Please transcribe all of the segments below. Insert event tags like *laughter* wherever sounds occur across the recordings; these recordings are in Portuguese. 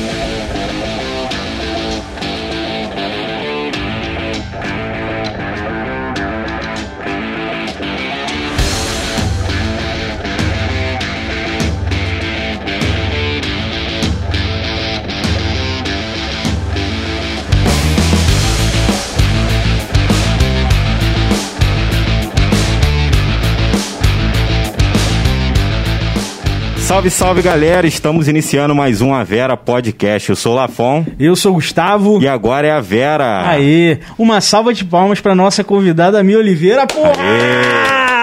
Yeah. Salve, salve galera! Estamos iniciando mais um A Vera Podcast. Eu sou o Lafon. Eu sou o Gustavo. E agora é a Vera. Aê! Uma salva de palmas para nossa convidada Mi Oliveira, porra! Aê!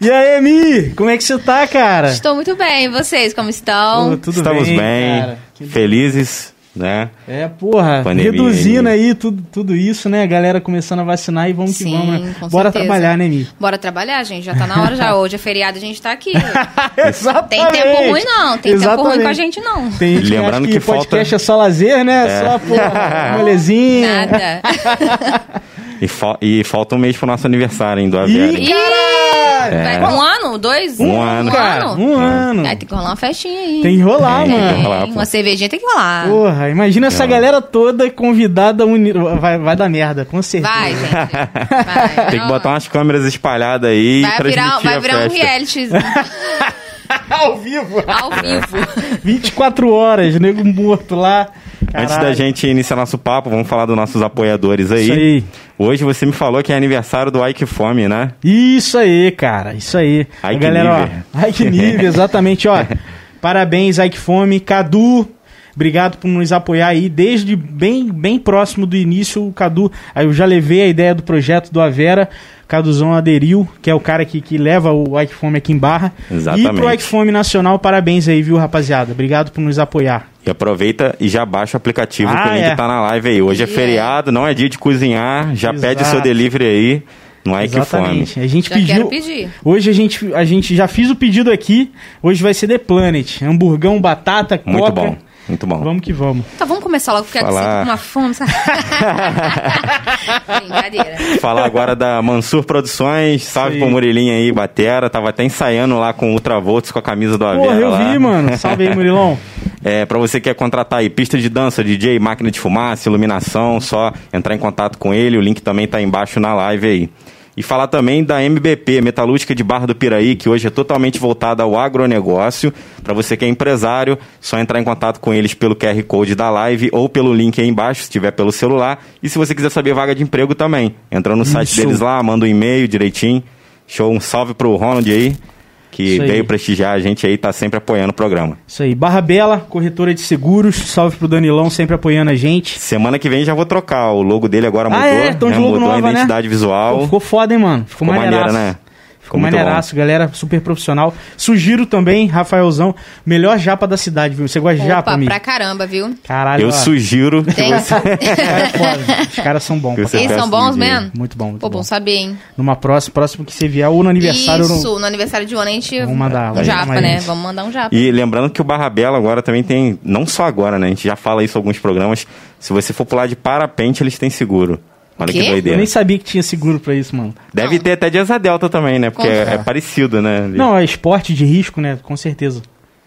E aí, Mi? Como é que você tá, cara? Estou muito bem. E vocês, como estão? Oh, tudo Estamos bem, bem felizes né? É, porra, Pandemia, reduzindo aí tudo, tudo isso, né? A galera começando a vacinar e vamos Sim, que vamos, né? Bora certeza. trabalhar, né, Mi? Bora trabalhar, gente. Já tá na hora já. *laughs* Hoje é feriado, a gente tá aqui. *laughs* Exatamente. Tem tempo ruim, não. Tem Exatamente. tempo ruim com a gente, não. Tem gente Lembrando que, que, que podcast falta... é só lazer, né? É. Só, porra, *laughs* molezinha. Nada. E, fa e falta um mês pro nosso aniversário, hein, do Aviário. Ih, é. Um ano? Dois? Um, um ano. Cara, um ano. Aí tem que rolar uma festinha aí. Tem que rolar, mano. Tem que rolar, uma cervejinha tem que rolar. Porra, imagina essa é. galera toda convidada uni... vai, vai dar merda, com certeza. Vai, gente. *laughs* Vai. Tem que botar umas câmeras espalhadas aí vai virar, Vai virar um reality. *laughs* Ao vivo. Ao vivo. *laughs* 24 horas, nego morto lá. Caralho. Antes da gente iniciar nosso papo, vamos falar dos nossos apoiadores aí. Isso aí. Hoje você me falou que é aniversário do Ike Fome, né? Isso aí, cara. Isso aí. Ike galera, ó, Ike Nive, exatamente, ó. *laughs* Parabéns, Ike Fome. Cadu, Obrigado por nos apoiar aí desde bem, bem próximo do início. O Cadu, aí eu já levei a ideia do projeto do Avera. Caduzão aderiu, que é o cara que, que leva o Ike Fome aqui em Barra. Exatamente. E pro Ike Fome Nacional, parabéns aí, viu, rapaziada? Obrigado por nos apoiar. E aproveita e já baixa o aplicativo ah, que o link é. tá na live aí. Hoje é feriado, não é dia de cozinhar, já Exato. pede o seu delivery aí. Não é Exatamente. que fome. A gente já pediu. Pedir. Hoje a gente, a gente já fiz o pedido aqui. Hoje vai ser The Planet. Hamburgão, batata, coca. Muito bom. Muito bom. Vamos que vamos. Então vamos começar logo, porque Falar... com uma fome. Brincadeira. Falar agora da Mansur Produções. Salve Sim. pro Murilinho aí, Batera. Tava até ensaiando lá com Ultravolts com a camisa do Avera. Porra, eu lá. vi, mano. Salve aí, *laughs* Murilão. É, para você que quer contratar aí pista de dança, DJ, máquina de fumaça, iluminação, só entrar em contato com ele. O link também tá embaixo na live aí. E falar também da MBP, Metalúrgica de Barra do Piraí, que hoje é totalmente voltada ao agronegócio. Para você que é empresário, só entrar em contato com eles pelo QR Code da live ou pelo link aí embaixo, se tiver pelo celular. E se você quiser saber vaga de emprego também, entra no Isso. site deles lá, manda um e-mail direitinho. Show, um salve pro Ronald aí que veio prestigiar a gente aí, tá sempre apoiando o programa. Isso aí. Barra Bela, corretora de seguros. Salve pro Danilão, sempre apoiando a gente. Semana que vem já vou trocar. O logo dele agora ah, mudou. Ah, é? Então né? mudou nova, a né? identidade né? visual. Pô, ficou foda, hein, mano? Ficou, ficou maneiro, né? Ficou maneiraço, galera, super profissional. Sugiro também, Rafaelzão, melhor japa da cidade, viu? Você gosta de japa, amigo? pra caramba, viu? Caralho, Eu ó. sugiro que você... é foda. Os caras são bons. Eles são bons mesmo? Muito bom, muito Pô, bom. bom saber, hein? Numa próxima, próximo que você vier, ou no aniversário... Isso, no, no aniversário de um ano a gente... Vamos mandar. Um japa, né? Vamos mandar um japa. E lembrando que o Barra Bela agora também tem, não só agora, né? A gente já fala isso em alguns programas, se você for pular de parapente, eles têm seguro. Olha que doideira. Eu nem sabia que tinha seguro pra isso, mano. Deve não. ter até de asa delta também, né? Porque é, é, parecido, né? Não, é esporte de risco, né? Com certeza.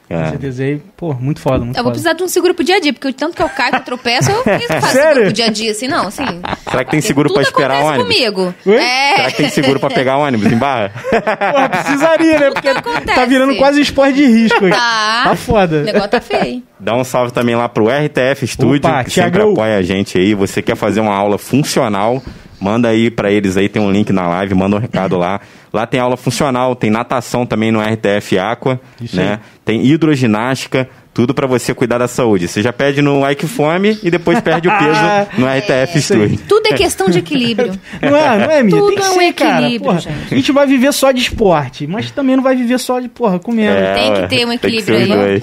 É. Com certeza. Aí, pô, muito foda, muito Eu vou precisar de um seguro pro dia a dia, porque tanto que eu caio, que eu tropeço, eu não faço seguro pro dia a dia, assim, não, assim. Será que tem seguro pra esperar o ônibus? comigo. É. Será que tem seguro pra pegar ônibus em barra? *laughs* Pô, precisaria, né? Porque tá virando quase esporte de risco. Tá. Tá foda. O negócio tá feio. Dá um salve também lá pro RTF Studio, Opa, que sempre apoia a gente aí. Você quer fazer uma aula funcional Manda aí para eles aí, tem um link na live, manda um recado lá. Lá tem aula funcional, tem natação também no RTF Aqua, Isso né? Aí. Tem hidroginástica, tudo para você cuidar da saúde. Você já pede no Ike Fome e depois perde o peso *laughs* no RTF é, Studio. Tudo é questão de equilíbrio. *laughs* Não é, não é, Mia? Tudo é um ser, equilíbrio, porra, gente. A gente vai viver só de esporte, mas também não vai viver só de, porra, comendo. É, tem que ter um equilíbrio aí.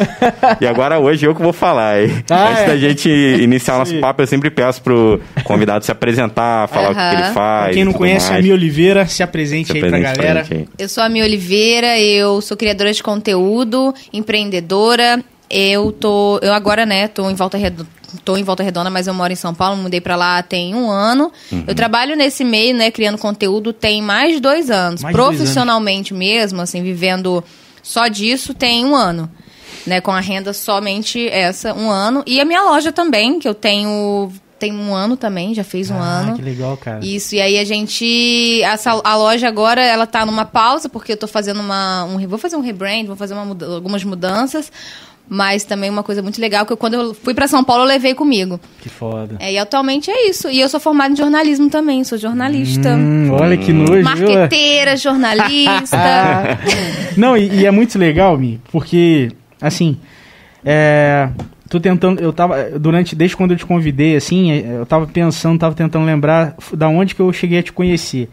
E agora hoje eu que vou falar, hein? Ah, Antes é. da gente iniciar o nosso papo, eu sempre peço pro convidado se apresentar, falar uh -huh. o que ele faz. Pra quem não conhece, mais. a Mia Oliveira, se apresente se aí apresente pra galera. Pra eu sou a Mia Oliveira, eu sou criadora de conteúdo, empreendedora, eu tô. Eu agora, né, tô em volta redonda. Tô em Volta Redonda, mas eu moro em São Paulo, mudei para lá tem um ano. Uhum. Eu trabalho nesse meio, né, criando conteúdo tem mais de dois anos. Mais Profissionalmente dois anos. mesmo, assim, vivendo só disso tem um ano. né, com a renda somente essa, um ano. E a minha loja também, que eu tenho tem um ano também, já fez um ah, ano. que legal, cara. Isso, e aí a gente. Essa, a loja agora, ela tá numa pausa, porque eu tô fazendo uma. Um, vou fazer um rebrand, vou fazer uma, algumas mudanças. Mas também uma coisa muito legal que eu, quando eu fui para São Paulo eu levei comigo. Que foda. É, e atualmente é isso. E eu sou formada em jornalismo também, sou jornalista. Hum, olha que nojo. Marqueteira, jornalista. *laughs* Não, e, e, é muito legal, Mi, porque, assim, é, tô tentando, eu tava, durante, desde quando eu te convidei, assim, é, eu tava pensando, tava tentando lembrar da onde que eu cheguei a te conhecer.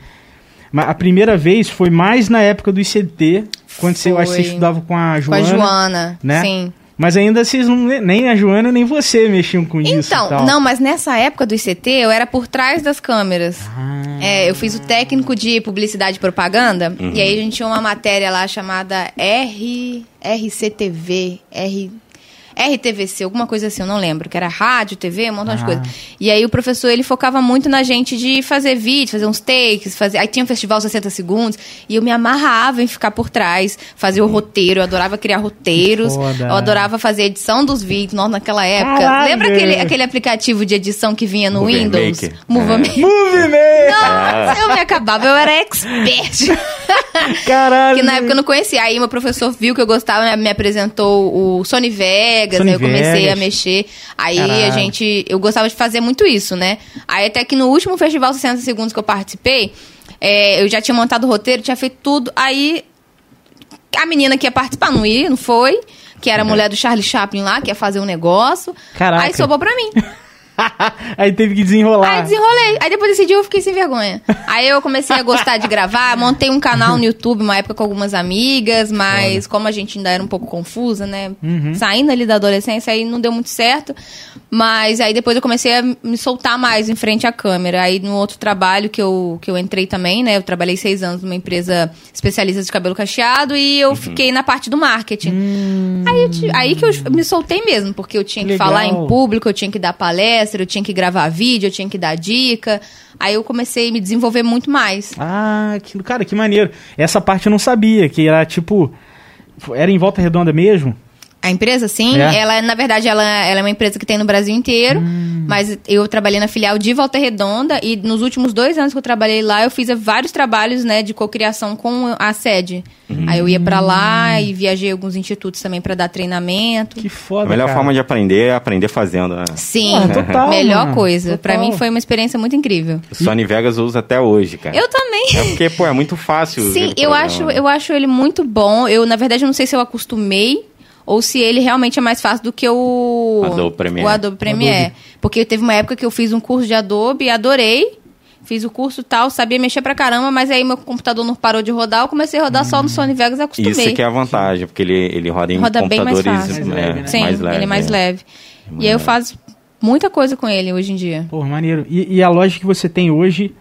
Mas a primeira vez foi mais na época do ICT, quando foi. você, eu acho que você estudava com a Joana. Com a Joana, né? sim. Mas ainda vocês não, nem a Joana nem você mexiam com então, isso. Então, não, mas nessa época do ICT eu era por trás das câmeras. Ah. É, eu fiz o técnico de publicidade e propaganda. Uhum. E aí a gente tinha uma matéria lá chamada R, RCTV, R. RTVC, alguma coisa assim, eu não lembro, que era rádio, TV, um montão ah. de coisa. E aí o professor, ele focava muito na gente de fazer vídeo, fazer uns takes, fazer... Aí tinha um festival 60 segundos, e eu me amarrava em ficar por trás, fazer o roteiro, eu adorava criar roteiros, eu adorava fazer edição dos vídeos, nós naquela época. Caralho. Lembra aquele, aquele aplicativo de edição que vinha no Movie Windows? Maker. Movie Maker. Movie Maker! Nossa, eu me acabava, eu era expert. Caralho! que na época eu não conhecia. Aí meu professor viu que eu gostava, me apresentou o Sony Vegas, Sony aí eu comecei Vegas. a mexer. Aí Caralho. a gente. Eu gostava de fazer muito isso, né? Aí até que no último festival 60 Segundos que eu participei, é, eu já tinha montado o roteiro, tinha feito tudo. Aí a menina que ia participar não ia, não foi. Que era a mulher do Charlie Chaplin lá, que ia fazer um negócio. Caraca. Aí sobrou pra mim. *laughs* *laughs* Aí teve que desenrolar. Aí desenrolei. Aí depois desse dia eu fiquei sem vergonha. Aí eu comecei a gostar de gravar, montei um canal no YouTube uma época com algumas amigas, mas Olha. como a gente ainda era um pouco confusa, né? Uhum. Saindo ali da adolescência, aí não deu muito certo. Mas aí depois eu comecei a me soltar mais em frente à câmera. Aí no outro trabalho que eu, que eu entrei também, né? Eu trabalhei seis anos numa empresa especialista de cabelo cacheado e eu uhum. fiquei na parte do marketing. Hum. Aí, aí que eu me soltei mesmo, porque eu tinha que Legal. falar em público, eu tinha que dar palestra, eu tinha que gravar vídeo, eu tinha que dar dica. Aí eu comecei a me desenvolver muito mais. Ah, aquilo, cara, que maneiro. Essa parte eu não sabia, que era tipo. Era em volta redonda mesmo? A empresa, sim. É. Ela, na verdade, ela, ela é uma empresa que tem no Brasil inteiro. Hum. Mas eu trabalhei na filial de Volta Redonda. E nos últimos dois anos que eu trabalhei lá, eu fiz vários trabalhos né, de cocriação com a sede. Hum. Aí eu ia para lá e viajei alguns institutos também para dar treinamento. Que foda, A melhor cara. forma de aprender é aprender fazendo, né? Sim, ah, total, melhor mano. coisa. Para mim foi uma experiência muito incrível. O Sony Vegas eu uso até hoje, cara. Eu também. É porque, pô, é muito fácil. *laughs* Sim, eu acho, eu acho ele muito bom. Eu, na verdade, não sei se eu acostumei ou se ele realmente é mais fácil do que o Adobe Premiere. O Adobe Premiere. Adobe. Porque teve uma época que eu fiz um curso de Adobe, adorei. Fiz o curso tal, sabia mexer pra caramba, mas aí meu computador não parou de rodar, eu comecei a rodar hum. só no hum. Sony Vegas e acostumei. Isso que é a vantagem, porque ele, ele roda em roda computadores bem mais, fácil. mais leve, né? Sim, mais leve, ele é mais é. leve. É. E aí eu faço muita coisa com ele hoje em dia. Pô, maneiro. E, e a loja que você tem hoje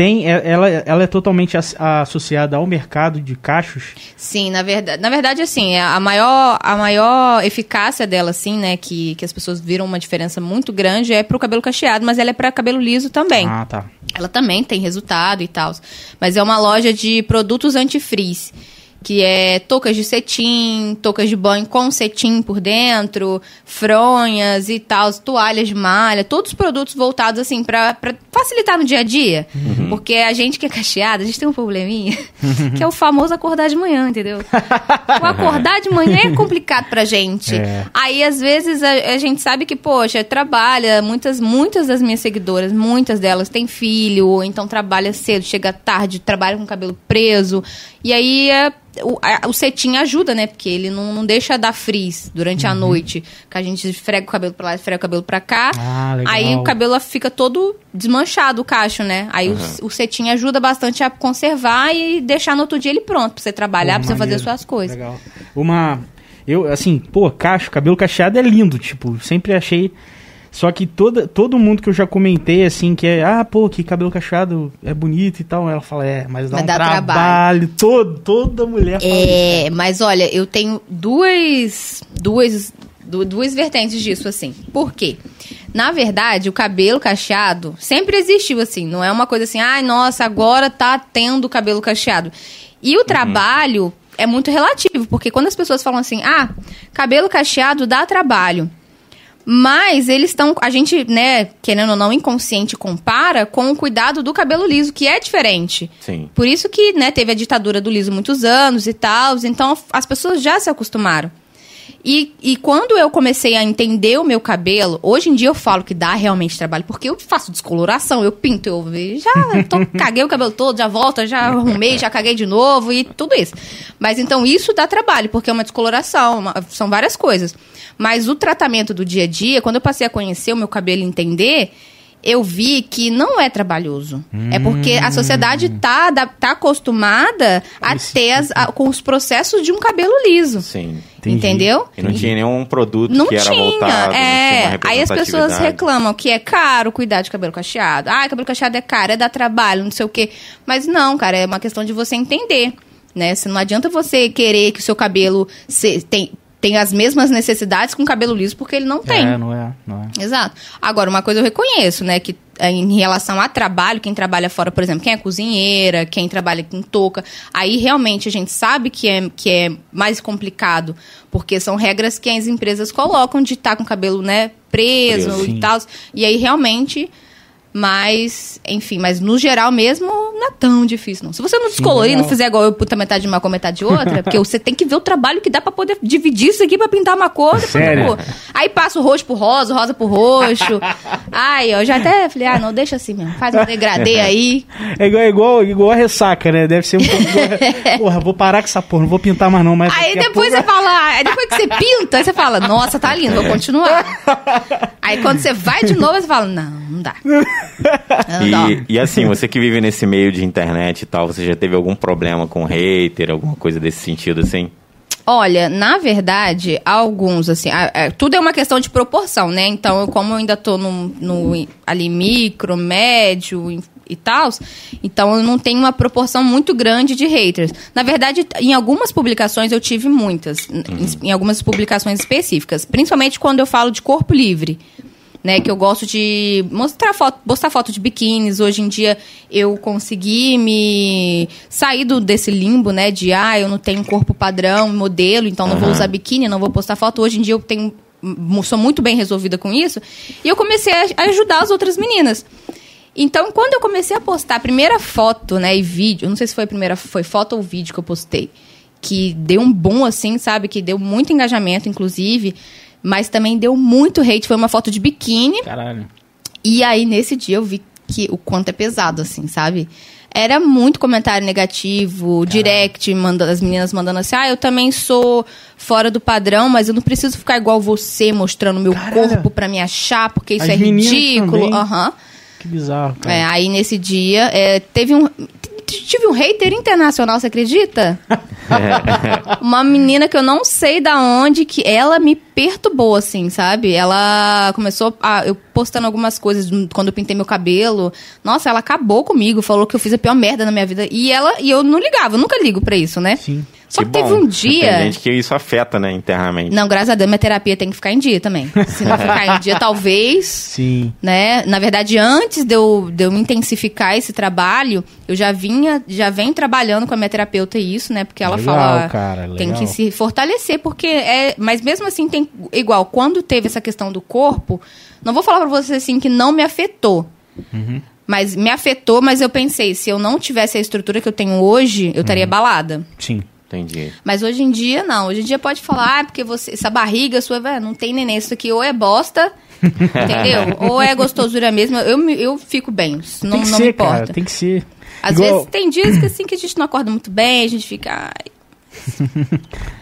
tem é, ela, ela é totalmente associada ao mercado de cachos? Sim, na verdade, na verdade assim, é a maior, a maior eficácia dela, assim, né, que, que as pessoas viram uma diferença muito grande é pro cabelo cacheado, mas ela é para cabelo liso também. Ah, tá. Ela também tem resultado e tal, mas é uma loja de produtos antifreeze que é toucas de cetim, toucas de banho com cetim por dentro, fronhas e tal, toalhas de malha, todos os produtos voltados assim para facilitar no dia a dia. Uhum. Porque a gente que é cacheada, a gente tem um probleminha, *laughs* que é o famoso acordar de manhã, entendeu? o acordar de manhã é complicado pra gente. É. Aí às vezes a, a, gente sabe que, poxa, trabalha, muitas muitas das minhas seguidoras, muitas delas têm filho, ou então trabalha cedo, chega tarde, trabalha com o cabelo preso. E aí é o, a, o cetim ajuda, né? Porque ele não, não deixa dar frizz durante uhum. a noite. Que a gente esfrega o cabelo pra lá, esfrega o cabelo pra cá. Ah, aí o cabelo fica todo desmanchado, o cacho, né? Aí uhum. o, o cetim ajuda bastante a conservar e deixar no outro dia ele pronto pra você trabalhar, pô, pra você fazer suas coisas. Legal. Uma. Eu, assim, pô, cacho, cabelo cacheado é lindo, tipo, sempre achei só que toda, todo mundo que eu já comentei, assim, que é, ah, pô, que cabelo cacheado é bonito e tal, ela fala, é, mas dá mas um dá trabalho. trabalho. Todo, toda mulher fala É, isso. mas olha, eu tenho duas, duas, duas vertentes disso, assim. Por quê? Na verdade, o cabelo cacheado sempre existiu, assim. Não é uma coisa assim, ai, ah, nossa, agora tá tendo cabelo cacheado. E o uhum. trabalho é muito relativo, porque quando as pessoas falam assim, ah, cabelo cacheado dá trabalho. Mas eles estão, a gente, né, querendo ou não, inconsciente compara com o cuidado do cabelo liso, que é diferente. Sim. Por isso que, né, teve a ditadura do liso muitos anos e tal, então as pessoas já se acostumaram. E, e quando eu comecei a entender o meu cabelo, hoje em dia eu falo que dá realmente trabalho, porque eu faço descoloração, eu pinto, eu já tô, *laughs* caguei o cabelo todo, já volta, já arrumei, já caguei de novo e tudo isso. Mas então isso dá trabalho, porque é uma descoloração, uma- são várias coisas. Mas o tratamento do dia a dia, quando eu passei a conhecer o meu cabelo e entender, eu vi que não é trabalhoso. É porque a sociedade tá, adap- tá acostumada a ter as- a- com os processos de um cabelo liso. Sim. Entendi. Entendeu? E não tinha nenhum produto Não que era tinha, voltado, é. não tinha uma Aí as pessoas reclamam que é caro cuidar de cabelo cacheado. Ah, cabelo cacheado é caro, é dar trabalho, não sei o quê. Mas não, cara, é uma questão de você entender, né? Não adianta você querer que o seu cabelo se, tem, tem as mesmas necessidades com cabelo liso, porque ele não tem. É, não é, não é. Exato. Agora, uma coisa eu reconheço, né? Que é, em relação a trabalho, quem trabalha fora, por exemplo, quem é cozinheira, quem trabalha com touca, aí realmente a gente sabe que é, que é mais complicado, porque são regras que as empresas colocam de estar com o cabelo, né, preso, Preso, e tal. E aí realmente. Mas, enfim, mas no geral mesmo, não é tão difícil, não. Se você não descolorir, não fizer igual eu, puta metade de uma cor, metade de outra, porque você tem que ver o trabalho que dá pra poder dividir isso aqui pra pintar uma cor. Sério? outra cor. Aí passa o roxo pro rosa, o rosa pro roxo. Ai, eu já até falei, ah, não, deixa assim mesmo. Faz um degradê *laughs* aí. É igual, igual, igual a ressaca, né? Deve ser um pouco. *laughs* Porra, vou parar com essa porra, não vou pintar mais não. Mas Aí depois pouco- você fala, depois que você pinta, aí você fala, nossa, tá lindo, vou continuar. *laughs* Aí quando você vai de novo, você fala, não, não dá. E, e assim, você que vive nesse meio de internet e tal, você já teve algum problema com hater, alguma coisa desse sentido assim? Olha, na verdade, alguns, assim, a- a- tudo é uma questão de proporção, né? Então, eu, como eu ainda tô no, no- ali micro, médio e, e tal, então eu não tenho uma proporção muito grande de haters. Na verdade, em algumas publicações eu tive muitas, em, em algumas publicações específicas, principalmente quando eu falo de corpo livre. Né, que eu gosto de mostrar foto, postar foto de biquínis. Hoje em dia eu consegui me sair do, desse limbo, né? De ah, eu não tenho um corpo padrão, modelo, então não vou usar biquíni, não vou postar foto. Hoje em dia eu tenho. sou muito bem resolvida com isso. E eu comecei a, ajudar as outras meninas. Então, quando eu comecei a postar a primeira foto, né, e vídeo, não sei se foi a primeira, foi foto ou vídeo que eu postei, que deu um boom assim, sabe, que deu muito engajamento, inclusive, mas também deu muito hate, foi uma foto de biquíni, Caralho. e aí nesse dia eu vi que o quanto é pesado, assim, sabe? Era muito comentário negativo, direct, manda, as meninas mandando assim, ah, eu também sou fora do padrão, mas eu não preciso ficar igual você, mostrando meu Caralho. corpo pra me achar, porque isso As é ridículo. Aham. Que bizarro, cara. É, aí nesse dia, é, teve um. Tive um hater internacional, você acredita? *laughs* Uma menina que eu não sei da onde, que ela me perturbou, assim, sabe? Ela começou a. Eu postando algumas coisas quando eu pintei meu cabelo. Nossa, ela acabou comigo, falou que eu fiz a pior merda na minha vida. E ela e eu não ligava, eu nunca ligo pra isso, né? Sim. Só que, bom. teve um dia. Tem gente que isso afeta, né, internamente. Não, graças a Deus, minha terapia tem que ficar em dia também. Se não ficar em dia, *laughs* talvez Sim. né? Na verdade, antes de eu, de eu intensificar esse trabalho, eu já vinha, já venho trabalhando com a minha terapeuta isso, né? Porque ela Legal, fala cara, tem legal. que se fortalecer, porque é, mas mesmo assim tem igual quando teve essa questão do corpo, não vou falar pra você assim que não me afetou. Uhum. Mas me afetou, mas eu pensei, se eu não tivesse a estrutura que eu tenho hoje, eu estaria Uhum. balada. Sim. Entendi. Mas hoje em dia, não. Hoje em dia pode falar, ah, porque você, essa barriga sua, não tem neném. Isso aqui ou é bosta, *laughs* entendeu? Ou é gostosura mesmo. Eu, eu fico bem. Não, tem que não ser, me importa. cara. Tem que ser. Às Igual- vezes tem dias que assim que a gente não acorda muito bem, a gente fica. *laughs*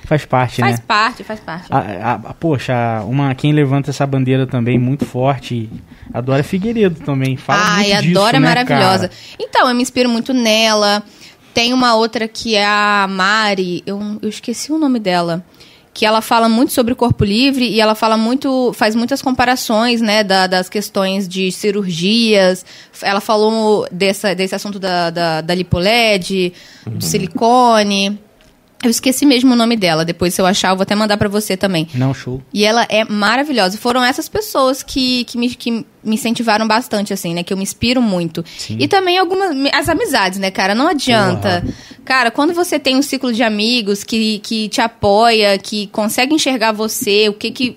Faz parte, faz né? parte, faz parte. A, a- a- poxa, uma, quem levanta essa bandeira também muito forte, a Dora Figueiredo também. Fala Ai, muito a disso, Dora é né, maravilhosa. cara? Então, eu me inspiro muito nela. Tem uma outra que é a Mari, eu, eu esqueci o nome dela. Que ela fala muito sobre o corpo livre e ela fala muito, faz muitas comparações, né, da- das questões de cirurgias. Ela falou dessa, desse assunto da, da, da lipoled, do silicone. Eu esqueci mesmo o nome dela. Depois, se eu achar, eu vou até mandar pra você também. Não, show. E ela é maravilhosa. Foram essas pessoas que, que, me, que me incentivaram bastante, assim, né? Que eu me inspiro muito. E também algumas. As amizades, né, cara? Não adianta. Cara, quando você tem um ciclo de amigos que, que te apoia, que consegue enxergar você, o que que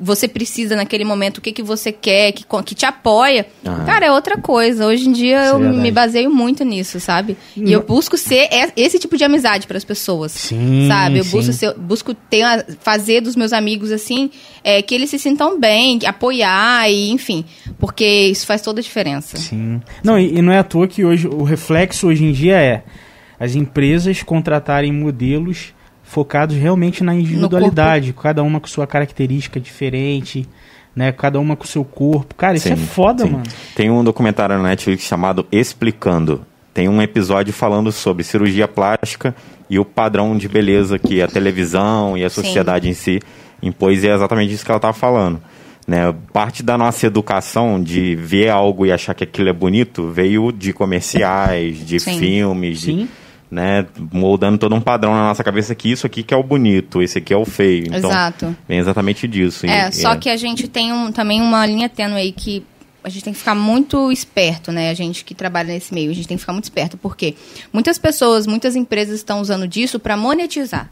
você precisa naquele momento, o que que você quer, que, que te apoia, Aham. cara, é outra coisa. Hoje em dia Isso é eu verdade. me baseio muito nisso, sabe? E eu busco ser e- esse tipo de amizade para as pessoas. Sim, Sabe? Eu sim. busco, ser- busco ter, fazer dos meus amigos assim, é, que eles se sintam bem, apoiar e enfim, porque isso faz toda a diferença. Sim. Não, e, e não é à toa que hoje o reflexo hoje em dia é as empresas contratarem modelos focados realmente na individualidade, cada uma com sua característica diferente, né? Cada uma com seu corpo. Cara, isso é Sim, foda, sim. mano. Tem um documentário na Netflix chamado Explicando. Tem um episódio falando sobre cirurgia plástica e o padrão de beleza que a televisão e a Sim. sociedade em si impôs e é exatamente isso que ela estava falando. Né? Parte da nossa educação de ver algo e achar que aquilo é bonito veio de comerciais, de Sim. filmes, de- Sim. Né? moldando todo um padrão na nossa cabeça que isso aqui que é o bonito, esse aqui é o feio. Então, Exato. vem exatamente disso. É, e só que a gente tem um- também uma linha tênue aí que a gente tem que ficar muito esperto, né? A gente que trabalha nesse meio, a gente tem que ficar muito esperto, porque muitas pessoas, muitas empresas estão usando disso para monetizar.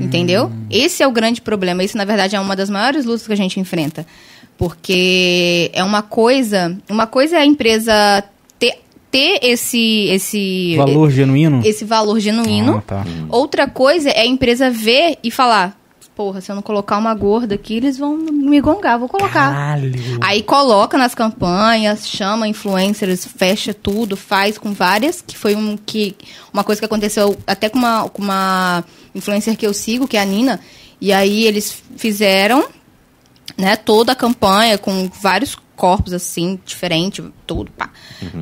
Entendeu? Esse é o grande problema. Isso, na verdade, é uma das maiores lutas que a gente enfrenta. Porque é uma coisa. Uma coisa é a empresa ter, esse, esse. Valor genuíno. esse valor genuíno. Ah, tá. Outra coisa é a empresa ver e falar: porra, se eu não colocar uma gorda aqui, eles vão me gongar, vou colocar. Caralho. Aí coloca nas campanhas, chama influencers, fecha tudo, faz com várias, que foi um que uma coisa que aconteceu até com uma, com uma influencer que eu sigo, que é a Nina, e aí eles fizeram, né, toda a campanha com vários corpos assim, diferente, tudo, pá.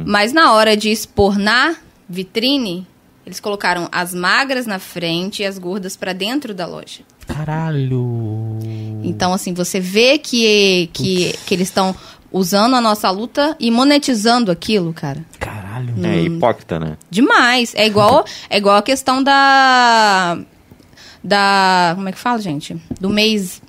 Mas na hora de expor na vitrine, eles colocaram as magras na frente e as gordas pra dentro da loja. Caralho. Então, assim, você vê que, que, que eles estão usando a nossa luta e monetizando aquilo, cara. Caralho. É hipócrita, né? Demais. É igual, *laughs* é igual a questão da. Da. Como é que fala, gente? Do mês.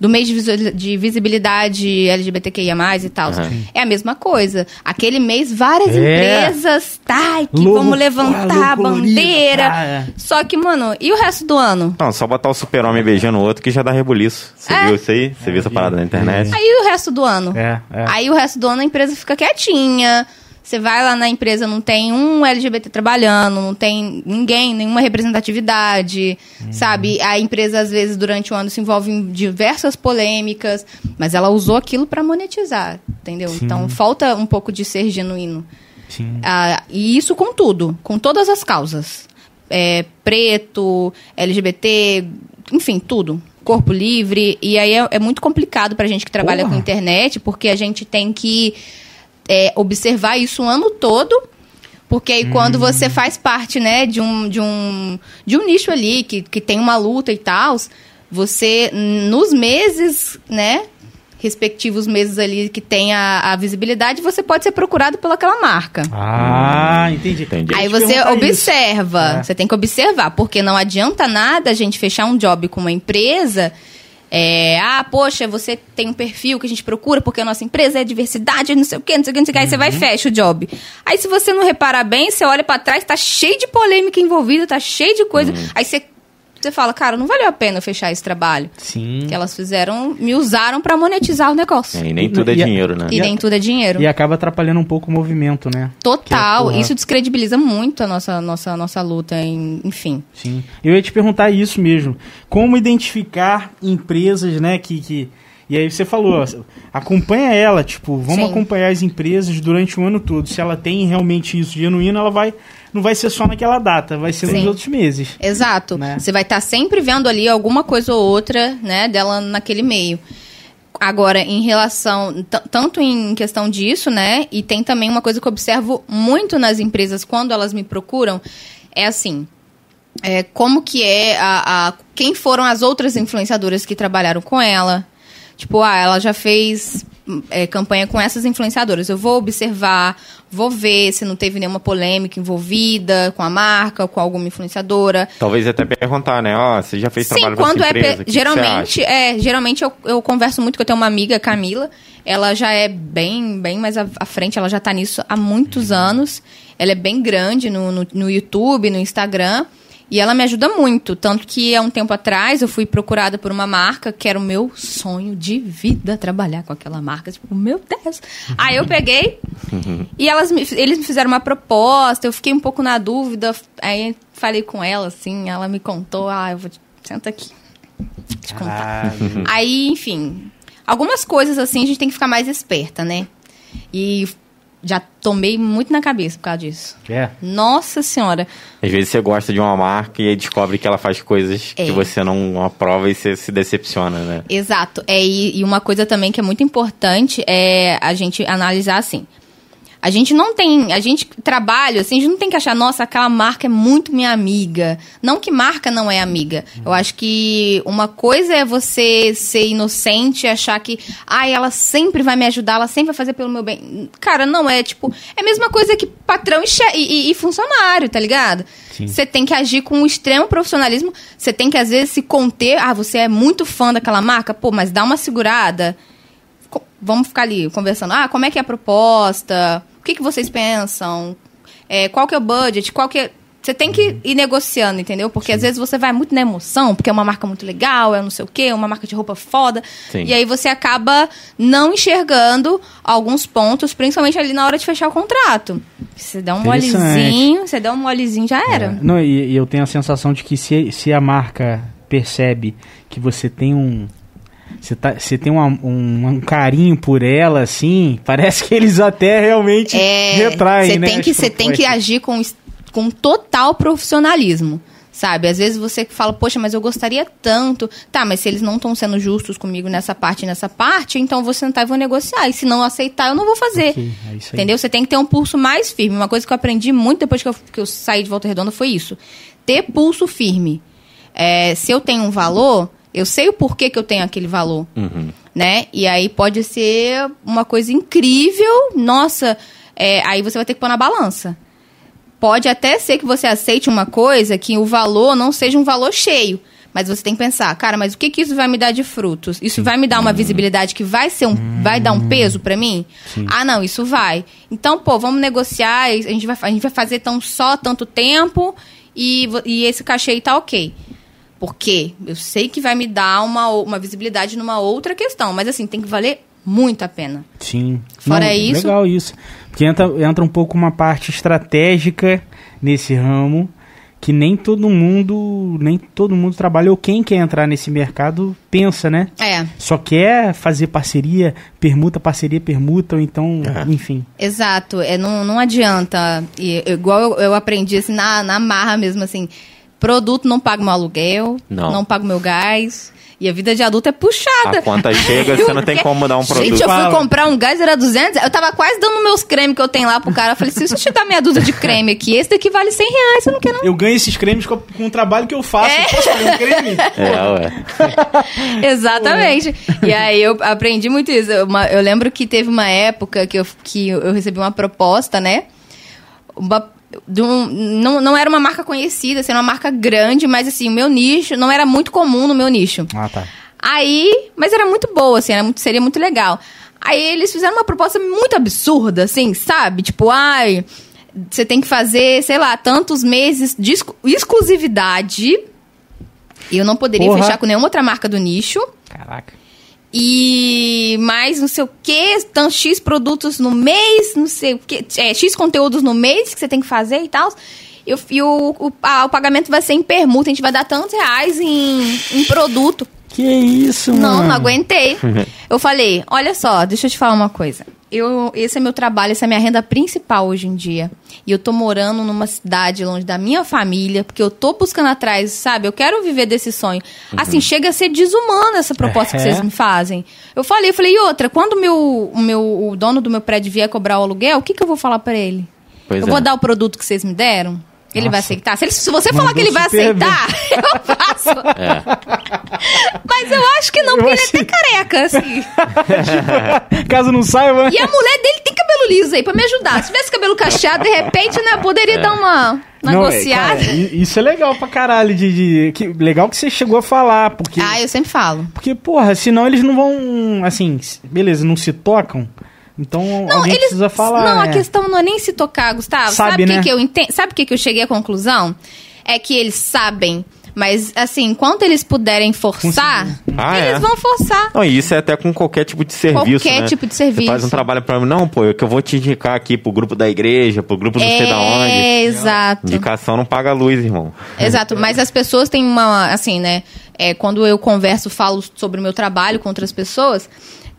Do mês de, de visibilidade LGBTQIA e tal. Aham. É a mesma coisa. Aquele mês, várias É. empresas, tá, que Logo- vamos levantar a bandeira. tá, é. Só que, mano, e o resto do ano? Não, só botar o super-homem beijando o outro que já dá rebuliço. Você É. viu isso aí? Você viu essa parada na internet? Aí o resto do ano? É, é. Aí o resto do ano a empresa fica quietinha. Você vai lá na empresa, não tem um LGBT trabalhando, não tem ninguém, nenhuma representatividade, Uhum. sabe? A empresa, às vezes, durante o ano se envolve em diversas polêmicas, mas ela usou aquilo para monetizar, entendeu? Sim. Então falta um pouco de ser genuíno. Sim. Ah, e isso com tudo, com todas as causas. É, preto, LGBT, enfim, tudo. Corpo livre. E aí é, é muito complicado pra gente que trabalha Porra. com internet, porque a gente tem que é, observar isso o ano todo. Porque aí quando Hum. você faz parte, né, de um, de um, de um nicho ali, que, que tem uma luta e tal, você, nos meses, né, respectivos meses ali que tem a, a visibilidade, você pode ser procurado pelaquela marca. Ah, entendi. Entendi. Aí você observa, É. você tem que observar, porque não adianta nada a gente fechar um job com uma empresa. É, ah, poxa, você tem um perfil que a gente procura porque a nossa empresa é diversidade, não sei o quê, não sei o quê, não sei o quê. Aí você vai e Uhum. fecha o job. Aí se você não reparar bem, você olha pra trás, tá cheio de polêmica envolvida, tá cheio de coisa. Uhum. Aí você, você fala, cara, não valeu a pena fechar esse trabalho. Sim. Que elas fizeram, me usaram pra monetizar o negócio. É, e nem tudo é E dinheiro, né? E nem tudo é dinheiro. E acaba atrapalhando um pouco o movimento, né? Total. É. Isso descredibiliza muito a nossa, nossa, nossa luta, em- enfim. Sim. Eu ia te perguntar isso mesmo. Como identificar empresas, né, que... que... E aí você falou, ó, acompanha ela, tipo, vamos Sim. acompanhar as empresas durante o ano todo. Se ela tem realmente isso genuíno, ela vai não vai ser só naquela data, vai ser nos Sim. outros meses. Exato. Né? Você vai estar sempre vendo ali alguma coisa ou outra, né, dela naquele meio. Agora, em relação, tanto em questão disso, né, e tem também uma coisa que eu observo muito nas empresas quando elas me procuram, é assim, é, como que é a, a- quem foram as outras influenciadoras que trabalharam com ela. Tipo, ah, ela já fez é, campanha com essas influenciadoras. Eu vou observar, vou ver se não teve nenhuma polêmica envolvida com a marca, com alguma influenciadora. Talvez até perguntar, né? Ó, você já fez Sim, trabalho quando é. empresa, que que geralmente, acha? é, geralmente eu, eu converso muito, que eu tenho uma amiga, Camila. Ela já é bem, bem mais à, frente, ela já tá nisso há muitos anos. Ela é bem grande no, no, no YouTube, no Instagram. E ela me ajuda muito. Tanto que há um tempo atrás eu fui procurada por uma marca que era o meu sonho de vida trabalhar com aquela marca. Tipo, meu Deus. Aí eu peguei e elas me- eles me fizeram uma proposta. Eu fiquei um pouco na dúvida. Aí falei com ela, assim. Ela me contou: ah, eu vou. te- Senta aqui. Te contar. Aí, enfim, algumas coisas assim a gente tem que ficar mais esperta, né? E já tomei muito na cabeça por causa disso. É. Nossa senhora. Às vezes você gosta de uma marca e aí descobre que ela faz coisas É. que você não aprova e você se decepciona, né? Exato. É, e, e uma coisa também que é muito importante é a gente analisar assim. A gente não tem, a gente trabalha assim, a gente não tem que achar, nossa, aquela marca é muito minha amiga. Não que marca não é amiga. Eu acho que uma coisa é você ser inocente e achar que, ai, ela sempre vai me ajudar, ela sempre vai fazer pelo meu bem. Cara, não é tipo, é a mesma coisa que patrão e, e- e- funcionário, tá ligado? Você tem que agir com um extremo profissionalismo. Você tem que, às vezes, se conter. Ah, você é muito fã daquela marca? Pô, mas dá uma segurada. Vamos ficar ali conversando. Ah, como é que é a proposta? O que, que vocês pensam? É, qual que é o budget? Qual que é... Você tem que ir negociando, entendeu? Porque às vezes você vai muito na emoção, porque é uma marca muito legal, é não sei o quê, uma marca de roupa foda. Sim. E aí você acaba não enxergando alguns pontos, principalmente ali na hora de fechar o contrato. Você dá um molezinho, você dá um molezinho, já era. É. Não, e, e eu tenho a sensação de que se, se a marca percebe que você tem um. Você, tá, você tem uma- um, um carinho por ela, assim, parece que eles até realmente retraem, você né? É, tem que as você tem que propostas. agir com com total profissionalismo. Sabe, às vezes você fala, poxa, mas eu gostaria tanto. Tá, mas se eles não estão sendo justos comigo nessa parte e nessa parte, então eu vou sentar e vou negociar. E se não aceitar, eu não vou fazer. Ok, é. Entendeu? Você tem que ter um pulso mais firme. Uma coisa que eu aprendi muito depois que eu, que eu saí de Volta Redonda foi isso. Ter pulso firme. É, se eu tenho um valor, eu sei o porquê que eu tenho aquele valor Uhum. né? E aí pode ser uma coisa incrível, nossa, é, aí você vai ter que pôr na balança. Pode até ser que você aceite uma coisa que o valor não seja um valor cheio. Mas você tem que pensar, cara, mas o que, que isso vai me dar de frutos? Isso vai me dar uma visibilidade que vai ser um, vai dar um peso pra mim? Ah, não, isso vai. Então, pô, vamos negociar, a gente vai, a gente vai fazer tão só tanto tempo e, e esse cachê aí tá ok. Porque eu sei que vai me dar uma, uma visibilidade numa outra questão, mas assim, tem que valer muito a pena. Sim. Fora Não, isso- Legal isso. Porque entra, entra um pouco uma parte estratégica nesse ramo que nem todo mundo, nem todo mundo trabalha ou quem quer entrar nesse mercado pensa, né? É, Só quer fazer parceria, permuta, parceria, permuta, ou então, enfim. exato. É, não, não adianta. E, igual eu, eu aprendi assim, na, na marra mesmo, assim, produto não paga meu aluguel, Não. não paga meu gás. E a vida de adulto é puxada. A conta chega, você não tem como dar um produto. Gente, eu fui comprar um gás, era 200. Eu tava quase dando meus cremes que eu tenho lá pro cara. Eu falei, se você te dar meia dúzia de creme aqui, esse daqui vale 100 reais, você não quer não? Eu ganho esses cremes com, com o trabalho que eu faço. É. Eu posso fazer um creme? É, *laughs* ué. Exatamente. E aí eu aprendi muito isso. Uma- eu lembro que teve uma época que eu, que eu recebi uma proposta, né? Uma- um- não, não era uma marca conhecida, assim, era uma marca grande, mas assim, o meu nicho não era muito comum no meu nicho. Ah, tá. Aí, mas era muito boa, assim, era muito, seria muito legal. Aí eles fizeram uma proposta muito absurda, assim, sabe? Tipo, ai, você tem que fazer, sei lá, tantos meses de exclu- exclusividade. E eu não poderia Porra. fechar com nenhuma outra marca do nicho. Caraca. E mais não sei o que, tanto X produtos no mês, não sei o que, é, X conteúdos no mês que você tem que fazer e tal. E, e o, o, a- o pagamento vai ser em permuta, a gente vai dar tantos reais em, em produto. Que isso, mano? Não, não aguentei. *laughs* Eu falei, olha só, deixa eu te falar uma coisa. Eu, esse é meu trabalho, essa é a minha renda principal hoje em dia. E eu tô morando numa cidade longe da minha família, porque eu tô buscando atrás, sabe? Eu quero viver desse sonho. Assim, chega a ser desumana essa proposta que É. vocês me fazem. Eu falei, eu falei, e outra, quando o meu, o meu, o dono do meu prédio vier cobrar o aluguel, o que, que eu vou falar pra ele? Pois eu é. vou dar o produto que vocês me deram? Ele vai Nossa. aceitar? Se, ele- se você falar que ele vai aceitar, *laughs* eu faço. Mas eu acho que não, porque Eu ele é até careca, assim. *laughs* Caso não saiba. E a mulher dele tem cabelo liso aí pra me ajudar. Se tivesse cabelo cacheado, de repente, né, poderia dar uma Não, é, negociada. cara, isso é legal pra caralho. De, de- que, legal que você chegou a falar, porque. Ah, eu sempre falo. Porque, porra, senão eles não vão. Assim, beleza, não se tocam. Então Não, alguém eles. precisa falar. não, a é. questão não é nem se tocar, Gustavo. Sabe, Sabe o né? que, que eu entendo? Sabe o que, que eu cheguei à conclusão? É que eles sabem. Mas, assim, enquanto eles puderem forçar, Ah, eles é? vão forçar. Não, e isso é até com qualquer tipo de serviço, Qualquer né? tipo de Você serviço. faz um trabalho pra mim, não, pô, é que eu vou te indicar aqui pro grupo da igreja, pro grupo não sei da onde. É, exato. Indicação não paga luz, irmão. Exato, mas as pessoas têm uma, assim, né? é, quando eu converso, falo sobre o meu trabalho com outras pessoas,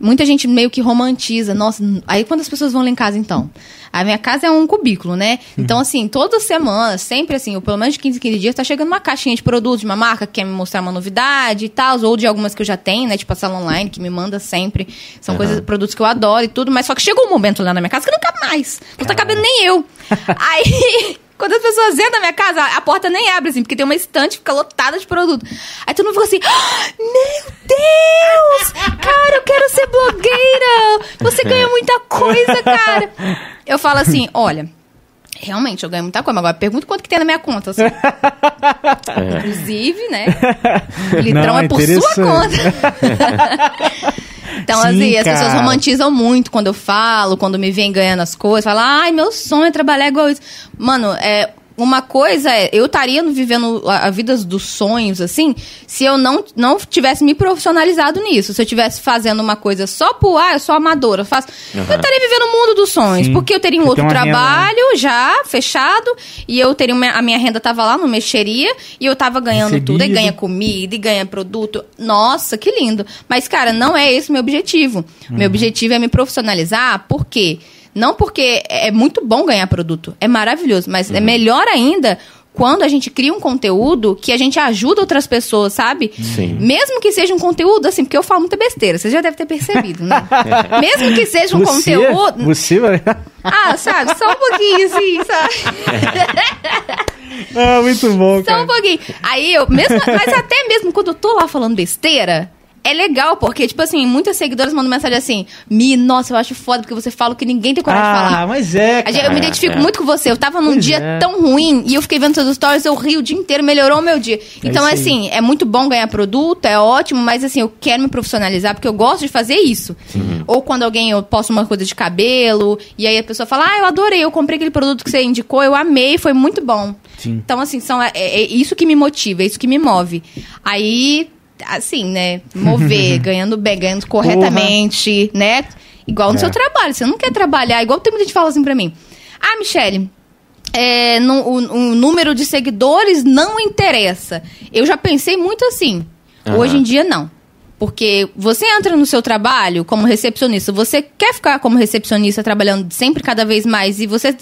muita gente meio que romantiza. Nossa, aí quando as pessoas vão lá em casa, então? A minha casa é um cubículo, né? Então, assim, toda semana, sempre assim, ou pelo menos de 15 em 15 dias, tá chegando uma caixinha de produtos de uma marca que quer me mostrar uma novidade e tal, ou de algumas que eu já tenho, né? Tipo a sala online, que me manda sempre. São coisas, produtos que eu adoro e tudo, mas só que chegou um momento lá na minha casa que não cabe mais. Não tá cabendo nem eu. *laughs* Aí. Quando as pessoas entram na minha casa, a porta nem abre, assim, porque tem uma estante que fica lotada de produto. Aí todo mundo fica assim, "Ah, meu Deus! Cara, eu quero ser blogueira! Você ganha muita coisa, cara! Eu falo assim, olha, realmente, eu ganho muita coisa, mas agora pergunta quanto que tem na minha conta. assim. *laughs* Inclusive, né? O *laughs* litrão Não, é por sua conta. *laughs* Então, Sim, assim, as pessoas cara. romantizam muito quando eu falo, quando me vem ganhando as coisas. Falam, ai, meu sonho é trabalhar igual isso. Mano, é. Uma coisa é, eu estaria vivendo a, a vida dos sonhos, assim, se eu não, não tivesse me profissionalizado nisso. Se eu estivesse fazendo uma coisa só por, ah, eu sou amadora, eu faço. Eu estaria vivendo o mundo dos sonhos, Sim. porque eu teria um Você outro uma renda, né? trabalho já fechado, e eu teria uma- a minha renda tava lá no mexeria, e eu tava ganhando tudo, e Recebido. ganha comida, e ganha produto. Nossa, que lindo. Mas, cara, não é esse o meu objetivo. Uhum. Meu objetivo é me profissionalizar, por quê? Não porque é muito bom ganhar produto, é maravilhoso, mas Uhum. é melhor ainda quando a gente cria um conteúdo que a gente ajuda outras pessoas, sabe? Sim. Mesmo que seja um conteúdo, assim, porque eu falo muita besteira, você já deve ter percebido, né? *laughs* Mesmo que seja um você, conteúdo. Você. *laughs* Ah, sabe, só um pouquinho, assim, sabe? ah, muito bom, Só cara. um pouquinho. Aí eu, mesmo, mas até mesmo quando eu tô lá falando besteira, é legal, porque, tipo assim, muitas seguidoras mandam mensagem assim: Mi, nossa, eu acho foda porque você fala o que ninguém tem coragem de Ah, falar. mas é, cara. Eu me identifico é. muito com você. Eu tava num Pois dia é. tão ruim e eu fiquei vendo seus stories, eu ri o dia inteiro, melhorou o meu dia. Então, isso aí. assim, é muito bom ganhar produto, é ótimo, mas assim, eu quero me profissionalizar porque eu gosto de fazer isso. Ou quando alguém eu posto uma coisa de cabelo e aí a pessoa fala: Ah, eu adorei, eu comprei aquele produto que você indicou, eu amei, foi muito bom. Sim. Então, assim, são, é, é isso que me motiva, é isso que me move. Aí, assim, né, mover, *laughs* ganhando bem, ganhando corretamente, né? Igual no É. seu trabalho. Você não quer trabalhar, igual tem muita gente que fala assim pra mim. Ah, Michele, é, no- o, o número de seguidores não interessa. Eu já pensei muito assim. Aham. Hoje em dia, não. Porque você entra no seu trabalho como recepcionista, você quer ficar como recepcionista trabalhando sempre cada vez mais e você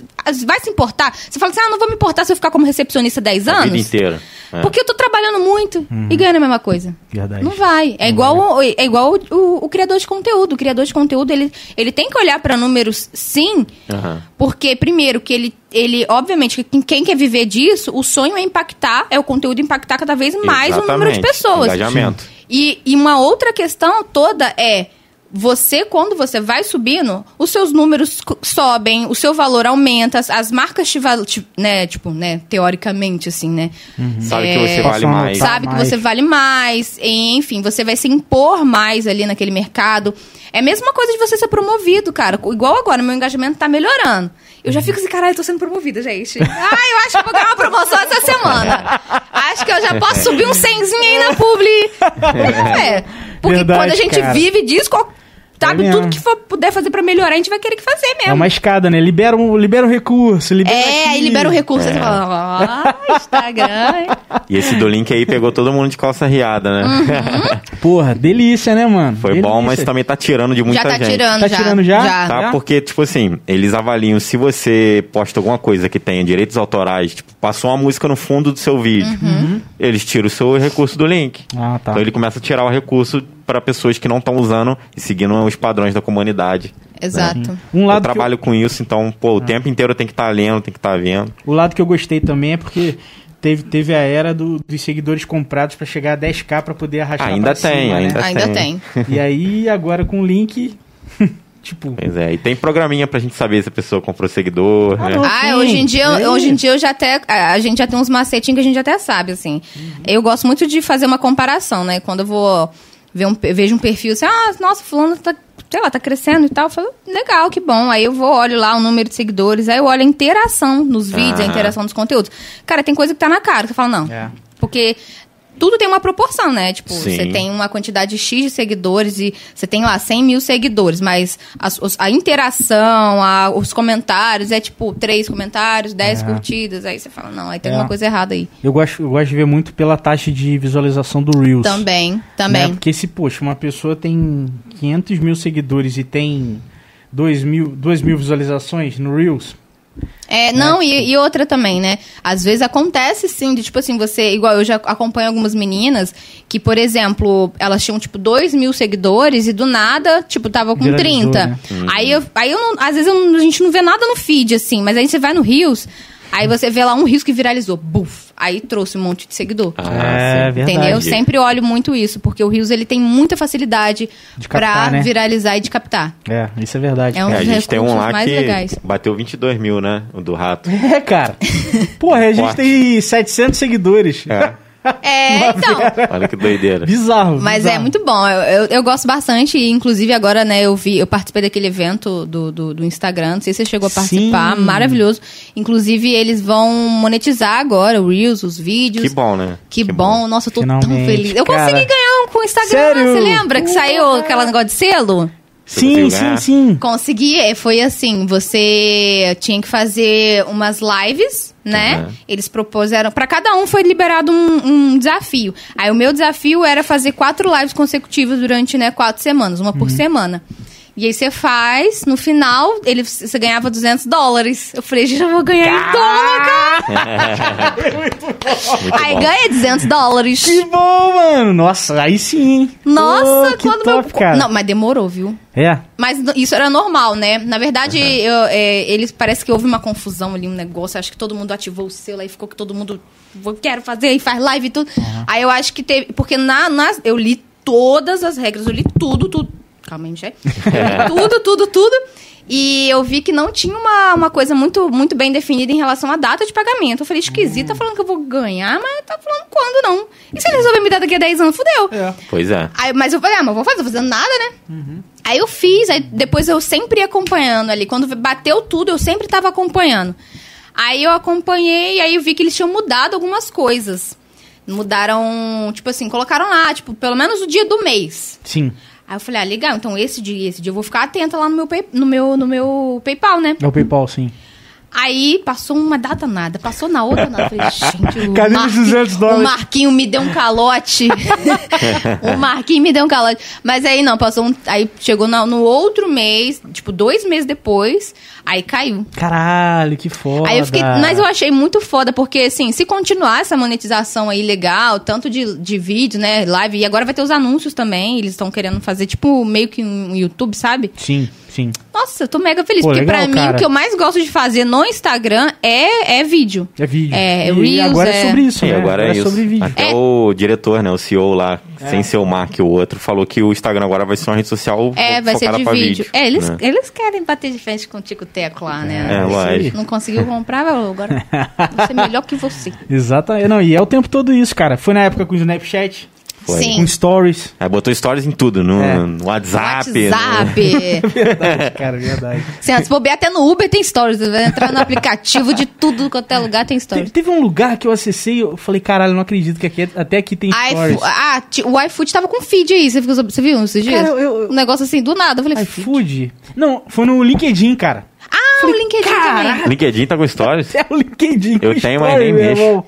vai se importar? Você fala assim, ah, não vou me importar se eu ficar como recepcionista 10 A vida anos? inteira. É. Porque eu tô trabalhando muito e ganhando a mesma coisa. Verdade. Não vai. É igual, o, é igual o, o- o criador de conteúdo. O criador de conteúdo, ele, ele tem que olhar para números, sim, Aham. porque, primeiro, que ele, ele obviamente, que quem- quer viver disso, o sonho é impactar, é o conteúdo impactar cada vez mais o número de Exatamente. pessoas. Engajamento. E, e uma outra questão toda é. Você, quando você vai subindo, os seus números sobem, o seu valor aumenta, as, as marcas te valem, né, tipo, né, teoricamente, assim, né? Sabe É, que você vale mais. sabe que mais. você vale mais, enfim, você vai se impor mais ali naquele mercado. É a mesma coisa de você ser promovido, cara. Igual agora, meu engajamento tá melhorando. Eu já fico assim, caralho, eu tô sendo promovida, gente. Ah, eu acho que eu vou ganhar uma promoção essa semana. Acho que eu já posso subir um cenzinho aí na publi. *laughs* É. Porque Verdade, quando a gente cara. vive disso, qual- sabe, É tudo que for, puder fazer pra melhorar, a gente vai querer que fazer mesmo. É uma escada, né? Libera um, libera um recurso, libera É, aqui. aí libera o recurso. Você fala, ah, *laughs* Instagram. hein? E esse do link aí pegou todo mundo de calça riada, né? Uhum. *laughs* Porra, delícia, né, mano? Foi Delícia. bom, mas também tá tirando de muita já tá gente. tirando, Tá já. tirando já? Já. Tá? Já? Porque, tipo assim, eles avaliam se você posta alguma coisa que tenha direitos autorais, tipo, passou uma música no fundo do seu vídeo, Uhum. eles tiram o seu recurso do link. Ah, tá. Então ele começa a tirar o recurso para pessoas que não estão usando e seguindo os padrões da comunidade. Exato. Um Eu lado, eu, trabalho com isso, então, pô, o tempo inteiro tem que estar lendo, tem que estar vendo. o lado que eu gostei também é porque teve, teve a era do- dos seguidores comprados pra chegar a 10k pra poder arrastar Ainda pra tem, cima, né? ainda Ainda tem. tem. E aí, agora com o link, *laughs* tipo... Pois é, e tem programinha pra gente saber se a pessoa comprou seguidor, Ah, né? não. Ah, Sim, hoje em dia, é. hoje em dia eu já até a a gente já tem uns macetinhos que a gente até sabe assim. Eu gosto muito de fazer uma comparação, né? Quando eu vou ver um, vejo um perfil assim, ah, nossa, fulano tá, sei lá, tá crescendo e tal, eu falo, legal, que bom. Aí eu vou olho lá o número de seguidores, aí eu olho a interação nos vídeos, a interação dos conteúdos. Cara, tem coisa que tá na cara, que você fala, não. É. Porque tudo tem uma proporção, né? Tipo, Sim. você tem uma quantidade X de seguidores e você tem lá 100 mil seguidores, mas as- os- a, interação, a- os comentários é tipo três comentários, 10 É. curtidas. Aí você fala, não, aí tem É. alguma coisa errada aí. Eu gosto, eu gosto de ver muito pela taxa de visualização do Reels. Também, Né? também. Porque se, poxa, uma pessoa tem 500 mil seguidores e tem 2 mil, 2 mil visualizações no Reels, É, não, e, e outra também, né? Às vezes acontece sim, de tipo assim, você, igual eu já acompanho algumas meninas que, por exemplo, elas tinham tipo 2 mil seguidores e do nada, tipo, tava com Viralizou, 30. né? Aí, eu, aí eu não, às vezes eu a gente não vê nada no feed, assim, mas aí você vai no Rios, aí você vê lá um Rios que viralizou, buf, aí trouxe um monte de seguidor. Ah, É, sim. verdade. Entendeu? Eu sempre olho muito isso, porque o Rios ele tem muita facilidade pra né? viralizar e de captar. é, isso é verdade. É um É, a dos gente tem um lá mais que legais. bateu 22 mil, né? O do rato. É, cara. *laughs* Porra, a gente tem 700 seguidores. É, É, *laughs* então. olha que doideira. Bizarro. Mas bizarro. é muito bom. Eu, eu, eu gosto bastante. E, inclusive, agora, né, eu vi, eu participei daquele evento do, do, do Instagram. Não sei se você chegou a participar. Sim. Maravilhoso. Inclusive, eles vão monetizar agora o Reels, os vídeos. Que bom, né? Que, bom. Nossa, eu tô tão Finalmente, feliz. Eu cara. consegui ganhar um com o Instagram. Sério? Você lembra que saiu aquele negócio de selo? Sim, sim, sim. Consegui, é, foi assim, você tinha que fazer umas lives, né? Uhum. Eles propuseram, pra cada um foi liberado um, um desafio. Aí o meu desafio era fazer quatro lives consecutivas durante, né, quatro semanas, uma por Uhum. semana. E aí você faz, no final, ele, você ganhava 200 dólares. Eu falei, já vou ganhar em dólar, cara. *laughs* Muito Aí bom. ganhei 200 dólares. Que bom, mano. Nossa, aí sim. Nossa, que quando top, meu... cara. Não, mas demorou, viu? É. Mas isso era normal, né? Na verdade, eu, é, eles parece que houve uma confusão ali, um negócio. Acho que todo mundo ativou o selo, aí ficou que todo mundo "Vou- quero fazer e faz live e tudo. Aí eu acho que teve. Porque na, nas- eu li todas as regras, eu li tudo, tudo. Calma aí, Michel. tudo, tudo, tudo. E eu vi que não tinha uma, uma coisa muito, muito bem definida em relação à data de pagamento. Eu falei, esquisito, tá falando que eu vou ganhar, mas tá falando quando não. E se ele resolver me dar daqui a 10 anos, fudeu. É. Pois é. Aí, mas eu falei, ah, mas vou fazer, tô fazendo nada, né? Aí eu fiz, aí depois eu sempre ia acompanhando ali. Quando bateu tudo, eu sempre tava acompanhando. Aí eu acompanhei, aí eu vi que eles tinham mudado algumas coisas. Mudaram, tipo assim, colocaram lá, tipo, pelo menos o dia do mês. Sim. Aí eu falei, ah, legal, então esse dia, esse dia eu vou ficar atenta lá no meu, pay- no meu, no meu PayPal, né? É o PayPal, sim. Aí passou uma data nada, passou na outra nada. Falei, gente, o, Cadê os Marquinho, 200 dólares? o Marquinho me deu um calote. *laughs* o Marquinho me deu um calote. Mas aí não, passou um. Aí chegou na- no outro mês, tipo, dois meses depois, aí caiu. Caralho, que foda. Aí eu fiquei. Mas eu achei muito foda, porque assim, se continuar essa monetização aí legal, tanto de, de vídeo, né, live, e agora vai ter os anúncios também, eles estão querendo fazer, tipo, meio que um YouTube, sabe? Sim, sim. Nossa, eu tô mega feliz, Pô, porque legal, pra mim cara. o que eu mais gosto de fazer no Instagram é, é vídeo. É vídeo. É, e Reels, agora é, é- sobre isso, E né? agora é isso. sobre vídeo. Até É. o diretor, né, o CEO lá, sem ser o Mark o outro, falou que o Instagram agora vai ser uma rede social É, vai ser focada de pra vídeo. É, eles, né? eles querem bater de frente com o Tico Teco lá, né? É, isso lógico. Não conseguiu comprar, agora vou ser melhor que você. *laughs* Exatamente. Não, e é o tempo todo isso, cara. Foi na época com o Snapchat, Foi. Sim. com stories. Aí botou stories em tudo, no, É. no WhatsApp. WhatsApp. *laughs* Verdade, cara, verdade. Se antes bobear até no Uber tem stories. Você vai entrar no aplicativo de tudo quanto é lugar tem Te- stories. Teve um lugar que eu acessei, eu falei, caralho, não acredito que aqui, até aqui tem stories. ah, o iFood tava com feed aí. Você, ficou, você viu esses dias? Cara, eu- eu- Um negócio assim, do nada. Eu falei, iFood? Não, foi no LinkedIn, cara. Ah, o LinkedIn também. LinkedIn tá com stories? *laughs* É o LinkedIn. Eu tenho, mas story, irmão.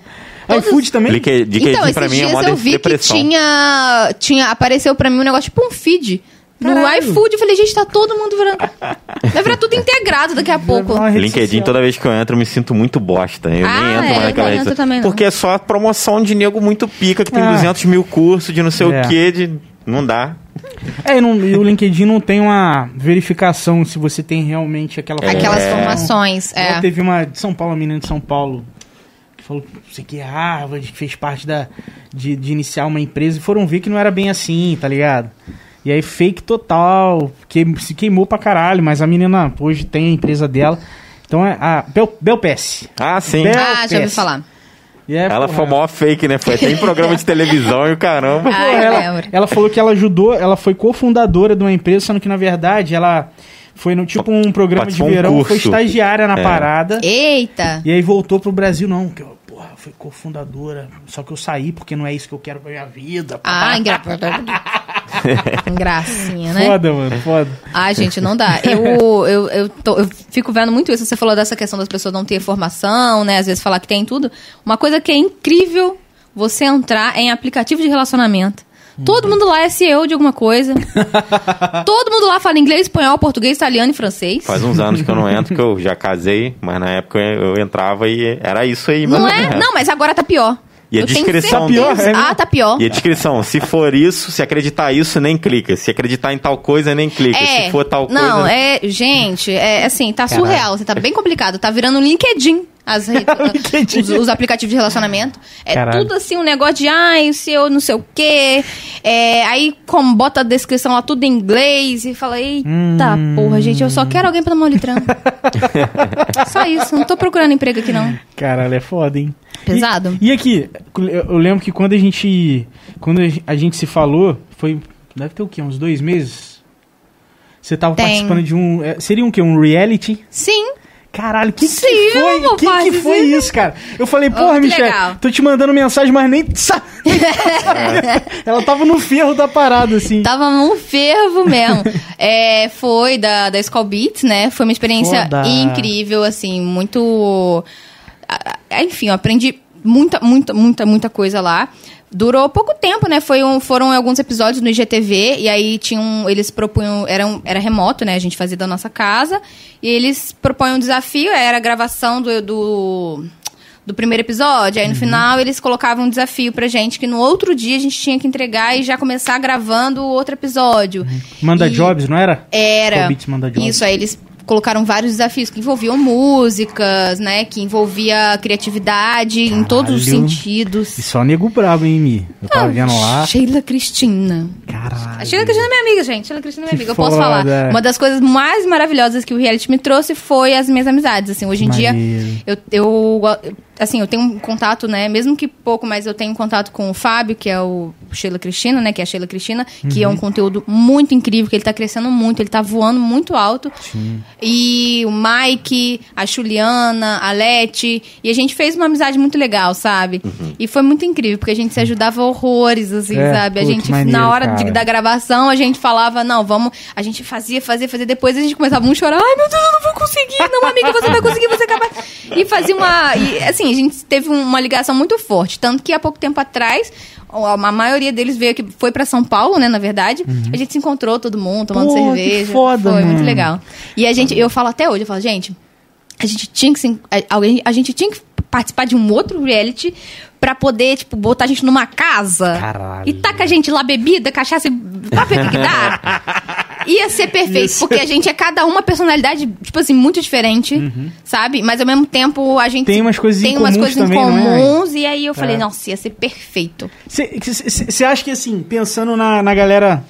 Todos- iFood também? LinkedIn, LinkedIn então, pra esses mim é dias moda eu de vi que depressão. tinha, tinha. Apareceu pra mim um negócio tipo um feed. No Caralho. iFood, eu falei, gente, tá todo mundo virando. Vai virar tudo integrado daqui a pouco. LinkedIn, social. toda vez que eu entro, eu me sinto muito bosta. Eu Ah, nem entro é, mais eu naquela rede entro também não. Porque é só promoção de nego muito pica, que tem Ah. 200 mil cursos de não sei É. o quê, de... não dá. É, e, não- e o LinkedIn não tem uma verificação se você tem realmente aquela Aquelas É. formações. Ela É. Teve uma de São Paulo, uma menina de São Paulo, que falou que sei que é Harvard, que fez parte da, de, de iniciar uma empresa e foram ver que não era bem assim, tá ligado? E aí, fake total, que, se queimou pra caralho, mas a menina hoje tem a empresa dela. Então é a Bel, Belpass. Ah, sim. Bel- Ah, já ouvi falar. E é, Ela porra, foi maior fake, né? Foi até em programa de televisão e o caramba. Ah, Pô, eu ela, ela falou que ela ajudou, ela foi cofundadora de uma empresa, sendo que na verdade ela foi no tipo um programa de Participou um verão, foi curso. estagiária na É. parada. Eita! E aí voltou pro Brasil, não, que eu, porra, fui cofundadora, só que eu saí porque não é isso que eu quero pra minha vida. Ah, *laughs* engra... *laughs* Gracinha, né? Foda, mano, foda. Ah, gente, não dá. Eu, eu, eu, tô- eu fico vendo muito isso. Você falou dessa questão das pessoas não ter formação, né? Às vezes falar que tem tudo. Uma coisa que é incrível você entrar em aplicativo de relacionamento. Todo mundo lá é CEO de alguma coisa. *laughs* Todo mundo lá fala inglês, espanhol, português, italiano e francês. Faz uns anos que eu não entro, que eu já casei, mas na época eu entrava e era isso aí. Não mais ou é? menos. Não, mas agora tá pior. E a Eu tenho descrição. Tá pior, é? Ah, tá pior. E a descrição, se for isso, se acreditar isso, nem clica. Se acreditar em tal coisa, nem clica. É. Se for tal não, coisa. é, gente, é assim, tá Caralho. surreal, você tá bem complicado, tá virando um LinkedIn. As redes, *laughs* LinkedIn. os, os aplicativos de relacionamento. É Caralho. tudo assim, um negócio de, ai, o seu não sei o quê. É, aí, como bota a descrição lá tudo em inglês e fala, eita Hum. porra, gente, eu só quero alguém pra litrão. *laughs* só isso, não tô procurando emprego aqui não. Caralho, é foda, hein? Pesado. E, e aqui, eu eu lembro que quando a gente. Quando a gente se falou, foi. Deve ter o quê? Uns dois meses? Você tava Tem. participando de um. é, Seria um quê? Um reality? Sim, Caralho, que Sim, que foi? Que que foi isso, cara? Eu falei, porra, que Michelle, legal. tô te mandando mensagem, mas nem sa- *laughs* Ela tava no ferro da parada, assim. Tava num fervo mesmo. É, foi da, da Skull Beats, né? Foi uma experiência Foda. incrível, assim, muito. Enfim, eu aprendi muita, muita, muita, muita coisa lá. Durou pouco tempo, né? Foi um, foram alguns episódios no IGTV, e aí tinham. Eles propunham. Era, um- era remoto, né? A gente fazia da nossa casa. E eles propõem um desafio, era a gravação do- do do primeiro episódio. Uhum. Aí no final eles colocavam um desafio pra gente que no outro dia a gente tinha que entregar e já começar gravando o outro episódio. Manda E jobs, não era? Era. Manda Jobs. Isso, aí eles colocaram vários desafios que envolviam músicas, né? Que envolvia criatividade em todos os Caralho. sentidos. E só nego brabo, hein, Mi? Eu tava vendo lá. Sheila Cristina. Caralho. A Sheila Cristina é minha amiga, gente. Sheila Cristina é minha Que amiga. Eu posso foda. falar. Uma das coisas mais maravilhosas que o reality me trouxe foi as minhas amizades. Assim, hoje em dia, Maneiro. eu, eu, assim, eu tenho um contato, né? Mesmo que pouco, mas eu tenho um contato com o Fábio, que é o Sheila Cristina, né? Que é a Sheila Cristina, que é Uhum. um conteúdo muito incrível, que ele tá crescendo muito, ele tá voando muito alto. E o Mike, a Juliana, a Leti. E a gente fez uma amizade muito legal, sabe? E foi muito incrível, porque a gente se ajudava horrores, assim, É, sabe? A gente, maneiro, na hora de- da gravação, a gente falava, não, vamos. A gente fazia, fazia, fazia. Depois a gente começava um chorar. Ai, meu Deus, eu não vou conseguir. Não, amiga, você vai conseguir, você é capaz. E fazia uma. E, assim, a gente teve uma ligação muito forte. Tanto que há pouco tempo atrás. A maioria deles veio aqui, foi pra São Paulo, né, na verdade. A gente se encontrou todo mundo, tomando Pô, que cerveja. foda, Foi muito mano. legal. E a gente, eu falo até hoje, eu falo, gente, a gente tinha que se, a, alguém, a gente tinha que participar de um outro reality pra poder, tipo, botar a gente numa casa Caralho. e taca a gente lá bebida, cachaça e pra ver o que que dá. *laughs* Ia ser perfeito, Isso. porque a gente é cada uma personalidade, tipo assim, muito diferente, sabe? Mas ao mesmo tempo a gente Uhum. Tem umas coisas em tem umas coisas também, é? comuns e aí eu falei, É. nossa, ia ser perfeito. Você acha que, assim, pensando na, na galera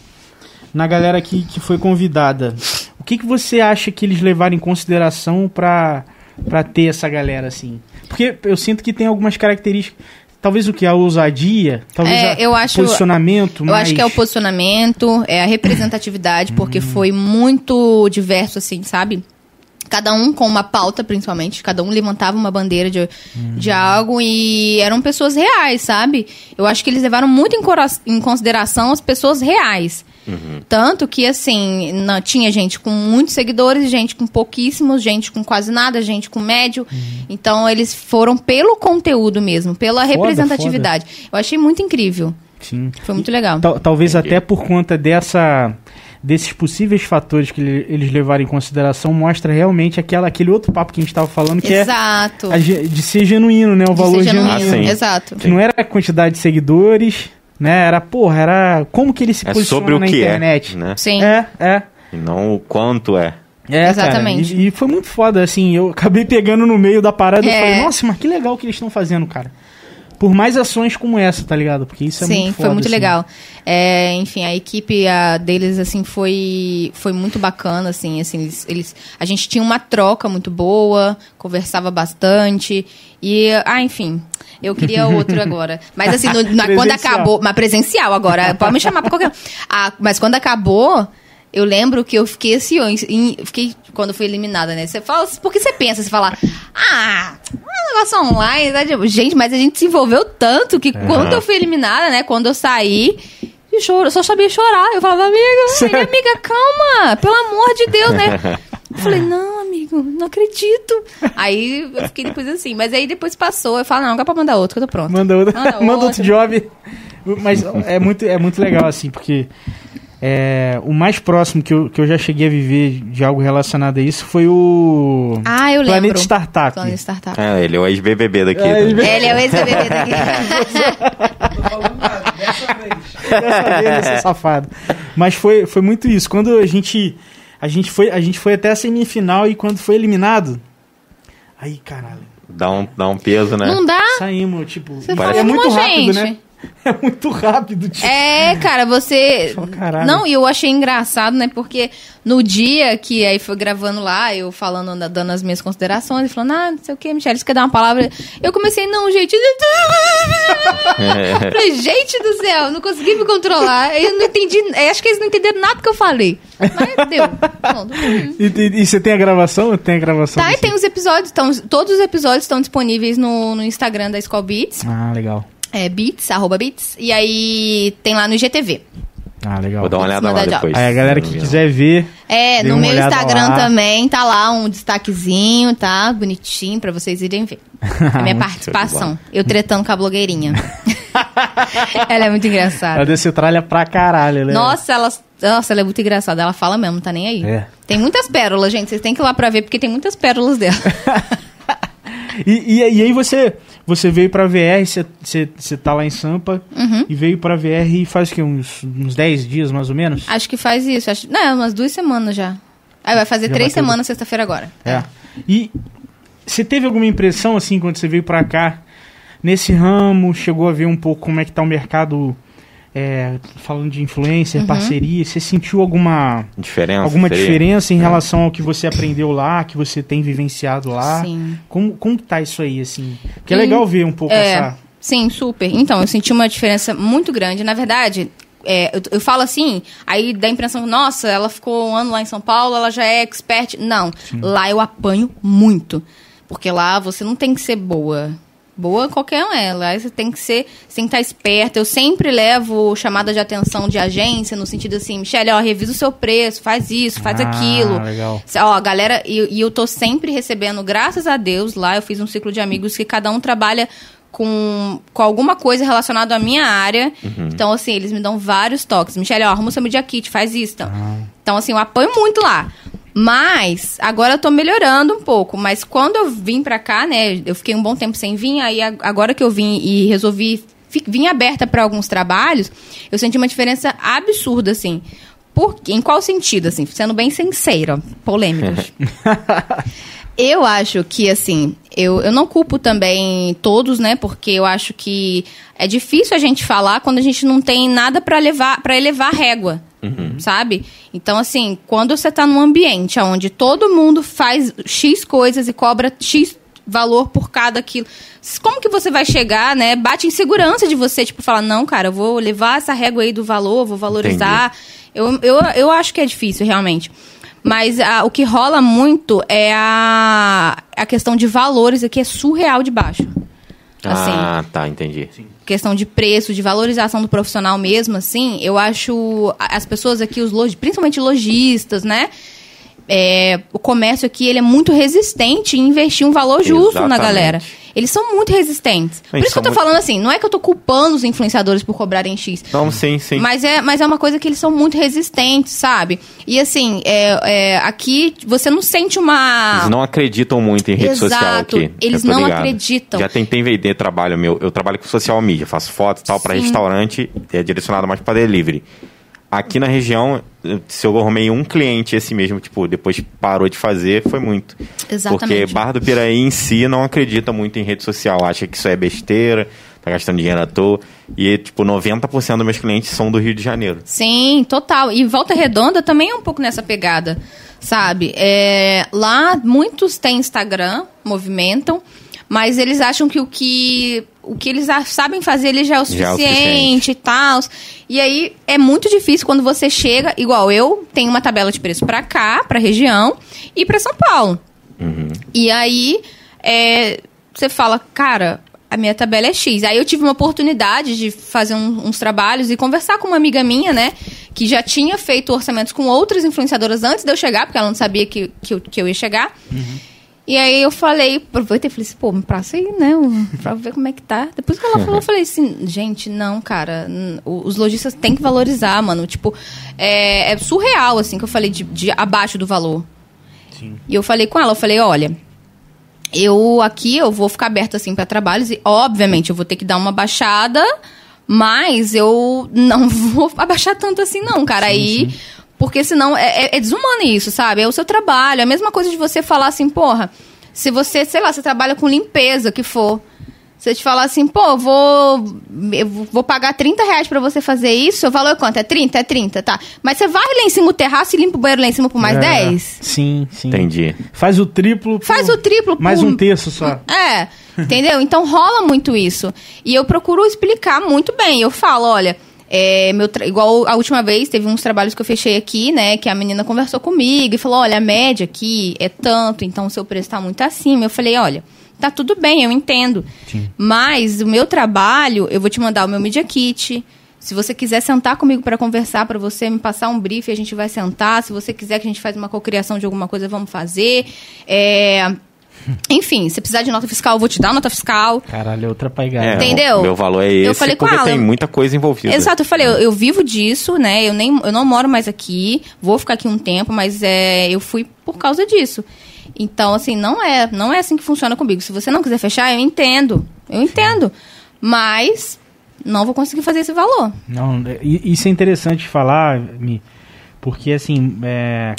na galera que, que foi convidada, o que, que você acha que eles levaram em consideração pra ter essa galera, assim? Porque eu sinto que tem algumas características, talvez o que? A ousadia, talvez É, a- eu acho- posicionamento, Eu mais... acho que é o posicionamento, é a representatividade, porque Hum. foi muito diverso, assim, sabe? Cada um com uma pauta, principalmente. Cada um levantava uma bandeira de, de Hum. algo e eram pessoas reais, sabe? Eu acho que eles levaram muito em, em consideração as pessoas reais. Tanto que, assim, na- tinha gente com muitos seguidores, gente com pouquíssimos, gente com quase nada, gente com médio. Então, eles foram pelo conteúdo mesmo, pela Foda, representatividade. Eu achei muito incrível. Sim. Foi muito legal. Tal- talvez até por conta dessa desses possíveis fatores que ele- eles levaram em consideração mostra realmente aquela, aquele outro papo que a gente estava falando que Exato. é a de ser genuíno, né? O De valor ser genuíno. Ah, sim. Exato. Que não era a quantidade de seguidores, né? Era, porra, era como que ele se É posiciona sobre o na que internet. é, né? Sim. É, é. E não o quanto é. É, Exatamente. cara, E, e foi muito foda, assim, eu acabei pegando no meio da parada e É. falei, nossa, mas que legal que eles estão fazendo, cara. Por mais ações como essa, tá ligado? Porque isso é Sim, muito foda. foi muito assim. legal. É, enfim, a equipe a, deles, assim, foi, foi muito bacana, assim, assim, eles, eles- a gente tinha uma troca muito boa, conversava bastante, e, ah, enfim, eu queria outro *laughs* agora. Mas, assim, no- na- quando acabou, mas presencial agora, *laughs* pode me chamar pra qualquer um. Ah, mas quando acabou... Eu lembro que eu fiquei assim, em- em- fiquei quando eu fui eliminada, né? Você fala, porque você pensa, você fala, ah, um negócio online, né? Gente, mas a gente se envolveu tanto que quando eu fui eliminada, né? Quando eu saí, eu, choro, eu só sabia chorar. Eu falava, amiga, amiga, calma, pelo amor de Deus, né? *laughs* Eu falei, não, amigo, não acredito. Aí eu fiquei depois assim, mas aí depois passou, eu falo, não, dá pra mandar outro, que eu tô pronto. Manda, outro, Manda *laughs* manda outro outro. job. Mas é muito, é muito legal, assim, porque é, o mais próximo que eu, que eu já cheguei a viver de algo relacionado a isso foi o Ah, eu lembro. Planeta Startup. Planeta Startup. É, ele é o ex-BBB daqui. É, né? ele- Ele é o ex-BBB daqui. Tô falando nada, dessa vez. Dessa vez, esse safado. Mas foi, foi muito isso. Quando a gente, a, gente foi, a gente foi até a semifinal e quando foi eliminado. Aí, caralho. Dá, um, dá um peso, né? Não dá? Saímos, tipo. Você é muito "Não, rápido, gente." né? *laughs* É muito rápido, tipo. É, cara, você. *laughs* Fala, caralho. Não, e eu achei engraçado, né? Porque no dia que aí foi gravando lá, eu falando, dando as minhas considerações, e falando, ah, não sei o que, Michelle, você quer dar uma palavra? Eu comecei, não, gente. *laughs* Falei, gente do céu, não consegui me controlar. Eu não entendi. eu Acho que eles não entenderam nada que eu falei. Mas deu. Pronto. E, e- e você tem a gravação? Tem a gravação? Tá, e tem os episódios, tão, todos os episódios estão disponíveis no, no Instagram da Skull Beats. Ah, legal. É Beats, arroba Beats. E aí tem lá no IGTV. Ah, legal. Vou dar uma olhada lá depois. Aí a galera que quiser ver. É, no meu Instagram lá. também tá lá um destaquezinho, tá? Bonitinho pra vocês irem ver. A *laughs* minha Muito participação. Eu tretando com a blogueirinha. *laughs* ela é muito Ela engraçada. desceu tralha pra caralho, né? Nossa, ela, nossa, ela é muito engraçada. Ela fala mesmo, não tá nem aí. É. Tem muitas pérolas, gente. Vocês têm que ir lá pra ver, porque tem muitas pérolas dela. *laughs* E, e, e aí você, você veio pra VR, você, tá lá em Sampa Uhum. e veio pra VR e faz o quê? Uns, uns 10 dias mais ou menos? Acho que faz isso. Acho, não, umas duas semanas já. Aí vai fazer Já três bateu- semanas sexta-feira agora. É. E você teve alguma impressão, assim, quando você veio pra cá, nesse ramo, chegou a ver um pouco como é que tá o mercado, é, falando de influencer, Uhum. parceria, você sentiu alguma, Diferença? alguma seria? diferença em relação ao que você aprendeu lá, que você tem vivenciado lá? Sim. Como, como que tá isso aí, assim? Porque é Sim. legal ver um pouco É, essa... sim, super. Então, eu senti uma diferença muito grande. Na verdade, é, eu, eu falo assim, aí dá a impressão, nossa, ela ficou um ano lá em São Paulo, ela já é expert. Não, lá eu apanho muito. Porque lá você não tem que ser boa. Boa qualquer um é. Lá você tem que ser, você tem que estar esperta. Eu sempre levo chamada de atenção de agência, no sentido assim, Michelle, ó, revisa o seu preço, faz isso, faz Ah, aquilo. legal. Ó, a galera, e, e eu tô sempre recebendo, graças a Deus, lá eu fiz um ciclo de amigos que cada um trabalha com, com alguma coisa relacionada à minha área. Então, assim, eles me dão vários toques. Michelle, ó, arruma seu Media Kit, faz isso. Então, então assim, eu apoio muito lá. Mas, agora eu tô melhorando um pouco. Mas quando eu vim pra cá, né, eu fiquei um bom tempo sem vir, aí agora que eu vim e resolvi vim aberta pra alguns trabalhos, eu senti uma diferença absurda, assim. Por, em qual sentido, assim? Sendo bem sincera, polêmicos. *laughs* Eu acho que, assim, eu, eu não culpo também todos, né? Porque eu acho que é difícil a gente falar quando a gente não tem nada pra levar para elevar a régua, sabe? Então, assim, quando você tá num ambiente onde todo mundo faz X coisas e cobra X valor por cada aquilo, como que você vai chegar, né? Bate insegurança de você, tipo, falar, não, cara, eu vou levar essa régua aí do valor, vou valorizar. Eu, eu, eu acho que é difícil, realmente. Mas ah, o que rola muito é a, a questão de valores aqui é surreal de baixo. Assim, Ah, tá, entendi. Questão de preço, de valorização do profissional mesmo, assim, eu acho as pessoas aqui, os logi, principalmente lojistas, né? É, o comércio aqui ele é muito resistente em investir um valor justo na Exatamente. galera. Eles são muito resistentes. Por Eles isso que eu tô muito- falando assim, não é que eu tô culpando os influenciadores por cobrarem X. Não, sim, sim. Mas é, mas é uma coisa que eles são muito resistentes, sabe? E assim, é, é, aqui você não sente uma. Eles não acreditam muito em rede social Exato. aqui. Eles não ligado. acreditam. Já tentei vender trabalho meu. Eu trabalho com social media, faço fotos e tal para restaurante, é direcionado mais para delivery. Aqui na região, se eu arrumei um cliente esse mesmo, tipo, depois parou de fazer, foi muito. Exatamente. Porque Barra do Piraí em si não acredita muito em rede social, acha que isso é besteira, tá gastando dinheiro à toa. E, tipo, 90% dos meus clientes são do Rio de Janeiro. Sim, total. E Volta Redonda também é um pouco nessa pegada, sabe? É, lá muitos têm Instagram, movimentam, mas eles acham que o que o que eles sabem fazer ele já é o é suficiente, e tal. E aí é muito difícil quando você chega, igual eu, tenho uma tabela de preço pra cá, pra região e pra São Paulo. E aí, é, você fala, cara, a minha tabela é X. Aí eu tive uma oportunidade de fazer um- uns trabalhos e conversar com uma amiga minha, né? Que já tinha feito orçamentos com outras influenciadoras antes de eu chegar, porque ela não sabia que, que, eu, que eu ia chegar. E aí eu falei, aproveitei e falei assim, pô, me passa aí, né? Pra ver como é que tá. Depois que ela falou, eu falei assim, gente, não, cara, os lojistas têm que valorizar, mano. Tipo, é, é surreal, assim, que eu falei de, de abaixo do valor. E eu falei com ela, eu falei, olha, eu aqui eu vou ficar aberta assim para trabalhos e obviamente eu vou ter que dar uma baixada, mas eu não *laughs* vou abaixar tanto assim não, cara. Aí porque senão é, é, é desumano isso, sabe? É o seu trabalho, é a mesma coisa de você falar assim, porra, se você, sei lá, você trabalha com limpeza, que for, você te falar assim, pô, vou, eu vou pagar 30 reais pra você fazer isso, o valor é quanto? É 30? É 30, tá. Mas você vai lá em cima do terraço e limpa o banheiro lá em cima por mais É, 10? Sim, sim. Entendi. Faz o triplo. por- Faz o triplo Mais por- um terço só. *laughs* É, entendeu? Então rola muito isso. E eu procuro explicar muito bem. Eu falo, olha, é, meu tra- igual a última vez, teve uns trabalhos que eu fechei aqui, né? Que a menina conversou comigo e falou: olha, a média aqui é tanto, então o seu preço tá muito acima. Eu falei, olha. Tá tudo bem, eu entendo. Mas o meu trabalho, eu vou te mandar o meu Media Kit. Se você quiser sentar comigo para conversar, para você me passar um brief, a gente vai sentar. Se você quiser que a gente faça uma cocriação de alguma coisa, vamos fazer. É, enfim, se precisar de nota fiscal, eu vou te dar nota fiscal. Caralho, é outra paigada. É, Entendeu? Meu valor é esse Eu falei com porque tem muita coisa envolvida. Exato, eu falei, eu, eu vivo disso, né? Eu, nem, eu não moro mais aqui, vou ficar aqui um tempo, mas é, eu fui por causa disso. Então, assim, não é, não é assim que funciona comigo. Se você não quiser fechar, eu entendo. Eu entendo. Mas não vou conseguir fazer esse valor. Não, i- isso é interessante falar, Mi, porque assim, é,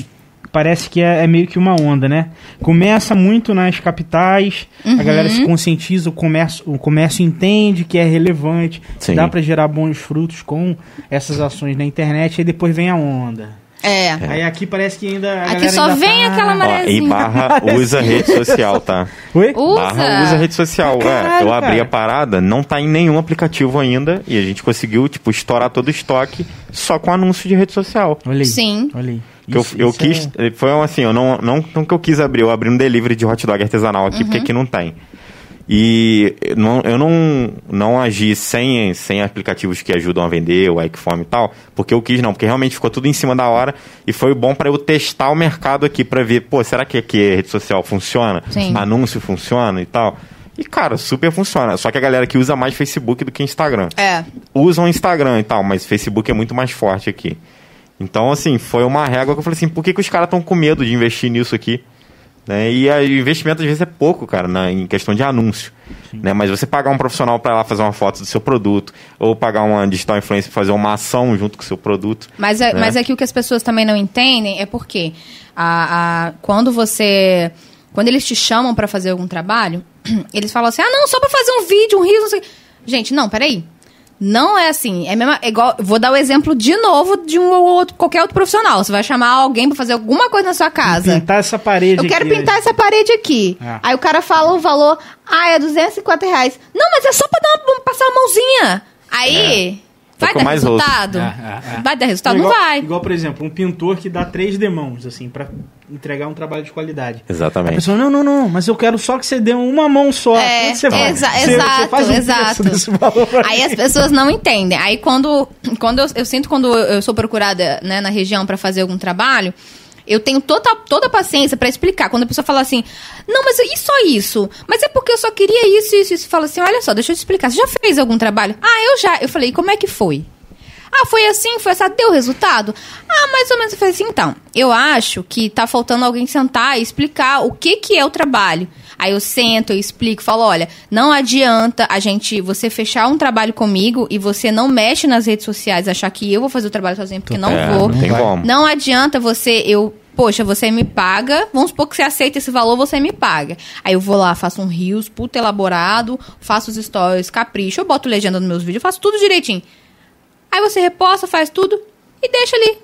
parece que é, é meio que uma onda, né? Começa muito nas capitais, Uhum. a galera se conscientiza, o comércio, o comércio entende que é relevante, Sim. dá pra gerar bons frutos com essas ações na internet, e depois vem a onda. É. Aí aqui parece que ainda. a Aqui só ainda vem tá- aquela Ó, marezinha. e Barra usa rede social, tá? Oi? Usa. Barra usa rede social. Caralho, é, eu abri cara. a parada, não tá em nenhum aplicativo ainda e a gente conseguiu, tipo, estourar todo o estoque só com anúncio de rede social. Olha aí. Sim. Olha aí. Que Isso- eu, eu isso quis, é- foi um assim, eu não, não, não que eu quis abrir, eu abri um delivery de hot dog artesanal aqui, Uhum. porque aqui não tem. E eu não, eu não, não agi sem, sem aplicativos que ajudam a vender, o Ecfome e tal, porque eu quis não, porque realmente ficou tudo em cima da hora e foi bom para eu testar o mercado aqui para ver, pô, será que aqui a rede social funciona? Sim. Anúncio funciona e tal? E cara, super funciona. Só que a galera que usa mais Facebook do que Instagram É. usam Instagram e tal, mas Facebook é muito mais forte aqui. Então, assim, foi uma régua que eu falei assim, por que, que os caras estão com medo de investir nisso aqui? Né? E o investimento às vezes é pouco, cara, na, em questão de anúncio. Né? Mas você pagar um profissional para lá fazer uma foto do seu produto, ou pagar uma digital influencer pra fazer uma ação junto com o seu produto. Mas, é, né? mas aqui o que as pessoas também não entendem é porque a, a- quando você. Quando eles te chamam pra fazer algum trabalho, *clears throat* eles falam assim: ah, não, só pra fazer um vídeo, um riso, não sei. o quê." Gente, não, peraí. Não é assim. É, mesmo, é igual. Vou dar o exemplo de novo de um ou outro, qualquer outro profissional. Você vai chamar alguém pra fazer alguma coisa na sua casa. Pintar essa parede Eu quero aqui, né? pintar essa parede aqui. É. Aí o cara fala o valor, ah, é 250 reais. Não, mas é só pra dar uma, passar a mãozinha. Aí, É vai dar resultado? É, é, é. Vai dar resultado? igual, não vai. Igual, por exemplo, um pintor que dá três demãos, assim, pra entregar um trabalho de qualidade. A Exatamente. pessoa, não, não, não, mas eu quero só que você dê uma mão só. É, Quando você vai? exa- Você- você exato, faz um terço exato. desse valor pra Aí as pessoas não entendem. Aí quando, quando eu, eu sinto quando eu sou procurada né, na região pra fazer algum trabalho, Eu tenho toda, toda a paciência pra explicar. Quando a pessoa fala assim, não, mas e só isso? Mas é porque eu só queria isso, isso, isso. Fala assim, olha só, deixa eu te explicar. Você já fez algum trabalho? Ah, eu já. Eu falei, como é que foi? Ah, foi assim, foi assim, deu resultado? Ah, mais ou menos. Eu falei assim, então, eu acho que tá faltando alguém sentar e explicar o que que é o trabalho. Aí eu sento, eu explico, falo, olha, não adianta a gente, você fechar um trabalho comigo e você não mexe nas redes sociais, achar que eu vou fazer o trabalho sozinho, porque não É, vou. Não tem como. Não adianta você, eu, poxa, você me paga, vamos supor que você aceita esse valor, você me paga. Aí eu vou lá, faço um rios, puto elaborado, faço os stories, capricho, eu boto legenda nos meus vídeos, faço tudo direitinho. Aí você reposta, faz tudo e deixa ali,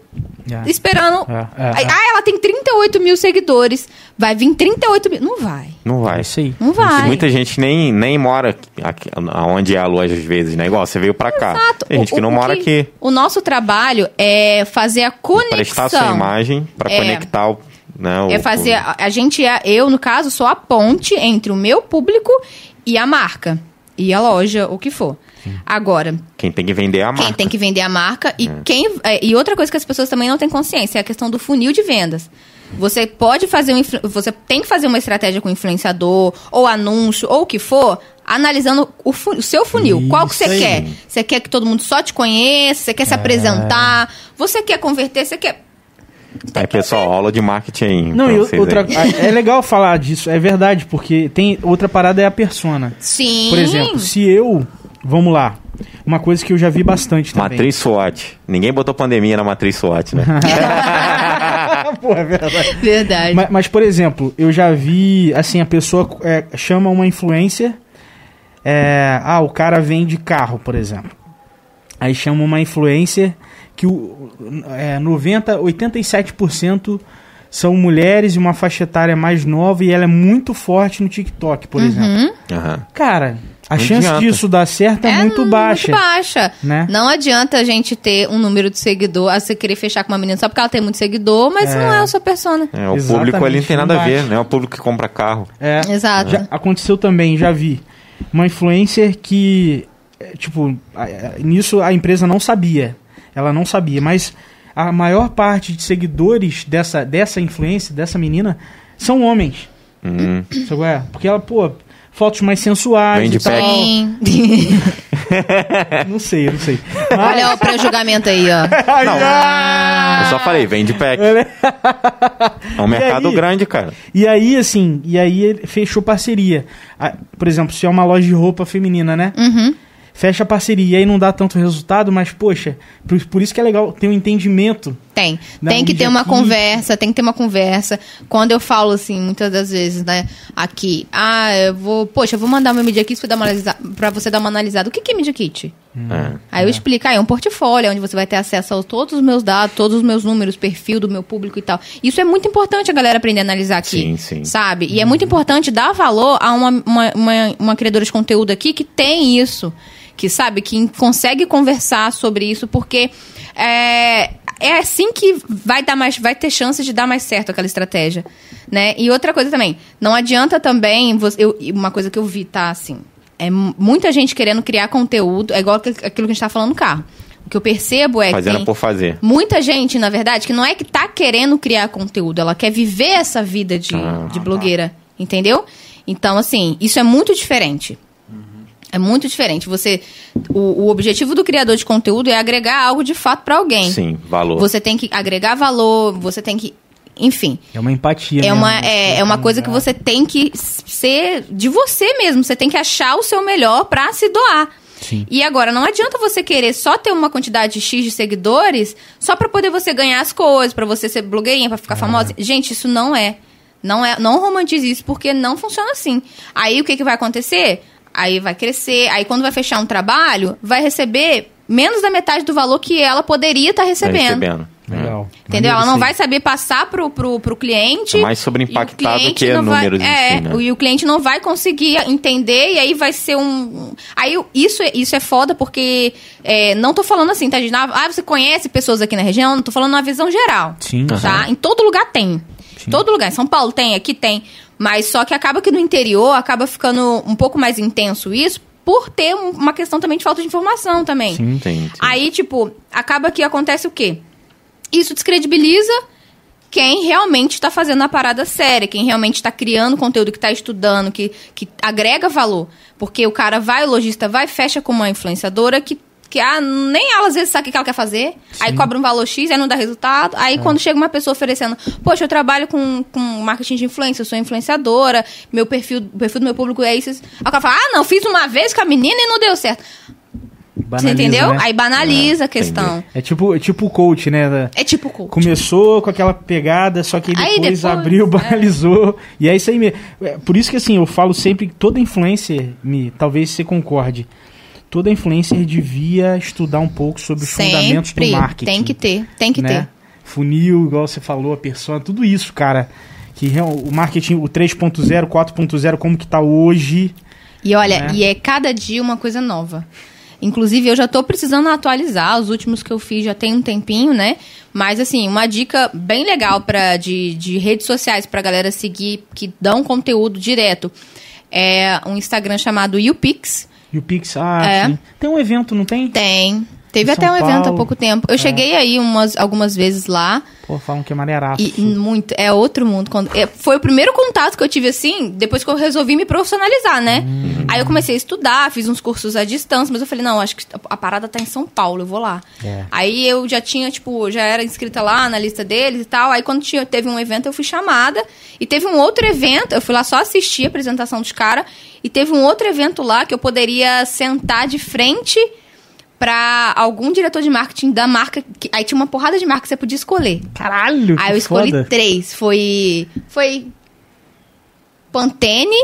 É. esperando. É, é. Ah, ela tem 38 mil seguidores, vai vir 38 mil. Não vai, Não vai. Isso aí. não vai. Muita gente nem, nem mora aqui, onde é a loja às vezes, né? Igual você veio pra cá. Exato. Tem gente O- que não mora aqui. O nosso trabalho é fazer a conexão. Prestar sua imagem pra É. conectar o. Né, o- É fazer. A, a gente é. Eu, no caso, sou a ponte entre o meu público e a marca. E a loja, o que for. Agora, Quem tem que vender é a quem marca. tem que vender a marca e quem. é, e outra coisa que as pessoas também não têm consciência é a questão do funil de vendas. Você pode fazer um. Você tem que fazer uma estratégia com influenciador, ou anúncio, ou o que for, analisando o, fu- o seu funil. Qual que você Isso aí. quer? Você quer que todo mundo só te conheça? Você quer se apresentar? Você quer converter? Você quer. Aí, pessoal, aula de marketing. Não, e outra, aí. é legal falar disso, é verdade, porque tem outra parada é a persona. Sim. Por exemplo, se eu, vamos lá, uma coisa que eu já vi bastante também. Matriz SWOT. Ninguém botou pandemia na matriz SWOT, né? *laughs* Pô, é verdade. Verdade. Mas, mas, por exemplo, eu já vi, assim, a pessoa é, chama uma influencer, é, ah, o cara vende carro, por exemplo. Aí chama uma influencer que o é, 90, 87% são mulheres e uma faixa etária mais nova e ela é muito forte no TikTok, por exemplo. Aham. Cara, a Não chance adianta. disso dar certo é, muito baixa. Muito baixa. né? Não adianta a gente ter um número de seguidor, ah, você querer fechar com uma menina só porque ela tem muito seguidor, mas É. não é a sua persona. É, o Exatamente, público ali não tem nada a ver, né? É o público que compra carro. É. Exato. Já aconteceu também, já vi. Uma influencer que, é, tipo, a- a- nisso a empresa não sabia. Ela não sabia, mas a maior parte de seguidores dessa, dessa influência, dessa menina, são homens. Hum. Sabe qual é? Porque ela, pô, fotos mais sensuais Vende e tal. *laughs* Não sei, não sei. Olha o pré-julgamento aí, ó. *laughs* Não, eu só falei, vende pack. É um mercado aí? grande, cara. E aí, assim, e aí ele fechou parceria. Ah, Por exemplo, se é uma loja de roupa feminina, né? Uhum. Fecha parceria e aí não dá tanto resultado, mas, poxa, por, por isso que é legal ter um entendimento. Tem. Dá tem um que ter uma aqui. conversa, tem que ter uma conversa. Quando eu falo assim, muitas das vezes, né, aqui, ah, eu vou, poxa, eu vou mandar meu Media Kit pra, dar uma analisa- pra você dar uma analisada. O que, que é Media Kit? É. Aí eu explico, ah, é um portfólio onde você vai ter acesso a todos os meus dados, todos os meus números, perfil do meu público e tal. Isso é muito importante a galera aprender a analisar aqui. Sim, sim. Sabe? E é muito importante dar valor a uma, uma, uma, uma criadora de conteúdo aqui que tem isso. Que sabe, que consegue conversar sobre isso, porque é, é assim que vai dar mais, vai ter chance de dar mais certo aquela estratégia, né? E outra coisa também, não adianta também, você, eu, uma coisa que eu vi, tá, assim, é muita gente querendo criar conteúdo, é igual aquilo que a gente tá falando no carro. O que eu percebo é que Fazendo tem por fazer. muita gente, na verdade, que não é que tá querendo criar conteúdo, ela quer viver essa vida de, Ah, de blogueira, entendeu? Então, assim, isso é muito diferente. É muito diferente. Você, o, o objetivo do criador de conteúdo é agregar algo de fato pra alguém. Sim, valor. Você tem que agregar valor, você tem que, enfim, É uma empatia. é mesmo, uma, né? é, é uma coisa que você tem que ser de você mesmo. Você tem que achar o seu melhor pra se doar. Sim. E agora, não adianta você querer só ter uma quantidade X de seguidores só pra poder você ganhar as coisas, pra você ser blogueirinha, pra ficar famosa. Gente, isso não é. Não é, não romantize isso porque não funciona assim. Aí o que, que vai acontecer? Aí vai crescer, aí quando vai fechar um trabalho, vai receber menos da metade do valor que ela poderia estar Tá recebendo. recebendo. É. Legal. Entendeu? Ela não isso vai saber passar pro, pro, pro cliente. É mais sobre o impactar do cliente que não vai- números em é, si, né? E o cliente não vai conseguir entender, e aí vai ser um. Aí isso, é- isso é foda, porque é, não tô falando assim, tá? Ah, você conhece pessoas aqui na região? Não tô falando uma visão geral. Sim. Tá? Em todo lugar tem. Em todo lugar. Em São Paulo tem, aqui tem. Mas só que acaba que no interior acaba ficando um pouco mais intenso isso, por ter um- uma questão também de falta de informação também. Sim. Sim. Aí, tipo, acaba que acontece o quê? Isso descredibiliza quem realmente tá fazendo a parada séria, quem realmente tá criando conteúdo, que tá estudando, que, que agrega valor. Porque o cara vai, o lojista vai, fecha com uma influenciadora que que ah, nem ela às vezes sabe o que ela quer fazer, aí cobra um valor X, aí não dá resultado. Aí quando chega uma pessoa oferecendo, poxa, eu trabalho com, com marketing de influência, eu sou influenciadora, meu perfil, o perfil do meu público é isso. Aí o cara fala, ah, não, fiz uma vez com a menina e não deu certo. Você Banaliza, entendeu? né? Aí banaliza a questão. É tipo, é tipo o coach, né? É tipo coach. Começou com aquela pegada, só que depois, depois, abriu, *laughs* é. banalizou. E é isso aí mesmo. É, Por isso que assim, eu falo sempre que toda influencer, me, talvez você concorde, toda influencer devia estudar um pouco sobre os fundamentos do Sempre. marketing. Tem que ter, tem que né? ter. Funil, igual você falou, a persona, tudo isso, cara. Que o marketing, o 3.0, 4.0, como que tá hoje. E olha, Né? e é cada dia uma coisa nova. Inclusive, eu já tô precisando atualizar. Os últimos que eu fiz já tem um tempinho, né? Mas, assim, uma dica bem legal pra, de, de redes sociais pra galera seguir, que dão conteúdo direto, é um Instagram chamado YouPix. E o Pix, ah, É. Tem um evento, não tem? Tem. Teve até um evento há Paulo. pouco tempo. Eu cheguei aí umas, algumas vezes lá. Pô, falam que é maneiraço. E muito, é outro mundo. Quando, é, foi o primeiro contato que eu tive assim, depois que eu resolvi me profissionalizar, né? Hum. Aí eu comecei a estudar, fiz uns cursos à distância, mas eu falei, não, acho que a parada tá em São Paulo, eu vou lá. É. Aí eu já tinha, tipo, já era inscrita lá na lista deles e tal. Aí quando tinha, teve um evento, eu fui chamada. E teve um outro evento, eu fui lá só assistir a apresentação dos caras. E teve um outro evento lá que eu poderia sentar de frente pra algum diretor de marketing da marca. que- aí tinha uma porrada de marca que você podia escolher. Caralho, Aí eu escolhi foda. três. Foi. Foi. Pantene.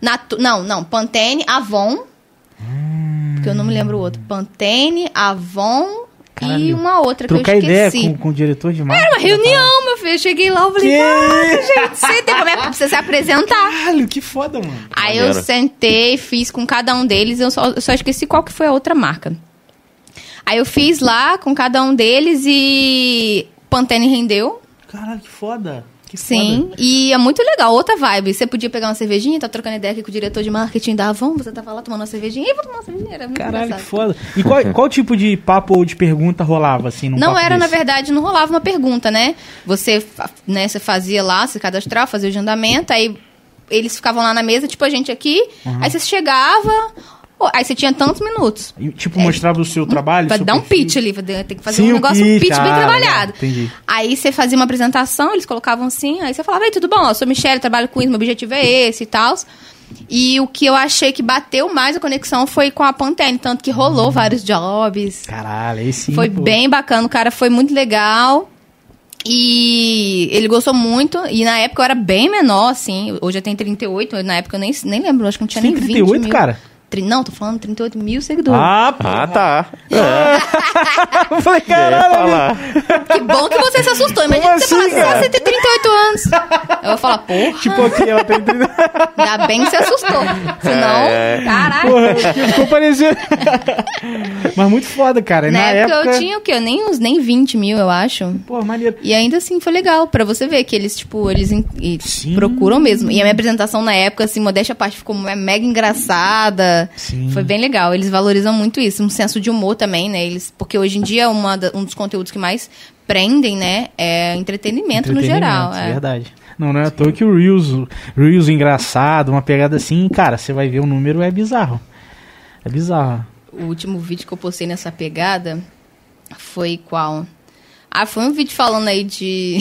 Natu não, não. Pantene, Avon. Porque eu não me lembro o outro. Pantene, Avon e Caralho. uma outra Trocar que eu ideia esqueci. com, com o diretor de marketing. Era uma reunião, meu filho. Eu cheguei lá, eu falei, Que? caraca, gente, você tem como é pra você se apresentar. Caralho, que foda, mano. Aí eu sentei, fiz com cada um deles, eu só, eu só esqueci qual que foi a outra marca. Aí eu fiz lá com cada um deles e Pantene rendeu. Caralho, que foda. Que Sim, e é muito legal, outra vibe. Você podia pegar uma cervejinha, tá trocando ideia aqui com o diretor de marketing da Avon, você tava lá tomando uma cervejinha, e vou tomar uma cervejinha, era muito Caralho, que engraçado. foda. E qual, *laughs* qual tipo de papo ou de pergunta rolava, assim, Não era, na desse? verdade, não rolava uma pergunta, né? Você, né, você fazia lá, se cadastrava, fazia o agendamento, aí eles ficavam lá na mesa, tipo a gente aqui, Uhum. aí você chegava, aí você tinha tantos minutos. E, Tipo, mostrava o seu trabalho, Pra dar um perfil? pitch ali, tem que fazer Sim, um negócio, um pitch, pitch bem ah, trabalhado. entendi. Aí você fazia uma apresentação, eles colocavam assim, aí você falava, ei, tudo bom, eu sou Michelle, trabalho com isso, meu objetivo é esse e tal. E o que eu achei que bateu mais a conexão foi com a Pantene, tanto que rolou vários jobs. Caralho, aí sim. Foi pô. bem bacana, o cara foi muito legal. E ele gostou muito. E na época eu era bem menor, assim. Hoje eu tenho 38, na época eu nem, nem lembro, acho que não tinha nem tem 20 38, mil. cara? Tri- Não, tô falando 38 mil seguidores. Ah. Ah, tá. É, *laughs* Eu falei, é, caralho. Que bom que você se assustou. Imagina Como você falar assim, assim, ah, cara? você tem 38 anos. Eu vou falar, porra, Tipo aqui, ela tem 30. ainda bem que você assustou. Senão, É. caralho. Porra, ficou parecendo. Mas muito foda, cara. Na, Na, época, eu tinha o quê? Nem uns nem 20 mil, eu acho. Pô, maneiro. E ainda assim foi legal, pra você ver que eles, tipo, eles in- e Sim. procuram mesmo. E a minha apresentação na época, assim, modéstia à parte, ficou me- mega engraçada. Sim. Foi bem legal. Eles valorizam muito isso. Um senso de humor também, né? Eles, porque hoje em dia uma da- um dos conteúdos que mais prendem, né? É entretenimento, no geral. é É. verdade. Não, não é à toa que o Reels, o Reels engraçado, uma pegada assim, cara, você vai ver o número, é bizarro. É bizarro. O último vídeo que eu postei nessa pegada foi qual? Ah, foi um vídeo falando aí de,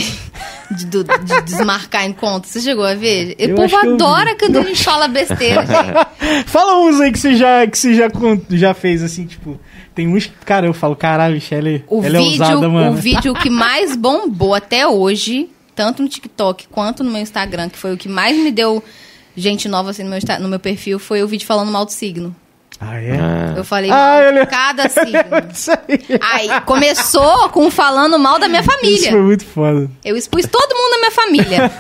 de, do- de desmarcar encontro. Você chegou a ver? Eu o povo adora quando a gente fala besteira, *laughs* gente. Fala uns aí que você já, que você já, já fez, assim, tipo. Tem uns cara, eu falo, caralho, Michelle, O ela vídeo, é ousada, mano. o vídeo que mais *laughs* bombou até hoje, tanto no TikTok quanto no meu Instagram, que foi o que mais me deu gente nova assim no meu, no meu perfil, foi o vídeo falando mal do signo. Ah, é? Eu falei Ah, mal ele- de cada *laughs* signo. Isso aí. Começou com falando mal da minha Isso família. foi muito foda. Eu expus todo mundo da minha família.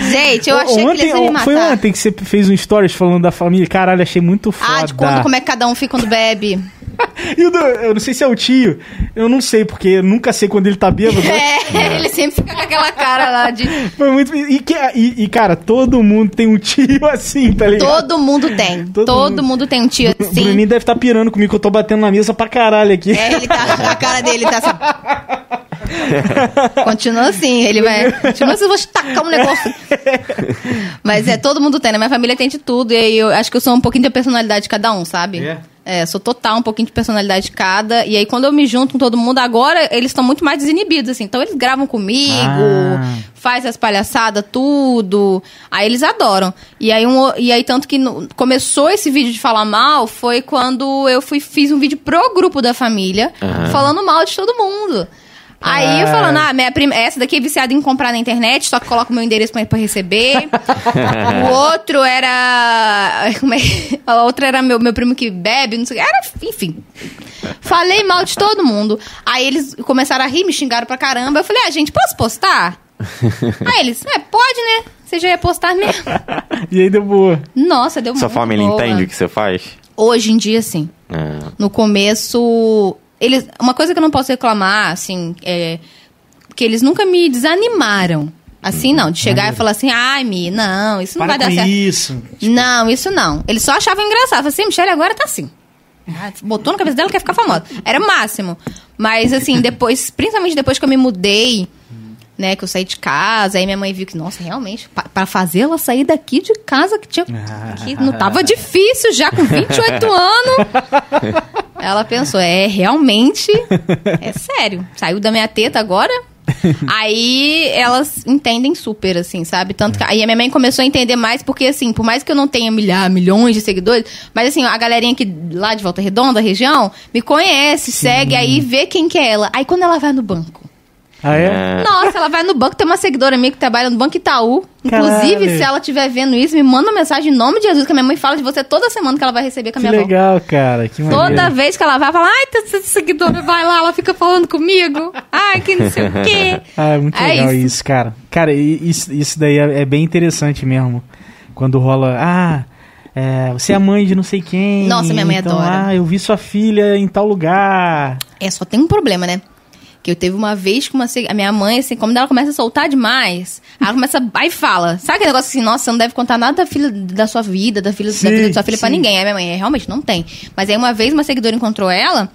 *laughs* Gente, eu achei que ontem, eles iam me matar. Foi ontem que você fez um stories falando da família. Caralho, achei muito foda. Ah, de quando, como é que cada um fica quando bebe. *laughs* E o do, eu não sei se é o tio, eu não sei, porque eu nunca sei quando ele tá bêbado. né? É, ele sempre fica com aquela cara lá de. Foi muito. E, que- e- e, cara, todo mundo tem um tio assim, tá ligado? Todo mundo tem. Todo Todo, mundo. mundo. tem um tio O assim. Bruninho deve estar pirando comigo, que eu tô batendo na mesa pra caralho aqui. É, ele tá. A cara dele tá assim. Continua assim, ele vai. Continua assim, eu vou te tacar um negócio. Mas é, todo mundo tem, né? Minha família tem de tudo. E aí eu acho que eu sou um pouquinho da personalidade de cada um, sabe? É? É, sou total um pouquinho de personalidade de cada. E aí, quando eu me junto com todo mundo, agora eles estão muito mais desinibidos, assim. Então, eles gravam comigo, Ah. faz as palhaçadas, tudo. Aí eles adoram. E aí, um, e aí tanto que no- começou esse vídeo de falar mal foi quando eu fui, fiz um vídeo pro grupo da família, falando mal de todo mundo. Aí eu Ah. falando, ah, minha prima, essa daqui é viciada em comprar na internet, só que coloca o meu endereço pra, pra receber. *laughs* o outro era. *laughs* Como é? A outra era meu, meu primo que bebe, não sei o que. Era, enfim. Falei mal de todo mundo. Aí eles começaram a rir, me xingaram pra caramba. Eu falei, ah, gente, posso postar? *laughs* Aí eles, é, pode, né? Você já ia postar mesmo. E aí deu boa. Nossa, deu Sua muito família boa. entende o que você faz? Hoje em dia, sim. É. No começo, eles, uma coisa que eu não posso reclamar, assim, é que eles nunca me desanimaram. Assim, não, de chegar e falar assim, ai, Mi, não, isso não Para vai com dar certo. isso. Não, isso não. Eles só achavam engraçado. Assim, Michelle agora tá assim. Ah, Botou na cabeça dela que quer ficar famosa. Era o máximo. Mas, assim, *laughs* depois, principalmente depois que eu me mudei, né, que eu saí de casa, aí minha mãe viu que, nossa, realmente, pa- pra fazer ela sair daqui de casa, que tinha. Que não tava *laughs* difícil já, com 28 anos. Ela pensou, é, realmente, é sério. Saiu da minha teta agora. Aí elas entendem super, assim, sabe? Tanto que aí a minha mãe começou a entender mais, porque assim, por mais que eu não tenha milhar, milhões de seguidores, mas assim, a galerinha que lá de Volta Redonda, região, me conhece, segue aí, vê quem que é ela. Aí quando ela vai no banco. Ah, é? É. Nossa, ela vai no banco, tem uma seguidora minha que trabalha no Banco Itaú. Inclusive, Caralho. se ela estiver vendo isso, me manda uma mensagem em nome de Jesus, que a minha mãe fala de você toda semana que ela vai receber com a Que minha avó. legal, cara. Que maneiro. Toda vez que ela vai, fala, ai, essa seguidora vai lá, ela fica falando comigo. Ai, que não sei o quê. Ah, é muito É legal isso. isso. cara. Cara, e isso, isso daí é, é bem interessante mesmo. Quando rola, ah, é, você é a mãe de não sei quem. Nossa, minha mãe então, adora. Ah, eu vi sua filha em tal lugar. É, só tem um problema, né? Que eu teve uma vez que uma, a minha mãe, assim, como ela começa a soltar demais, ela começa a. Aí fala. Sabe aquele negócio assim, nossa, você não deve contar nada da filha da sua vida, da, filha, Sim, da vida da sua filha pra sim. ninguém. Aí minha mãe, é, realmente não tem. Mas aí uma vez uma seguidora encontrou ela.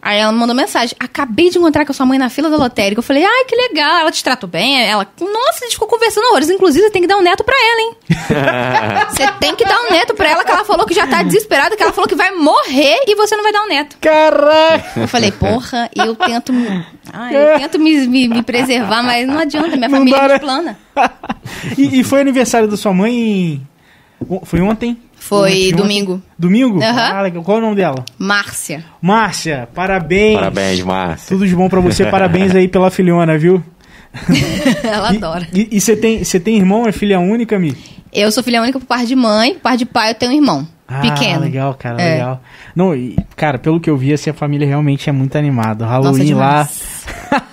Aí ela me mandou mensagem. Acabei de encontrar com a sua mãe na fila da lotérica. Eu falei, ai, que legal, ela te tratou bem. Ela, nossa, a gente ficou conversando horrores. Inclusive, você tem que dar um neto pra ela, hein? *laughs* Você tem que dar um neto pra ela, que ela falou que já tá desesperada, que ela falou que vai morrer e você não vai dar um neto. Caraca! Eu falei, porra, eu tento. me- Ai, eu tento me, me- me preservar, mas não adianta, minha Não família é né? plana. *laughs* e, e foi aniversário da sua mãe em- Foi ontem? Foi Ontem, domingo. ontem? Domingo? Aham. Ah. Qual é o nome dela? Márcia. Márcia, parabéns. Parabéns, Márcia. Tudo de bom pra você, parabéns aí pela filhona, viu? *laughs* Ela E- adora. E você tem, você tem irmão, é filha única, Mi? Eu sou filha única por parte de mãe, por parte de pai eu tenho um irmão. Ah, pequeno. legal, cara, É. legal. Não, e, cara, pelo que eu vi, assim, a família realmente é muito animada. Halloween lá. *laughs*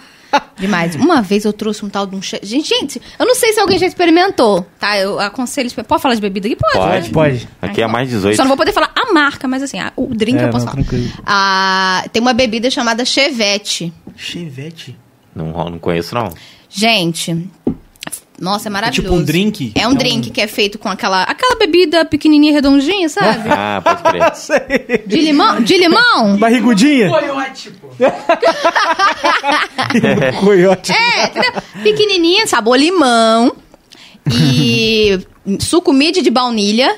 demais. Uma vez eu trouxe um tal de um... che- Gente, gente, eu não sei se alguém já experimentou, tá? Eu aconselho... Pode falar de bebida aqui? Pode. Pode. né? Pode. Aqui é Ai, mais Só 18. não vou poder falar a marca, mas assim, a- o drink É, eu posso não, falar. tranquilo. Ah, tem uma bebida chamada Chevette. Chevette. Não, não conheço, não. Gente, nossa, é maravilhoso. tipo um drink? É um É um- drink que é feito com aquela, aquela bebida pequenininha, redondinha, sabe? Ah, pode crer. *laughs* De limão? De limão? Barrigudinha? Coiote, pô. Coiote. É, entendeu? Pequenininha, sabor limão. E *laughs* suco mid de baunilha.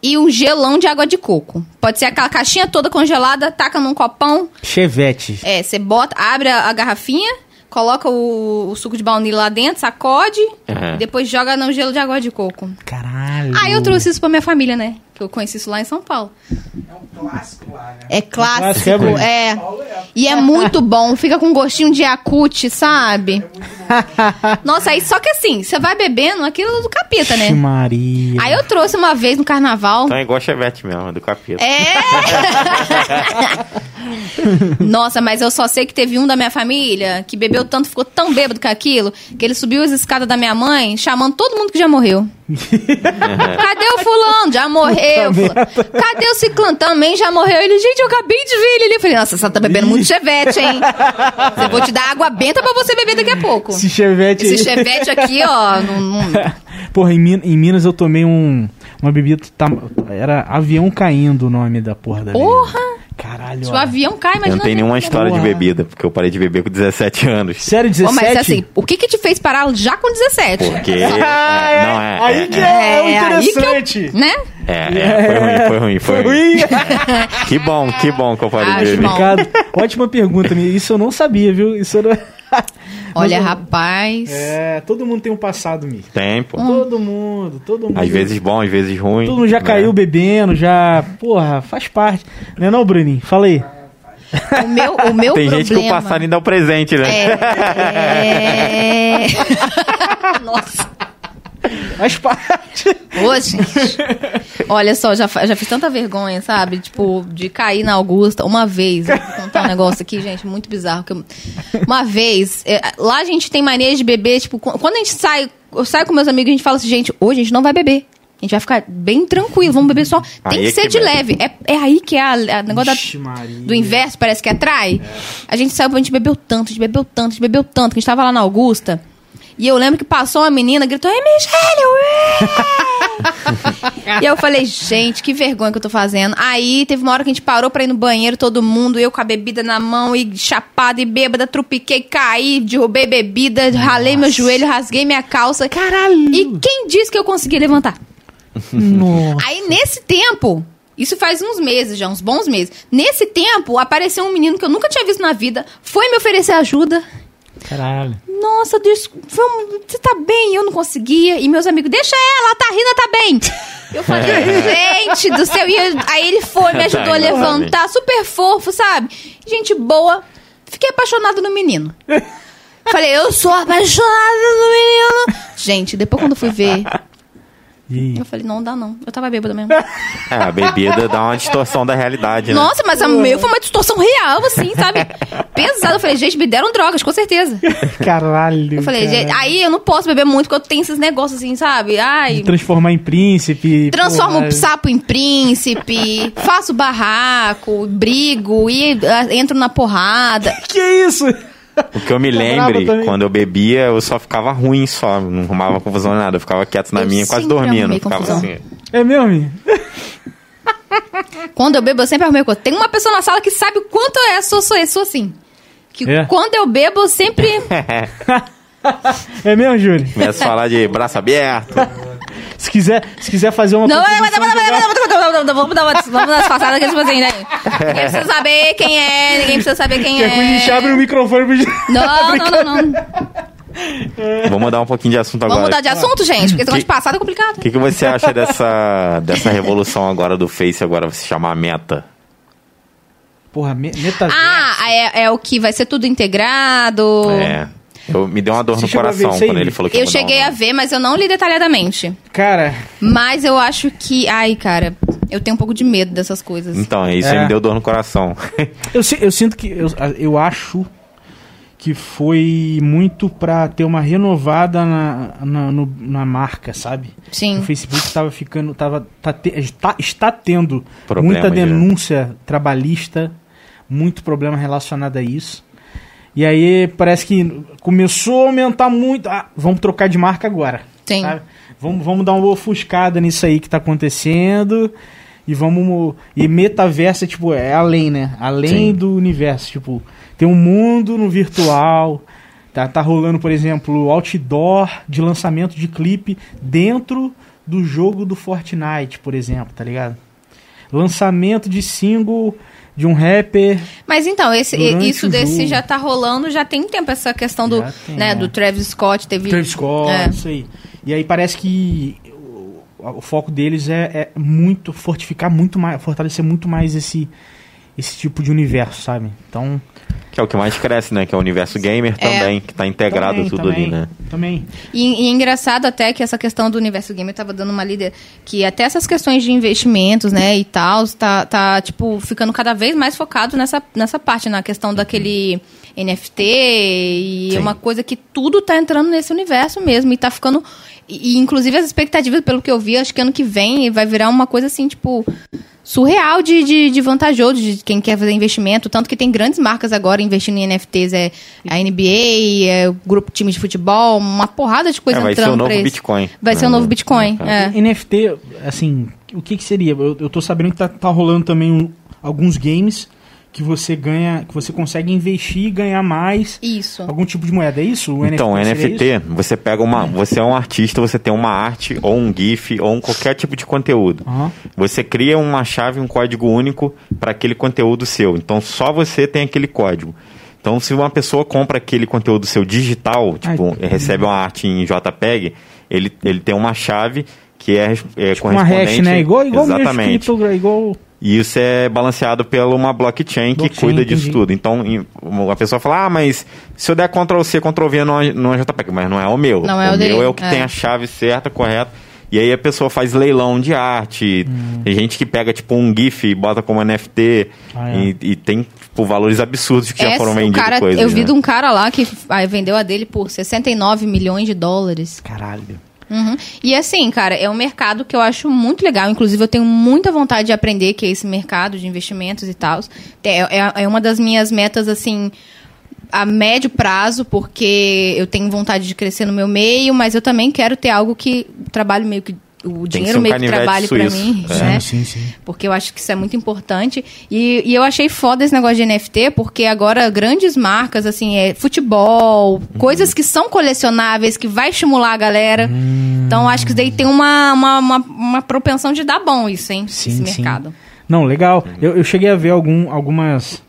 E um gelão de água de coco. Pode ser aquela caixinha toda congelada, taca num copão. Chevette. É, você bota, abre a, a garrafinha, coloca o, o suco de baunilha lá dentro, sacode. Uhum. E depois joga no gelo de água de coco. Caralho. Ah, eu trouxe isso pra minha família, né? Que eu conheci isso lá em São Paulo. É um clássico lá, né? É clássico, clássico, é é. É. E é muito bom, fica com gostinho de Yakut, sabe? *laughs* Nossa, aí só que assim, você vai bebendo aquilo do capeta, né? Maria. Aí eu trouxe uma vez no carnaval. Então é igual Chevette mesmo, é do capeta. É! *laughs* Nossa, mas eu só sei que teve um da minha família que bebeu tanto, ficou tão bêbado com aquilo, que ele subiu as escadas da minha mãe, chamando todo mundo que já morreu. *laughs* Cadê o fulano? Já morreu. Fulano. Cadê o ciclano? Também já morreu. Ele, gente, eu acabei de ver ele ali. Eu falei, nossa, você tá bebendo muito chevette, hein? *laughs* Eu vou te dar água benta pra você beber daqui a pouco. Esse chevette. Esse chevette aqui, ó. Não, não- *laughs* Porra, em, Min- em Minas eu tomei um, uma bebida. tam- Era avião caindo o nome da porra da Porra! bebida. Caralho. Se o avião cai, Eu imagina. não tenho nenhuma história de bebida, porque eu parei de beber com 17 anos. Sério, 17? Ô, mas assim, o que que te fez parar já com 17? Porque. Ah, *laughs* é, não, é. Aí é, que é, é, o aí que eu- interessante. Né? é, é, foi ruim, foi ruim, foi ruim. Que bom, que bom que eu parei Acho de beber. Ótima pergunta, isso eu não sabia, viu? Isso eu não... *laughs* Olha, Mas, rapaz. É, todo mundo tem um passado, Mi. Tem, pô. Todo mundo, todo mundo. Às vezes bom, às vezes ruim. Todo mundo já né? caiu bebendo, já. Porra, faz parte. Não é não, Bruninho? Fala aí. O meu, o meu Tem problema... gente que o passado ainda é o presente, né? É... *laughs* *laughs* Nossa. Faz parte. Ô, gente. Olha só, já, já fiz tanta vergonha, sabe? Tipo, de cair na Augusta uma vez. Eu vou contar um negócio aqui, gente, muito bizarro. que eu- Uma vez, é, lá a gente tem mania de beber, tipo, qu- quando a gente sai, eu saio com meus amigos, a gente fala assim, gente, hoje a gente não vai beber. A gente vai ficar bem tranquilo, vamos beber só. Tem Aí que é ser que de bebe. leve. É, é aí que é a, a negócio Ixi, da, do inverso, parece que atrai. A gente saiu, a gente bebeu tanto, a gente bebeu tanto, a gente bebeu tanto, que a gente tava lá na Augusta. E eu lembro que passou uma menina, gritou, é Michelle! ué!" *laughs* e eu falei, gente, que vergonha que eu tô fazendo. Aí teve uma hora que a gente parou pra ir no banheiro, todo mundo, eu com a bebida na mão, e chapada e bêbada, trupiquei, caí, derrubei bebida, ralei meu joelho, rasguei minha calça. Caralho! E quem disse que eu consegui levantar? *laughs* Nossa. Aí, nesse tempo, isso faz uns meses já, uns bons meses. Nesse tempo, apareceu um menino que eu nunca tinha visto na vida, foi me oferecer ajuda. Caralho. Nossa, Deus, vamos, você tá bem? Eu não conseguia. E meus amigos, deixa ela, tá rindo, ela tá bem. Eu falei, *laughs* gente do céu. E aí ele foi, me ajudou a Tá, levantar, super fofo, sabe? Gente boa. Fiquei apaixonada no menino. *laughs* Falei, eu sou apaixonada no menino. Gente, depois quando fui ver. Eu falei, não dá não. Eu tava bêbada mesmo. É, a bebida dá uma distorção da realidade, né? Nossa, mas a meu foi uma distorção real, assim, sabe? Pesado. Eu falei, gente, me deram drogas, com certeza. Caralho. Eu falei, gente, aí eu não posso beber muito, porque eu tenho esses negócios assim, sabe? Ai. Transformar em príncipe. Transformo porra. o sapo em príncipe, faço barraco, brigo e ah, entro na porrada. *laughs* Que isso? O que eu me lembre, quando eu bebia, eu só ficava ruim só. Não arrumava confusão nem nada. Eu ficava quieto na Eu minha, quase dormindo. Ficava confusão. assim. É mesmo? Quando eu bebo, eu sempre arrumei coisa. Tem uma pessoa na sala que sabe o quanto eu é, sou, sou, sou assim. Que É? quando eu bebo, eu sempre. *laughs* É mesmo, Júlio? Começa a falar de braço aberto. Se quiser, se quiser fazer uma. Não, não, não, não, não, não, não, não, não, vamos dar uma, vamos dar passadas que tipo assim, né? Ninguém precisa saber quem é, ninguém precisa saber quem Que é a gente é. abre o microfone pro. *laughs* Não, não, não, não. Vamos mudar um pouquinho de assunto Vamos agora. mudar de assunto, gente, porque esse de passado é complicado. O que, que você acha dessa, dessa revolução agora do Face agora se chamar Meta? Porra, me- metaverso. Ah, é, é o que vai ser tudo integrado. É. Eu, me deu uma dor Você no a coração quando ele falou que Eu cheguei a nome. ver, mas eu não li detalhadamente. Cara, Mas eu acho que. Ai, cara, eu tenho um pouco de medo dessas coisas. Então, é isso É. aí me deu dor no coração. *laughs* eu, eu sinto que. Eu, eu acho que foi muito pra ter uma renovada na, na, no- na marca, sabe? Sim. O Facebook tava ficando. Tava, tá te- está, está tendo Problema muita de- denúncia trabalhista, muito problema relacionado a isso. E aí parece que começou a aumentar muito. Ah, vamos trocar de marca agora. Sim. sabe? Vamos, vamos dar uma ofuscada nisso aí que tá acontecendo. E vamos. E metaverso é tipo, é além, né? Além Sim. do universo. Tipo, tem um mundo no virtual. Tá, tá rolando, por exemplo, outdoor de lançamento de clipe dentro do jogo do Fortnite, por exemplo, tá ligado? Lançamento de single de um rapper. Mas então, esse, isso desse já tá rolando, já tem tempo essa questão do, tem, né, é. do Travis Scott. Teve, Travis Scott, É. isso aí. E aí parece que o, o foco deles é, é muito fortificar muito mais, fortalecer muito mais esse esse tipo de universo, sabe? Então, Que é o que mais cresce, né? Que é o universo gamer também, que tá integrado também, tudo também, ali, né? Também. E, e é engraçado até que essa questão do universo gamer tava dando uma líder que até essas questões de investimentos, né, e tal, tá, tá tipo ficando cada vez mais focado nessa, nessa parte, na questão daquele NFT e Sim. é uma coisa que tudo tá entrando nesse universo mesmo e tá ficando e, e, inclusive as expectativas pelo que eu vi, acho que ano que vem vai virar uma coisa assim, tipo surreal de, de, de vantajoso de quem quer fazer investimento, tanto que tem grandes marcas agora investindo em NFTs, é a NBA, é o grupo time de futebol, uma porrada de coisa É, vai ser entrando o novo pra isso. Bitcoin. Vai ser o É. novo Bitcoin, é. NFT, assim, o que, que seria? Eu, eu tô sabendo que tá, tá rolando também um- alguns games que você ganha, que você consegue investir e ganhar mais Isso. algum tipo de moeda. É isso? O Então, seria NFT, isso? você pega uma. Você é um artista, você tem uma arte, ou um GIF, ou um qualquer tipo de conteúdo. Aham. Você cria uma chave, um código único para aquele conteúdo seu. Então só você tem aquele código. Então, se uma pessoa compra aquele conteúdo seu digital, tipo, Ai, recebe uma arte em JPEG, ele, ele tem uma chave que é, é Tipo uma hash, correspondente. né? Igual, igual mesmo Exatamente. criptogra- igual E isso é balanceado por uma blockchain que Blockchain, cuida disso entendi. tudo. Então, a pessoa fala, ah, mas se eu der Ctrl C, Ctrl V no, no JPEG, mas não é o meu. Não é o meu dele, é o que é. tem a chave certa, correta. E aí a pessoa faz leilão de arte. Hum. Tem gente que pega, tipo, um GIF e bota como NFT. Ah, é. e, e tem, tipo, valores absurdos que já Essa, foram o vendidos cara, coisas, eu vi né? de um cara lá que ah, vendeu a dele por 69 milhões de dólares. Caralho. Uhum. E assim, cara, é um mercado que eu acho muito legal. Inclusive, eu tenho muita vontade de aprender que é esse mercado de investimentos e tal. É, é, é uma das minhas metas, assim, a médio prazo, porque eu tenho vontade de crescer no meu meio, mas eu também quero ter algo que trabalho meio que. O dinheiro um meio que pra suíço. mim, É. né? Sim, sim, sim. Porque eu acho que isso é muito importante. E, e eu achei foda esse negócio de NFT, porque agora grandes marcas, assim, é futebol, Uhum. coisas que são colecionáveis, que vai estimular a galera. Hum. Então acho que isso daí tem uma, uma, uma, uma propensão de dar bom isso, hein? Sim, esse sim. mercado. Não, legal. Eu, eu cheguei a ver algum, algumas.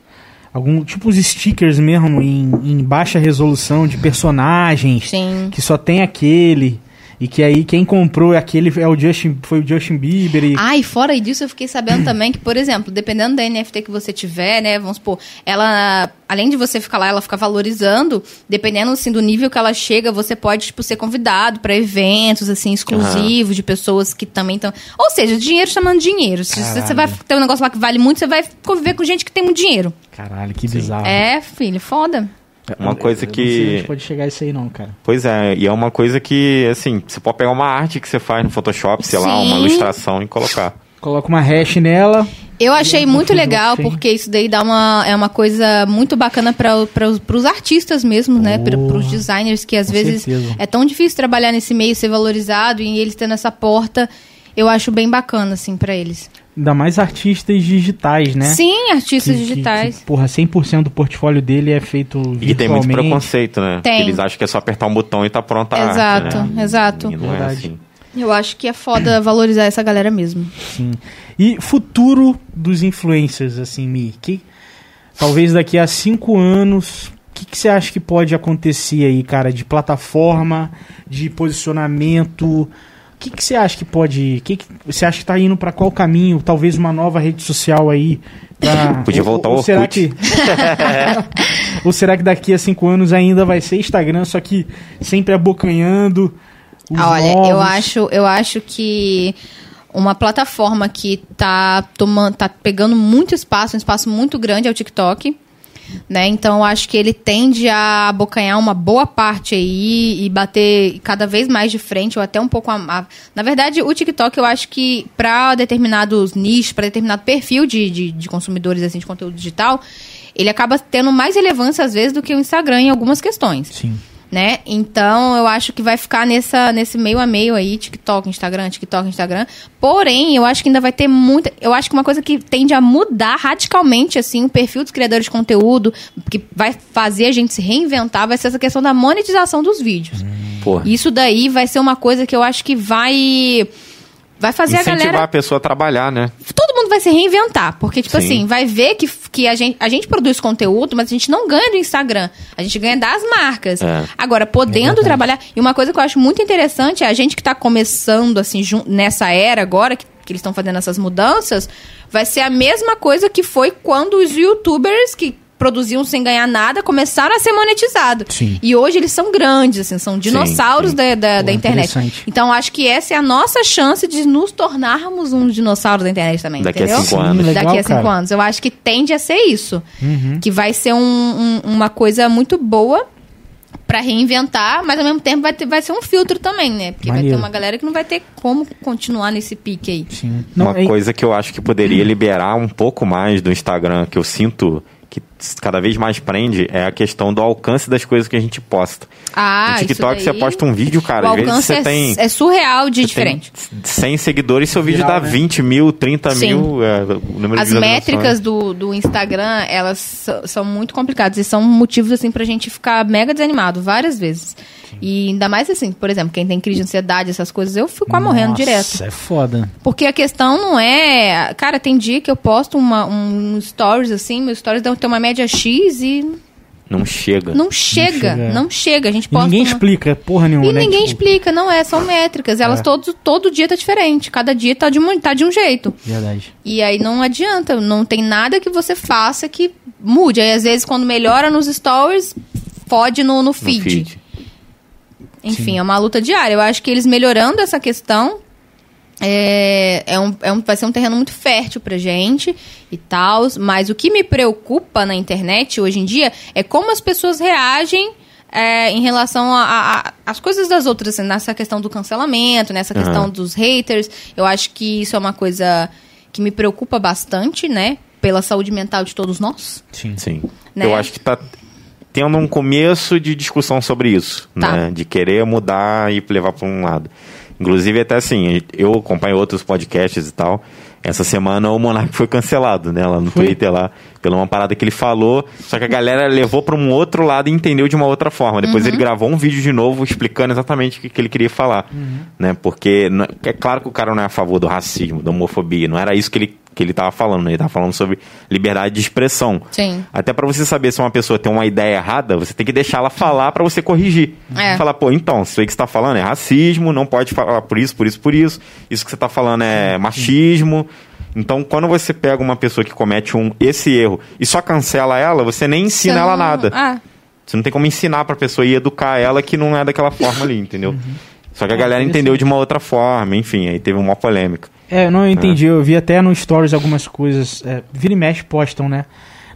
Algum, tipo os stickers mesmo em, em baixa resolução de personagens Sim. que só tem aquele. E que aí quem comprou aquele é o Justin, foi o Justin Bieber e. Ah, e fora disso, eu fiquei sabendo também que, por exemplo, dependendo da NFT que você tiver, né, vamos supor, ela, além de você ficar lá, ela ficar valorizando, dependendo, assim, do nível que ela chega, você pode, tipo, ser convidado para eventos, assim, exclusivos, de pessoas que também estão... Ou seja, dinheiro chamando dinheiro. Se você Caralho. vai ter um negócio lá que vale muito, você vai conviver com gente que tem muito dinheiro. Caralho, que bizarro. É, filho, foda. Uma coisa Eu não sei que- onde pode chegar isso aí não, cara. Pois é, e é uma coisa que, assim, você pode pegar uma arte que você faz no Photoshop, sei lá, uma Sim. ilustração e colocar. Coloca uma hash nela. Eu achei muito legal, porque isso daí dá uma, é uma coisa muito bacana para os artistas mesmo, né? Para os designers, que às vezes certeza. é tão difícil trabalhar nesse meio, ser valorizado, e eles tendo essa porta, eu acho bem bacana, assim, para eles. Ainda mais artistas digitais, né? Sim, artistas Que- que- digitais. Que, porra, 100% do portfólio dele é feito E que tem muito preconceito, né? Tem. Eles acham que é só apertar um botão e tá pronta a Exato, arte, né? exato. E não é Verdade. assim. Eu acho que é foda *clears throat* valorizar essa galera mesmo. Sim. E futuro dos influencers, assim, Mi? Que, talvez daqui a cinco anos, o que, que você acha que pode acontecer aí, cara? De plataforma, de posicionamento. O que, que você acha que pode. Que que, você acha que tá indo pra qual caminho? Talvez uma nova rede social aí. pra- *laughs* Podia voltar ou, o ou será que *laughs* Ou será que daqui a cinco anos ainda vai ser Instagram, só que sempre abocanhando os Olha, novos? eu acho, eu acho que uma plataforma que tá tomando, tá pegando muito espaço, um espaço muito grande é o TikTok. Né? Então acho que ele tende a abocanhar uma boa parte aí e bater cada vez mais de frente, ou até um pouco a, a- Na verdade, o TikTok eu acho que para determinados nichos, para determinado perfil de, de, de consumidores assim, de conteúdo digital, ele acaba tendo mais relevância às vezes do que o Instagram em algumas questões Sim. Né? Então eu acho que vai ficar nessa, nesse meio a meio aí, TikTok, Instagram, TikTok, Instagram. Porém, eu acho que ainda vai ter muita. Eu acho que uma coisa que tende a mudar radicalmente, assim, o perfil dos criadores de conteúdo, que vai fazer a gente se reinventar, vai ser essa questão da monetização dos vídeos. Porra. Isso daí vai ser uma coisa que eu acho que vai. Vai fazer a Incentivar galera a pessoa a trabalhar, né? todo vai se reinventar. Porque, tipo Sim. assim, vai ver que, que a, gente, a gente produz conteúdo, mas a gente não ganha do Instagram. A gente ganha das marcas. É. Agora, podendo trabalhar. E uma coisa que eu acho muito interessante é a gente que tá começando, assim, jun- nessa era agora, que, que eles estão fazendo essas mudanças, vai ser a mesma coisa que foi quando os youtubers que produziam sem ganhar nada, começaram a ser monetizados. Sim. E hoje eles são grandes, assim, são dinossauros sim. da, da, da Pô, internet. interessante. Então acho que essa é a nossa chance de nos tornarmos um dinossauro da internet também, Daqui a entendeu? cinco anos. legal, Daqui a cinco cara. Uhum. anos. Eu acho que tende a ser isso. Que vai ser um- um- uma coisa muito boa pra reinventar, mas ao mesmo tempo vai, ter, vai ser um filtro também, né? Porque vai Maneiro. ter uma galera que não vai ter como continuar nesse pique aí. Sim. Uma é- coisa que eu acho que poderia liberar um pouco mais do Instagram, que eu sinto que cada vez mais prende, é a questão do alcance das coisas que a gente posta. Ah, no TikTok isso você posta um vídeo, cara, o às vezes alcance você é, tem... é surreal de diferente. Tem 100 seguidores, seu vídeo Viral, dá né? 20 mil, 30 Sim. mil, é, o número As de métricas do, do Instagram, elas são muito complicadas e são motivos, assim, pra gente ficar mega desanimado várias vezes. E ainda mais, assim, por exemplo, quem tem crise de ansiedade, essas coisas, eu fico quase morrendo direto. é foda. Porque a questão não é... Cara, tem dia que eu posto uma, um stories, assim, meus stories dão- tem uma média X e Não chega. não chega, chega, é. não chega. A gente E posta ninguém uma... explica porra nenhuma, E né? ninguém Tipo, explica, não é, são métricas. Elas É. todo, todo dia tá diferente. Cada dia tá de, um, tá de um jeito. Verdade. E aí não adianta, não tem nada que você faça que mude. Aí às vezes quando melhora nos stories, fode no, no no feed. feed. Enfim, é uma luta diária. Eu acho que eles melhorando essa questão é, é um, é um- vai ser um terreno muito fértil pra gente e tal. Mas o que me preocupa na internet hoje em dia é como as pessoas reagem é, em relação às coisas das outras, assim, nessa questão do cancelamento, nessa Aham. questão dos haters. Eu acho que isso é uma coisa que me preocupa bastante, né? Pela saúde mental de todos nós. Sim. Sim. Né? Eu acho que tá tendo um começo de discussão sobre isso, Tá. né? De querer mudar e levar para um lado. Inclusive, até assim, eu acompanho outros podcasts e tal. Essa semana o Monark foi cancelado, né? Lá no Foi? Twitter lá, pela uma parada que ele falou. Só que a galera levou para um outro lado e entendeu de uma outra forma. Depois Uhum. ele gravou um vídeo de novo explicando exatamente o que, que ele queria falar. Uhum. Né? Porque é claro que o cara não é a favor do racismo, da homofobia. Não era isso que ele, que ele tava falando, né? Ele tava falando sobre liberdade de expressão. Sim. Até pra você saber se uma pessoa tem uma ideia errada, você tem que deixar ela falar pra você corrigir. É. Falar, pô, então, isso aí que você tá falando é racismo, não pode falar por isso, por isso, por isso. Isso que você tá falando é machismo. Então, quando você pega uma pessoa que comete um, esse erro e só cancela ela, você nem ensina Você ela não- nada. Ah, Você não tem como ensinar pra pessoa e educar ela que não é daquela forma ali, entendeu? Só que a Ah, galera entendeu de uma outra forma, enfim, aí teve uma polêmica. É, eu não entendi. Eu vi até no Stories algumas coisas. É, vira e mexe postam, né?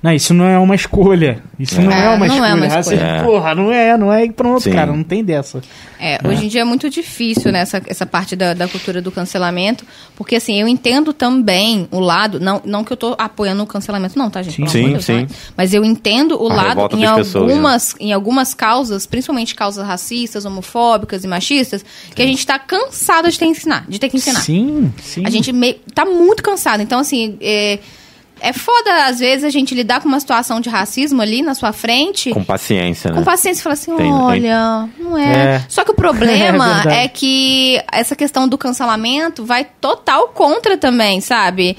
Não, isso não é uma escolha. Isso não é É, uma não é escolha. uma Aí você, escolha. É. Porra, não é, não é e pronto, Sim. cara. Não tem dessa. É, hoje em dia é muito difícil nessa essa parte da, da cultura do cancelamento, porque assim, eu entendo também o lado, não, não que eu tô apoiando o cancelamento, não, tá, gente? Sim. De Deus, Sim, é. sim. Mas eu entendo o A lado em pessoas, né? algumas, em algumas causas, principalmente causas racistas, homofóbicas e machistas, que a gente tá cansado de ter que ensinar, de ter que ensinar. Sim, sim. A gente meio, tá muito cansado. Então, assim, é, é foda, às vezes, a gente lidar com uma situação de racismo ali na sua frente. Com paciência, né? Com paciência, e falar assim, Tem- olha, não é. É. Só que o *laughs* É problema verdade. é, que essa questão do cancelamento vai total contra também, sabe?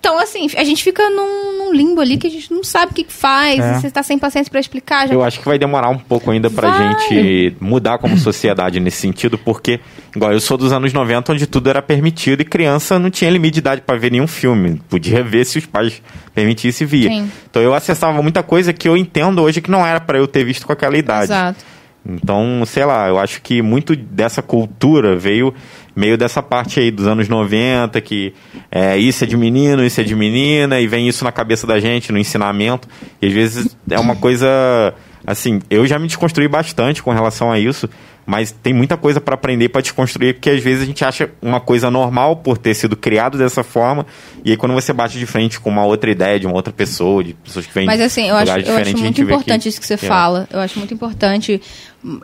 Então, assim, a gente fica num, num limbo ali que a gente não sabe o que, que faz, É. e você tá sem paciência pra explicar. Já... Eu acho que vai demorar um pouco ainda pra Vai. gente mudar como sociedade nesse sentido, porque, igual eu sou dos anos 90, onde tudo era permitido e criança não tinha limite de idade pra ver nenhum filme. Podia ver se os pais permitissem via. Sim. Então eu acessava muita coisa que eu entendo hoje que não era pra eu ter visto com aquela idade. Exato. Então, sei lá, eu acho que muito dessa cultura veio meio dessa parte aí dos anos 90, que é, isso é de menino, isso é de menina, e vem isso na cabeça da gente, no ensinamento. E às vezes é uma coisa. Assim, eu já me desconstruí bastante com relação a isso, mas tem muita coisa para aprender para desconstruir, porque às vezes a gente acha uma coisa normal por ter sido criado dessa forma, e aí quando você bate de frente com uma outra ideia de uma outra pessoa, de pessoas que vêm Mas de assim, eu acho, eu acho muito importante isso que você é. fala. Eu acho muito importante.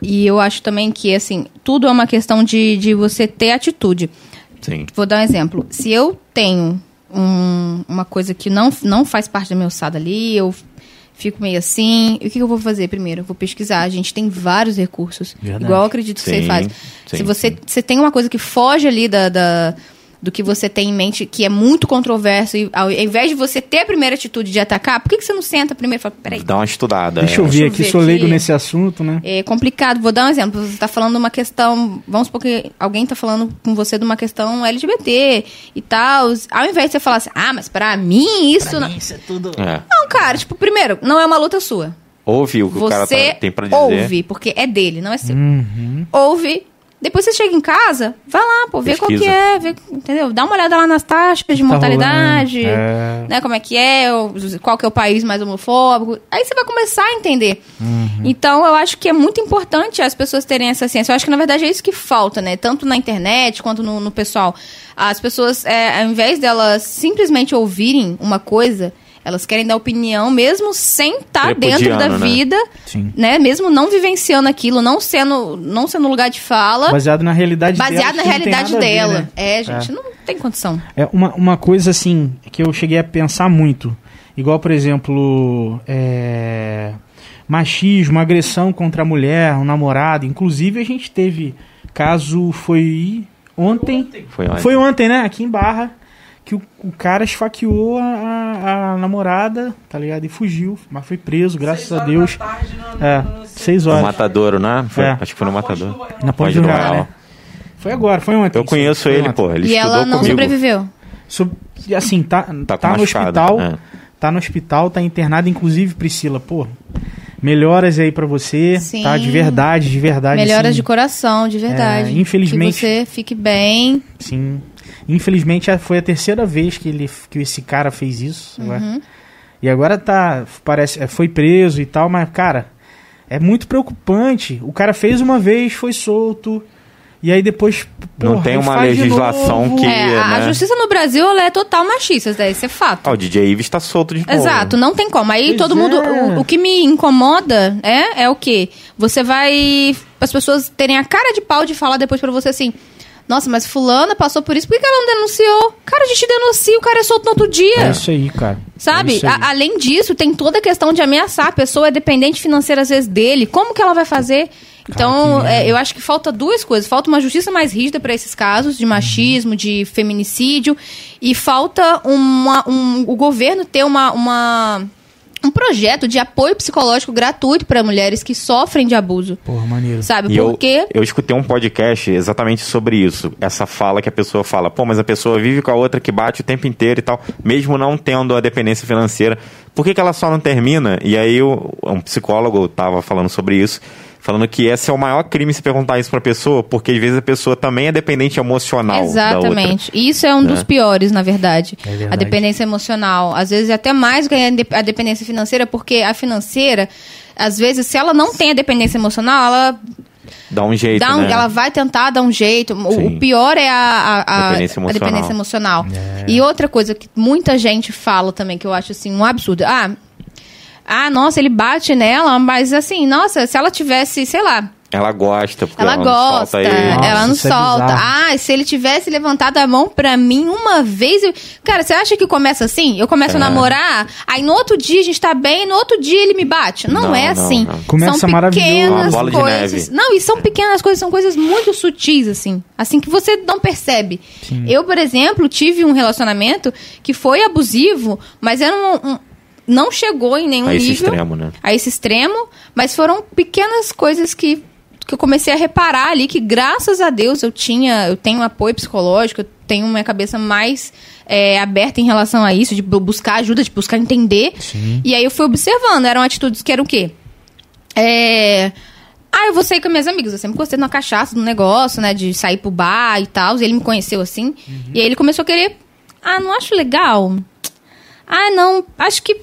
E eu acho também que, assim, tudo é uma questão de, de você ter atitude. Sim. Vou dar um exemplo. Se eu tenho um- uma coisa que não, não faz parte do meu estado ali, eu fico meio assim, o que, eu vou fazer primeiro? Eu vou pesquisar. A gente tem vários recursos. Verdade. Igual eu acredito que você Sim, faz. sim, Se você, sim. você tem uma coisa que foge ali da, da, do que você tem em mente, que é muito controverso, e ao invés de você ter a primeira atitude de atacar, por que, que você não senta primeiro e fala, peraí, Dá uma estudada. Deixa eu é. ver Deixa eu aqui, ver sou leigo aqui. nesse assunto, né? é complicado. Vou dar um exemplo. Você está falando uma questão. Vamos supor que alguém está falando com você de uma questão LGBT e tal. Ao invés de você falar assim, ah, mas pra mim isso. não... Isso é tudo. É. não, cara, tipo, primeiro, não é uma luta sua. Ouve o que o cara Você tá- tem pra dizer. ouve, porque é dele, não é seu. Uhum. Ouve. Depois você chega em casa, vai lá, pô, vê qual que Pesquisa. é, vê, entendeu? Dá uma olhada lá nas taxas de Tá mortalidade, rolando, é. né? Como é que é, qual que é o país mais homofóbico. Aí você vai começar a entender. Uhum. Então, eu acho que é muito importante as pessoas terem essa ciência. Eu acho que, na verdade, é isso que falta, né? Tanto na internet quanto no, no pessoal. As pessoas, é, ao invés delas simplesmente ouvirem uma coisa, elas querem dar opinião mesmo sem estar dentro da né? vida, Sim. né? Mesmo não vivenciando aquilo, não sendo, não sendo lugar de fala, Baseado na realidade dela. baseado na realidade nada a ver, dela. né? É, gente, não tem condição. É uma, uma coisa assim que eu cheguei a pensar muito. Igual, por exemplo, é, machismo, agressão contra a mulher, um namorado. Inclusive, a gente teve caso, foi ontem. Foi ontem. Foi ontem, né? Aqui em Barra. Que o, o cara esfaqueou a, a- a namorada, tá ligado? E fugiu. Mas foi preso, graças a Deus. É, seis No horas. Matadouro, né? Foi- É. Acho que foi no Matadouro. Na Ponte do do Real, Real. né? Foi agora, foi ontem. Eu conheço Foi ele, ontem. pô. Ele e ela não comigo. sobreviveu. Sob- assim, tá, Tá tá, no machucado, hospital. é. Tá no hospital, tá internado. Inclusive, Priscila, pô, melhoras aí pra você. Sim. Tá? De verdade, de verdade. Melhoras assim, de coração, de verdade. É, infelizmente- Que você fique bem. Sim. Infelizmente, já foi a terceira vez que, ele, que esse cara fez isso. Uhum. né? E agora tá. Parece, é, foi preso e tal, mas, cara, é muito preocupante. O cara fez uma vez, foi solto. E aí depois. Não porra, tem aí uma legislação que- É, a, a né? justiça no Brasil ela é total machista, isso é fato. Ah, o DJ Ives tá solto de novo. Exato, não tem como. Aí Pois todo mundo. é. O, o que me incomoda é, é o quê? Você vai. As pessoas terem a cara de pau de falar depois pra você assim. Nossa, mas fulana passou por isso, por que ela não denunciou? Cara, a gente denuncia, o cara é solto no outro dia. É isso aí, cara. Sabe? É aí. A- além disso, tem toda a questão de ameaçar. A pessoa é dependente financeira, às vezes, dele. Como que ela vai fazer? Então, é, eu acho que falta duas coisas. Falta uma justiça mais rígida para esses casos de machismo, de feminicídio. E falta uma, um, o governo ter uma, uma- um projeto de apoio psicológico gratuito para mulheres que sofrem de abuso. Porra, maneiro. Sabe? E eu, Porque. eu escutei um podcast exatamente sobre isso. Essa fala que a pessoa fala, pô, mas a pessoa vive com a outra que bate o tempo inteiro e tal, mesmo não tendo a dependência financeira. Por que, que ela só não termina? E aí o- um psicólogo tava falando sobre isso, falando que esse é o maior crime se perguntar isso pra pessoa, porque às vezes a pessoa também é dependente emocional da outra. Exatamente. E isso é um dos né? piores, na verdade. É verdade. A dependência emocional. Às vezes até mais que a a dependência financeira, porque a financeira, às vezes, se ela não tem a dependência emocional, ela, Dá um jeito, dá um- né? ela vai tentar dar um jeito. O-. O pior é a, a- a- Dependência a emocional. dependência emocional. É. E outra coisa que muita gente fala também, que eu acho assim, um absurdo. Ah, ah, nossa, ele bate nela, mas assim, nossa, se ela tivesse, sei lá, Ela gosta, porque ela, ela, não gosta, solta ele. Nossa, ela não é solta. bizarro. ah, se ele tivesse levantado a mão pra mim uma vez. eu- Cara, você acha que começa assim? Eu começo a É. namorar, aí no outro dia a gente tá bem, no outro dia ele me bate. Não, Não, é não, assim. não. Começa são maravilhoso. pequenas Uma bola de coisas. neve. Não, e são pequenas coisas, são coisas muito sutis, assim. Assim que você não percebe. Eu, por exemplo, tive um relacionamento que foi abusivo, mas era um. um- não chegou em nenhum A esse nível extremo, né? a esse extremo, mas foram pequenas coisas que, que eu comecei a reparar ali que graças a Deus eu tinha, eu tenho um apoio psicológico, eu tenho minha cabeça mais é, aberta em relação a isso, de bu- buscar ajuda, de buscar entender. Sim. E aí eu fui observando, eram atitudes que eram o quê? É, Ah, eu vou sair com minhas amigas. Eu sempre gostei de uma cachaça, do negócio, né? De sair pro bar e tal. E ele me conheceu assim. E aí ele começou a querer. Ah, não acho legal. Ah, não, acho que.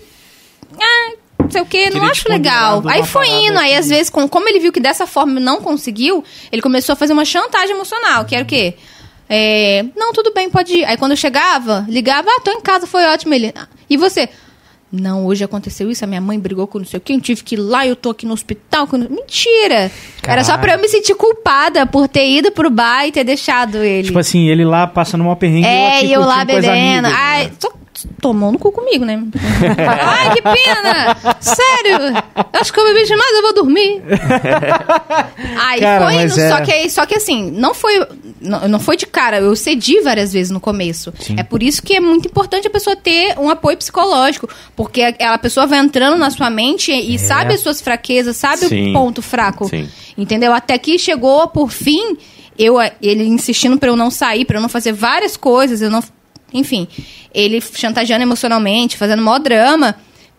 Ah, não sei o quê, não acho legal. Aí uma foi indo, aí às vezes, com, como ele viu que dessa forma não conseguiu, ele começou a fazer uma chantagem emocional, que era o quê? É, não, tudo bem, pode ir. Aí quando eu chegava, ligava, ah, tô em casa, foi ótimo. Ele, "Ah, e você? Não, hoje aconteceu isso, a minha mãe brigou com não sei o quê, eu tive que ir lá, eu tô aqui no hospital. Mentira! Era só pra eu me sentir culpada por ter ido pro bar e ter deixado ele. Tipo assim, ele lá passando mal perrengue. É, e eu lá bebendo. amigas. Ai, tomou no cu comigo, né? *laughs* Ai, que pena! Sério! Acho que eu bebi demais, eu vou dormir. Aí Cara, foi indo, é- só, que, aí- só que assim, não foi, não, não foi de cara, eu cedi várias vezes no começo. É por isso que é muito importante a pessoa ter um apoio psicológico, porque a, a pessoa vai entrando na sua mente e sabe as suas fraquezas, sabe Sim. o ponto fraco. Sim. Entendeu? Até que chegou, por fim, eu, ele insistindo pra eu não sair, pra eu não fazer várias coisas, eu não. Enfim, ele chantageando emocionalmente, fazendo maior drama.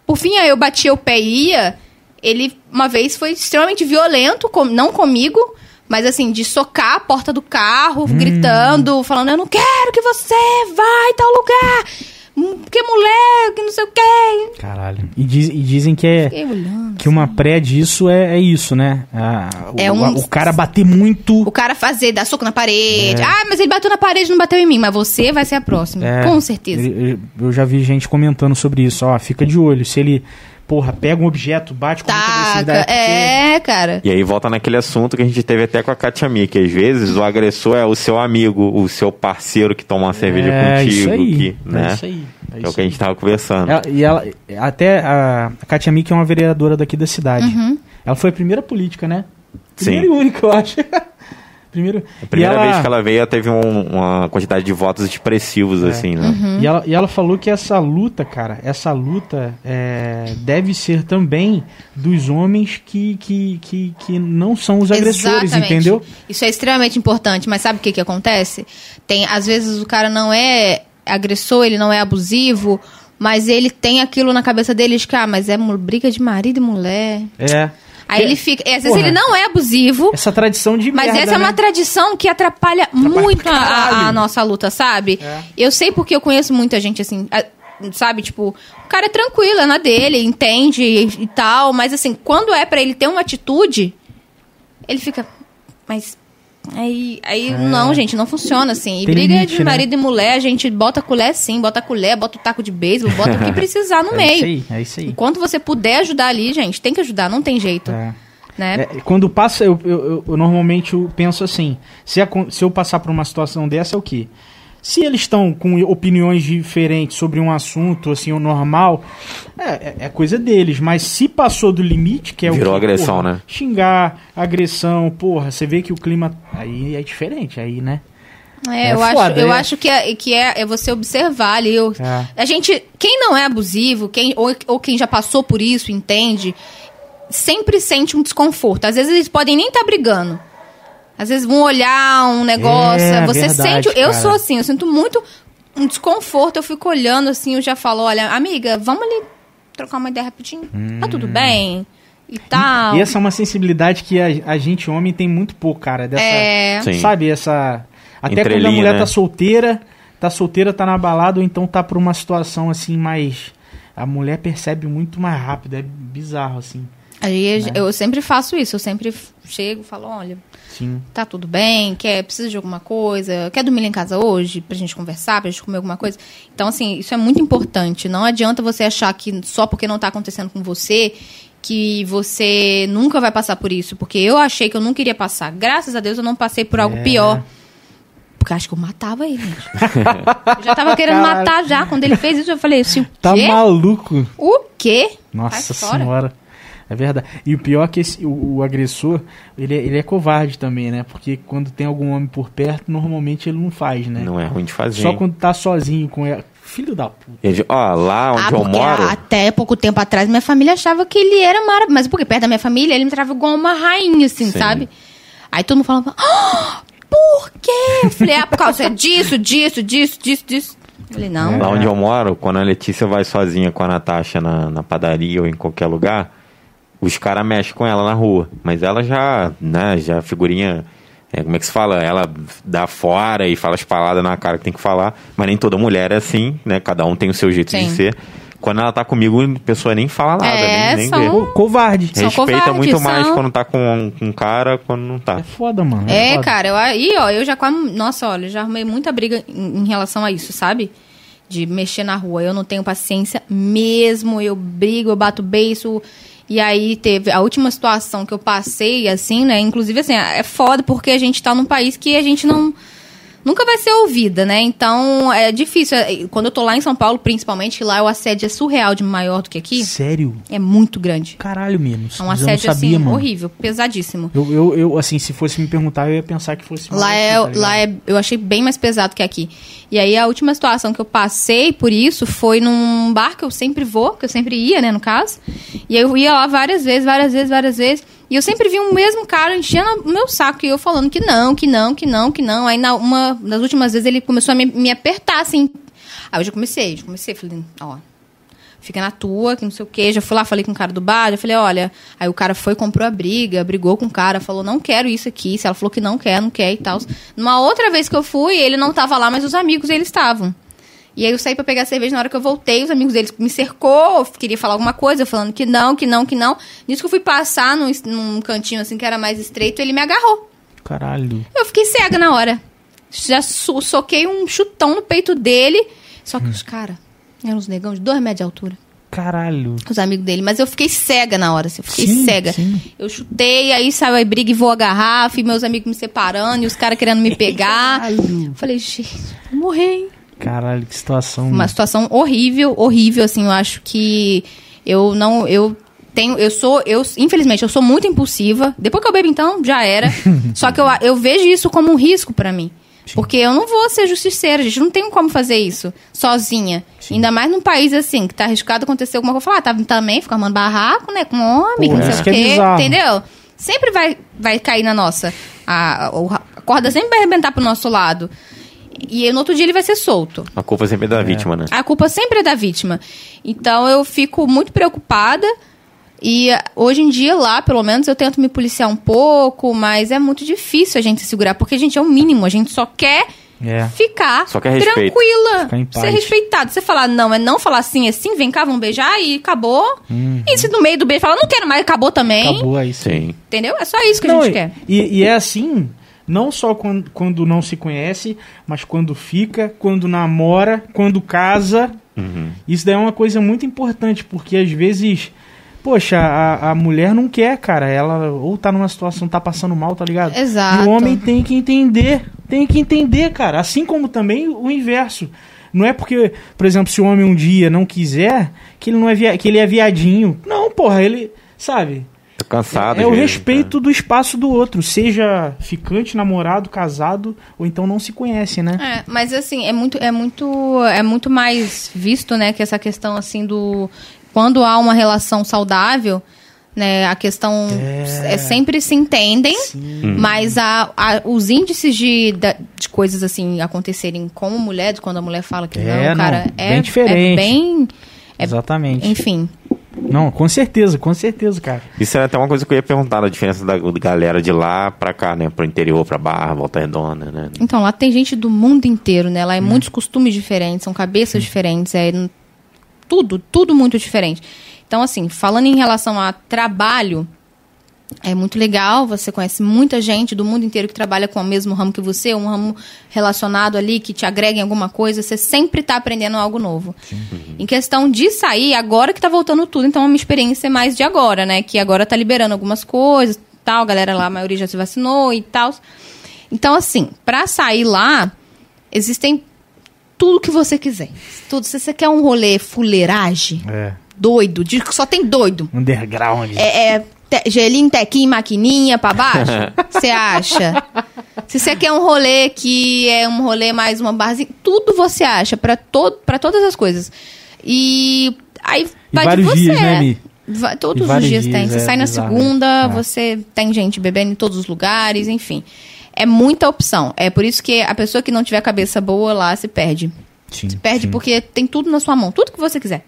Por fim, aí eu batia o pé e ia. Ele, uma vez, foi extremamente violento, com- não comigo, mas assim, de socar a porta do carro, gritando, falando: Eu não quero que você vá em tal lugar, hum, porque mulher, que não sei o quê. Caralho. E, diz- e dizem que é. Olhando. Que uma pré disso é, é isso, né? Ah, o, É um- o cara bater muito. O cara fazer, dar soco na parede. É. Ah, mas ele bateu na parede não bateu em mim. Mas você vai ser a próxima. É, Com certeza. ele- eu já vi gente comentando sobre isso. Ó, fica de olho. Se ele, porra, pega um objeto, bate com muita Taca. agressividade. porque- É, cara. E aí volta naquele assunto que a gente teve até com a Katia Mi, que às vezes o agressor é o seu amigo, o seu parceiro que toma uma cerveja É, contigo, isso aí. que, né? É isso aí. É que é isso o que a gente tava conversando. Ela- e ela, até a, a Katia Mick é uma vereadora daqui da cidade. Uhum. Ela foi a primeira política, né? Sim. Primeira e única, eu acho. *laughs* Primeiro, A primeira ela, vez que ela veio, ela teve um- uma quantidade de votos expressivos, É. assim, né? Uhum. E ela, e ela falou que essa luta, cara, essa luta é, deve ser também dos homens que, que, que, que não são os agressores, Exatamente. entendeu? Isso é extremamente importante. Mas sabe o que, que acontece? Tem, às vezes o cara não é agressor, ele não é abusivo. Mas ele tem aquilo na cabeça dele de que, ah, mas é briga de marido e mulher. É. Aí É, ele fica. e às vezes porra, ele não é abusivo, Essa tradição de Mas merda, essa é uma né? tradição que atrapalha, muito pra a- a, nossa luta, sabe? É. Eu sei porque eu conheço muita gente assim, a- sabe? Tipo, o cara é tranquilo, é na dele, entende e, e tal, mas assim, quando é pra ele ter uma atitude, ele fica. Mas. Aí, aí não, gente, não funciona assim. E É. Tem briga limite, de né? marido e mulher, a gente bota a colher sim, bota a colher, bota o taco de beisebol, bota o que *laughs* precisar no É meio. isso aí, é isso aí. Enquanto você puder ajudar ali, gente, tem que ajudar, não tem jeito. É. Né? É, quando passa, eu, eu, eu- eu normalmente eu penso assim: se, acon- se eu passar por uma situação dessa, é o quê? Se eles estão com opiniões diferentes sobre um assunto, assim, o normal, é, é- é coisa deles. Mas se passou do limite, que é Virou o que, agressão, porra, né? Xingar, agressão, porra, você vê que o clima. Aí é diferente, aí, né? É, É eu, foda, acho, eu é. acho que, é, que é, é você observar ali. o- É. A gente, quem não é abusivo, quem, ou, ou quem já passou por isso, entende, sempre sente um desconforto. Às vezes eles podem nem estar brigando. Às vezes vão olhar um negócio. É, você verdade, sente. Eu cara. sou assim, eu sinto muito um desconforto. Eu fico olhando assim, eu já falo: olha, amiga, vamos ali trocar uma ideia rapidinho? Tá tudo bem? E tal. Hum. E essa é uma sensibilidade que a, a gente, homem, tem muito pouco, cara. Dessa, É. Sim. Sabe, essa. Até quando a mulher né? tá solteira, tá solteira, tá na balada, ou então tá por uma situação assim mais. A mulher percebe muito mais rápido, é bizarro, assim. Aí Né? eu sempre faço isso, eu sempre chego e falo: olha. Sim. tá tudo bem, quer, precisa de alguma coisa, quer dormir em casa hoje pra gente conversar, pra gente comer alguma coisa. Então, assim, isso é muito importante. Não adianta você achar que só porque não tá acontecendo com você que você nunca vai passar por isso. Porque eu achei que eu não queria passar. Graças a Deus eu não passei por algo É. pior. Porque eu acho que eu matava ele, gente. *laughs* eu já tava querendo Caralho. matar já. Quando ele fez isso, eu falei assim, o Tá quê? maluco? O quê? Nossa senhora. É verdade. E o pior é que esse, o, o agressor, ele, é- ele é covarde também, né? Porque quando tem algum homem por perto, normalmente ele não faz, né? Não é ruim de fazer. Só hein? quando tá sozinho com ela. Filho da puta. Ele- Ó, lá onde Ah, eu moro. até pouco tempo atrás minha família achava que ele era maravilhoso. Mas porque perto da minha família ele me tratava igual uma rainha, assim, Sim. sabe? Aí todo mundo falava, ah, por quê? Eu falei, ah, por causa disso, disso, disso, disso, disso. Eu falei, não. Lá onde eu moro, quando a Letícia vai sozinha com a Natasha na, na padaria ou em qualquer lugar, os caras mexem com ela na rua. Mas ela já, né, já figurinha. é, como é que se fala? Ela dá fora e fala as palavras na cara que tem que falar. Mas nem toda mulher é assim, né? Cada um tem o seu jeito de Sim. ser. Quando ela tá comigo, a pessoa nem fala nada, É, nem, nem são- covarde. São Respeita covardes, muito mais são- quando tá com com um cara, quando não tá. É foda, mano. É, foda. cara, eu, aí, ó, eu já quase. Nossa, olha, eu já arrumei muita briga em, em relação a isso, sabe? De mexer na rua. Eu não tenho paciência mesmo. Eu brigo, eu bato beiço. E aí teve a última situação que eu passei, assim, né? Inclusive, assim, é foda porque a gente tá num país que a gente não. Nunca vai ser ouvida, né? Então é difícil. É, Quando eu tô lá em São Paulo, principalmente, lá o assédio é surreal de maior do que aqui. Sério? É muito grande. Caralho, menos. É um assédio sabia, assim, mano. horrível, pesadíssimo. Eu, eu, eu, assim, se fosse me perguntar, eu ia pensar que fosse mais Lá é, assim, tá lá é, eu achei bem mais pesado que aqui. E aí a última situação que eu passei por isso foi num bar que eu sempre vou, que eu sempre ia, né, no caso. E aí eu ia lá várias vezes, várias vezes, várias vezes. E eu sempre vi o mesmo cara enchendo o meu saco e eu falando que não, que não, que não, que não. Aí na uma das últimas vezes ele começou a me, me apertar assim. Aí eu já comecei, já comecei, falei, ó, fica na tua, que não sei o quê. Já fui lá, falei com o cara do bar, já falei, olha. Aí o cara foi, comprou a briga, brigou com o cara, falou, não quero isso aqui. Se ela falou que não quer, não quer e tal. Numa outra vez que eu fui, ele não tava lá, mas os amigos eles estavam. E aí eu saí pra pegar cerveja, na hora que eu voltei, os amigos deles me cercou, queria falar alguma coisa, eu falando que não, que não, que não. Nisso que eu fui passar num, num cantinho assim que era mais estreito, ele me agarrou. Caralho. Eu fiquei cega na hora. Já so- soquei um chutão no peito dele. Só Hum. que os caras eram uns negão de dois metros de altura. Caralho. Os amigos dele. Mas eu fiquei cega na hora, assim, eu fiquei Sim, cega. sim. Eu chutei, aí saiu a briga e voou a garrafa, e meus amigos me separando, e os caras querendo me *laughs* pegar. Caralho. Falei, gente, vou morrer, hein? Caralho, que situação. Uma situação horrível, horrível, assim, eu acho que eu não, eu tenho, eu sou, eu, infelizmente, eu sou muito impulsiva. Depois que eu bebo, então, já era. *laughs* Só que eu, eu vejo isso como um risco pra mim. Porque eu não vou ser justiceira, gente. Não tenho como fazer isso sozinha. Ainda mais num país assim, que tá arriscado acontecer alguma coisa. Falar, ah, tá, também fica armando barraco, né? Com homem, Pô, que não sei que o é quê. bizarro. entendeu? Sempre vai, vai cair na nossa. A, a, a corda sempre vai arrebentar pro nosso lado. E no outro dia ele vai ser solto. A culpa sempre é da vítima, né? A culpa sempre é da vítima. Então eu fico muito preocupada. E ah, hoje em dia, lá, pelo menos, eu tento me policiar um pouco, mas é muito difícil a gente se segurar, porque a gente é o mínimo, a gente só quer É. ficar Só quer tranquila, Ficar em paz. ser respeitado. Você falar não, é não falar sim, é sim, vem cá, vamos beijar e acabou. E se no meio do beijo falar, não quero mais, acabou também. Uhum. Acabou aí. sim. Entendeu? É só isso que a Não, gente e, quer. E, e é assim, não só quando, quando não se conhece, mas quando fica, quando namora, quando casa. Uhum. Isso daí é uma coisa muito importante, porque às vezes, poxa, a, a mulher não quer, cara. Ela ou tá numa situação, tá passando mal, tá ligado? Exato. E o homem tem que entender. Tem que entender, cara. Assim como também o inverso. Não é porque, por exemplo, se o homem um dia não quiser, que ele não é via, que ele é viadinho. Não, porra, ele. Sabe? Tô cansado. É às o respeito do espaço do outro, seja ficante, namorado, casado, ou então não se conhece, né? É, mas assim, é muito, é muito, é muito mais visto, né, que essa questão assim do quando há uma relação saudável, né, a questão É. é, sempre se entendem, mas a, a- os índices de, de coisas assim acontecerem com a mulher, de quando a mulher fala que É, não, cara, não, é bem diferente. é bem, é- Exatamente. enfim. Não, com certeza, com certeza, cara. Isso era até uma coisa que eu ia perguntar, da diferença da, galera de lá pra cá, né? Pro interior, pra Barra, Volta Redonda, né? Então, lá tem gente do mundo inteiro, né? Lá é muitos costumes diferentes, são cabeças diferentes, é tudo, tudo muito diferente. Então, assim, falando em relação a trabalho, é muito legal, você conhece muita gente do mundo inteiro que trabalha com o mesmo ramo que você, um ramo relacionado ali que te agrega em alguma coisa, você sempre está aprendendo algo novo. Em questão de sair, agora que tá voltando tudo, então é uma experiência mais de agora, né? Que agora tá liberando algumas coisas, tal, a galera lá, a maioria já se vacinou e tal. Então, assim, pra sair lá, existem tudo que você quiser. Tudo. Se você quer um rolê fuleiragem, É. doido, de, só tem doido. Underground. É, é te, gelinho, tequinho, maquininha pra baixo? *laughs* Você acha? Se você quer um rolê que é um rolê mais uma barzinha, tudo você acha pra, to, pra todas as coisas. E aí E vai de vários você. dias, né, Mi? Vai- todos os vários dias tem. dias, Você é sai na bizarro, segunda? É. você tem gente bebendo em todos os lugares, enfim. É muita opção. É por isso que a pessoa que não tiver cabeça boa lá se perde. Sim, Se perde sim. porque tem tudo na sua mão, tudo que você quiser.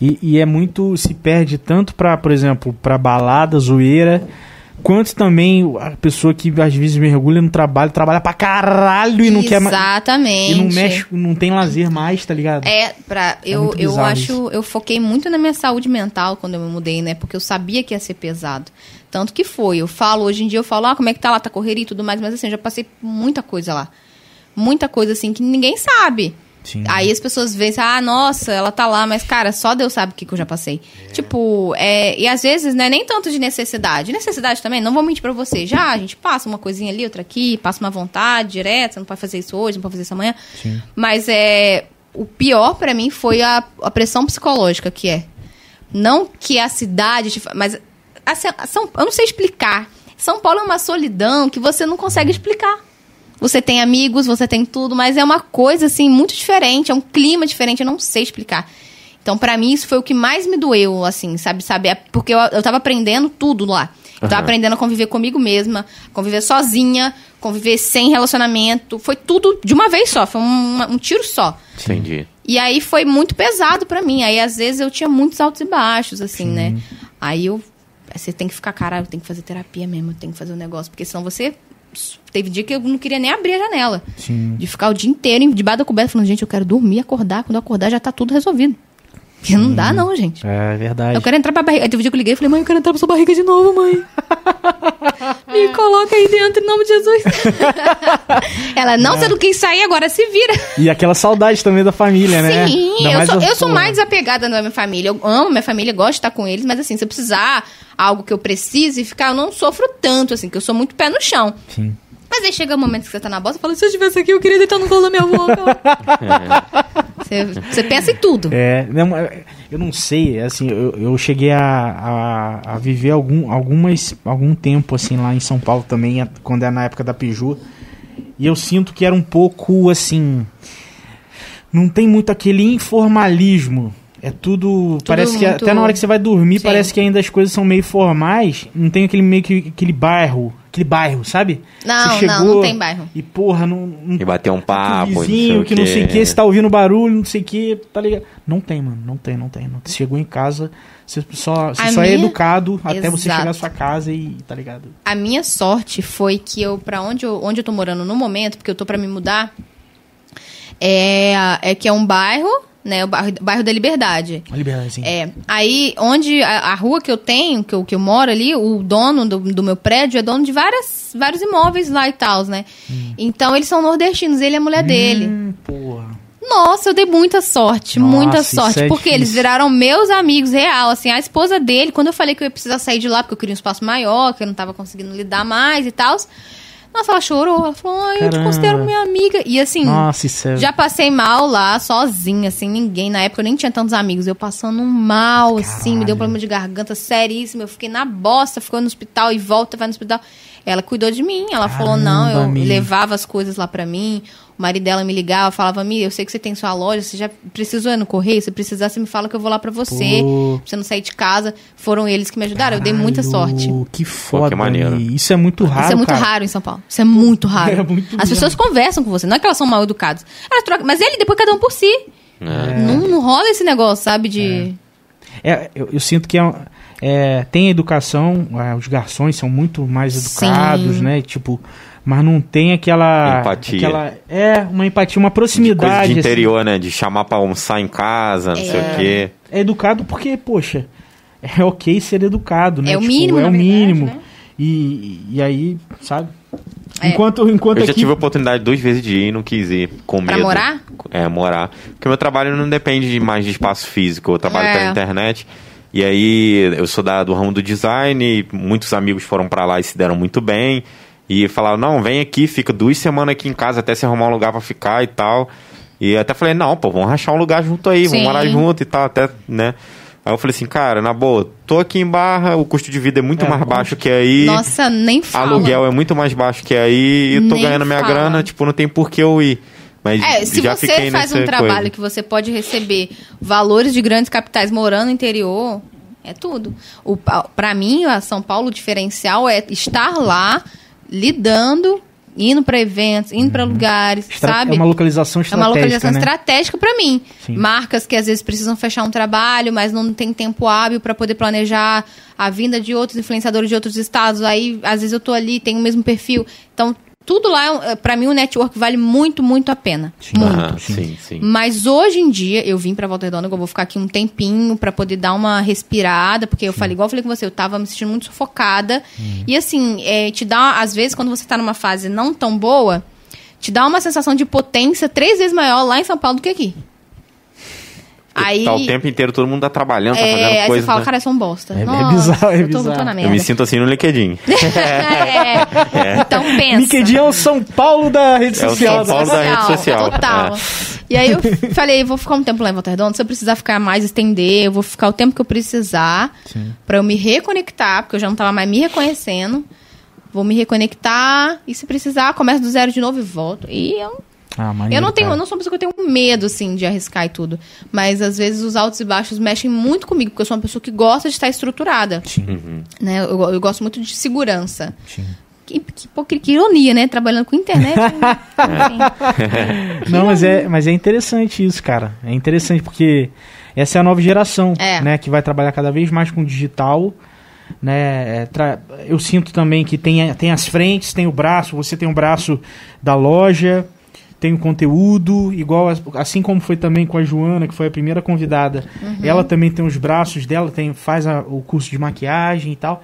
E, e é muito. Se perde tanto pra, por exemplo, pra balada, zoeira, quanto também a pessoa que às vezes mergulha no trabalho, trabalha pra caralho e não quer mais. Exatamente. E não mexe, não tem lazer mais, tá ligado? É, pra, eu, muito eu bizarro acho, eu foquei muito na minha saúde mental quando eu me mudei, né? Porque eu sabia que ia ser pesado. Tanto que foi. Eu falo, hoje em dia eu falo, ah, como é que tá lá, tá correria e tudo mais, mas assim, eu já passei muita coisa lá. Muita coisa assim que ninguém sabe. Sim. Aí as pessoas veem, assim, ah, nossa, ela tá lá, mas, cara, só Deus sabe o que, que eu já passei. Tipo, é, e às vezes, não é nem tanto de necessidade. Necessidade também, não vou mentir pra você. Já, a gente passa uma coisinha ali, outra aqui, passa uma vontade direta, você não pode fazer isso hoje, não pode fazer isso amanhã. Sim. Mas é. O pior pra mim foi a, a pressão psicológica que é. Não que a cidade. Mas. a São- a São, eu não sei explicar. São Paulo é uma solidão que você não consegue explicar. Você tem amigos, você tem tudo, mas é uma coisa assim muito diferente, é um clima diferente, eu não sei explicar. Então, pra mim, isso foi o que mais me doeu, assim, sabe? sabe? É Porque eu, eu tava aprendendo tudo lá. Eu tava Aham. aprendendo a conviver comigo mesma, conviver sozinha, conviver sem relacionamento. Foi tudo de uma vez só, foi um, um tiro só. Entendi. E aí foi muito pesado pra mim. Aí às vezes eu tinha muitos altos e baixos, assim, né? Aí eu. aí Você tem que ficar, cara, eu tenho que fazer terapia mesmo, eu tenho que fazer um negócio, porque senão você. Teve dia que eu não queria nem abrir a janela. Sim. De ficar o dia inteiro debaixo da coberta falando, gente, eu quero dormir, acordar. Quando eu acordar já tá tudo resolvido. Porque não dá, não, gente. É verdade. Eu quero entrar pra barriga. Aí teve um dia que eu liguei e falei, mãe, eu quero entrar pra sua barriga de novo, mãe. *laughs* Me coloca aí dentro, em nome de Jesus. *laughs* Ela, não, você não quis sair, agora se vira. E aquela saudade também da família, né? Sim, eu sou, eu sou mais desapegada da minha família. Eu amo minha família, gosto de estar com eles, mas assim, se eu precisar algo que eu precise ficar, eu não sofro tanto, assim, que eu sou muito pé no chão. Sim. Mas aí chega um momento que você tá na bosta e fala, se eu estivesse aqui, eu queria deitar no colo da minha avó. *laughs* cara." você, você pensa em tudo. É, não, é, eu não sei, assim, eu, eu cheguei a, a, a viver algum, algumas, algum tempo, assim, lá em São Paulo também, quando era na época da Peugeot, e eu sinto que era um pouco, assim, não tem muito aquele informalismo, é tudo, parece que muito- até na hora que você vai dormir, Sim. parece que ainda as coisas são meio formais, não tem aquele meio que, aquele bairro, aquele bairro, sabe? Não, Você não, chegou não tem bairro. E porra, não, não E bater um papo, vizinho, não que não sei o que, você tá ouvindo barulho, não sei o que, tá ligado? Não tem, mano, não tem, não tem. Não tem. Você chegou em casa, você só, você só é minha- educado até você Exato. chegar à sua casa e, tá ligado? A minha sorte foi que eu, pra onde eu, onde eu tô morando no momento, porque eu tô pra me mudar, é, é que é um bairro, né, o bairro, bairro da Liberdade. Uma liberdade, assim. É, aí, onde a, a rua que eu tenho, que eu, que eu moro ali, o dono do, do meu prédio é dono de várias, vários imóveis lá e tal, né? Então, eles são nordestinos, ele e a mulher dele. Hum, porra. Nossa, eu dei muita sorte, Nossa, muita sorte. é porque difícil. eles viraram meus amigos real, assim, a esposa dele, quando eu falei que eu ia precisar sair de lá, porque eu queria um espaço maior, que eu não tava conseguindo lidar mais e tal. Nossa, ela chorou, ela falou, ai, eu te Caramba. considero minha amiga. E assim, Nossa, isso é... já passei mal lá, sozinha, assim, ninguém. Na época eu nem tinha tantos amigos. Eu passando mal, assim, me deu um problema de garganta seríssimo. Eu fiquei na bosta, ficou no hospital e volta, vai no hospital. Ela cuidou de mim. Ela falou, não, Caramba, eu amiga. levava as coisas lá pra mim. O marido dela me ligava, falava, Mi, eu sei que você tem sua loja, você já precisou ir no correio? Se precisar, você me fala que eu vou lá pra você. Pô. Pra você não sair de casa. Foram eles que me ajudaram. Eu dei muita Caralho, sorte. Que foda, maneiro. Mi. Isso é muito raro, Isso é muito cara. raro em São Paulo. Isso é muito raro. *laughs* É muito As pessoas conversam com você, não é que elas são mal educadas. Elas trocam, mas ele, depois cada um por si. É. Não, não rola esse negócio, sabe? De. É, eu, eu sinto que é, é, tem educação, é, os garçons são muito mais educados, Sim. né? Tipo, mas não tem aquela. Empatia. aquela- é, uma empatia, uma proximidade. de assim. interior, né? De chamar pra almoçar em casa, não sei o quê. É educado porque, poxa, é ok ser educado, né? É o mínimo, É o verdade, mínimo. né? E, e aí, sabe? É. Enquanto, enquanto Eu já aqui. tive a oportunidade duas vezes de ir e não quis ir, com Pra medo. morar? É, morar. Porque meu trabalho não depende de mais de espaço físico, eu trabalho É. pela internet. E aí, eu sou da, do ramo do design, e muitos amigos foram pra lá e se deram muito bem. E falaram, não, vem aqui, fica duas semanas aqui em casa até você arrumar um lugar pra ficar e tal. E até falei, não, pô, vamos rachar um lugar junto aí, Sim. vamos morar junto e tal, até, né? Aí eu falei assim, cara, na boa, tô aqui em Barra, o custo de vida é muito É, mais baixo que aí. Nossa, nem fala. Aluguel é muito mais baixo que aí e tô Nem ganhando minha fala. grana, tipo, não tem por que eu ir. Mas É, se já você faz um trabalho coisa. que você pode receber valores de grandes capitais morando no interior, é tudo. O, pra mim, a São Paulo, o diferencial é estar lá, lidando, indo pra eventos, indo pra lugares, estra- sabe? É uma localização É estratégica. uma localização né? estratégica pra mim. Sim. Marcas que às vezes precisam fechar um trabalho, mas não tem tempo hábil pra poder planejar a vinda de outros influenciadores de outros estados. Aí, às vezes eu tô ali, tenho o mesmo perfil. Então, tudo lá, é, pra mim, o network vale muito, muito a pena. Sim. Muito. Aham, sim. sim, sim. Mas hoje em dia, eu vim pra Volta Redonda, que eu vou ficar aqui um tempinho pra poder dar uma respirada, porque eu falei, igual eu falei com você, eu tava me sentindo muito sufocada. E assim, é, te dá, às vezes, quando você tá numa fase não tão boa, te dá uma sensação de potência três vezes maior lá em São Paulo do que aqui. Aí, Tá o tempo inteiro, todo mundo tá trabalhando, tá é, fazendo aí coisa. você fala, né? cara, eu sou um bosta. É- é Nossa, bizarro, é eu tô, bizarro. tô na Eu merda. me sinto assim no LinkedIn. *laughs* É. Então pensa. LinkedIn é o São Paulo da rede É o social. São Paulo da rede social. Total. É. E aí eu falei, vou ficar um tempo lá em Volta Redonda, se eu precisar ficar mais, estender, eu vou ficar o tempo que eu precisar pra eu me reconectar, porque eu já não tava mais me reconhecendo. Vou me reconectar e se precisar, começo do zero de novo e volto. E eu, Ah, maneiro, eu não tenho, cara. eu não sou uma pessoa que eu tenho medo, assim, de arriscar e tudo. Mas às vezes os altos e baixos mexem muito comigo, porque eu sou uma pessoa que gosta de estar estruturada. Sim, Né? Eu, eu gosto muito de segurança. sim. Que, que, que- que ironia, né? Trabalhando com internet. Enfim. *laughs* Não, mas é, mas é interessante isso, cara. É interessante porque essa é a nova geração, É. né? Que vai trabalhar cada vez mais com digital. Né? É, tra- Eu sinto também que tem, tem as frentes, tem o braço, você tem o braço da loja, tem o conteúdo, igual as- assim como foi também com a Joana, que foi a primeira convidada. Ela também tem os braços dela, tem, faz a- o curso de maquiagem e tal.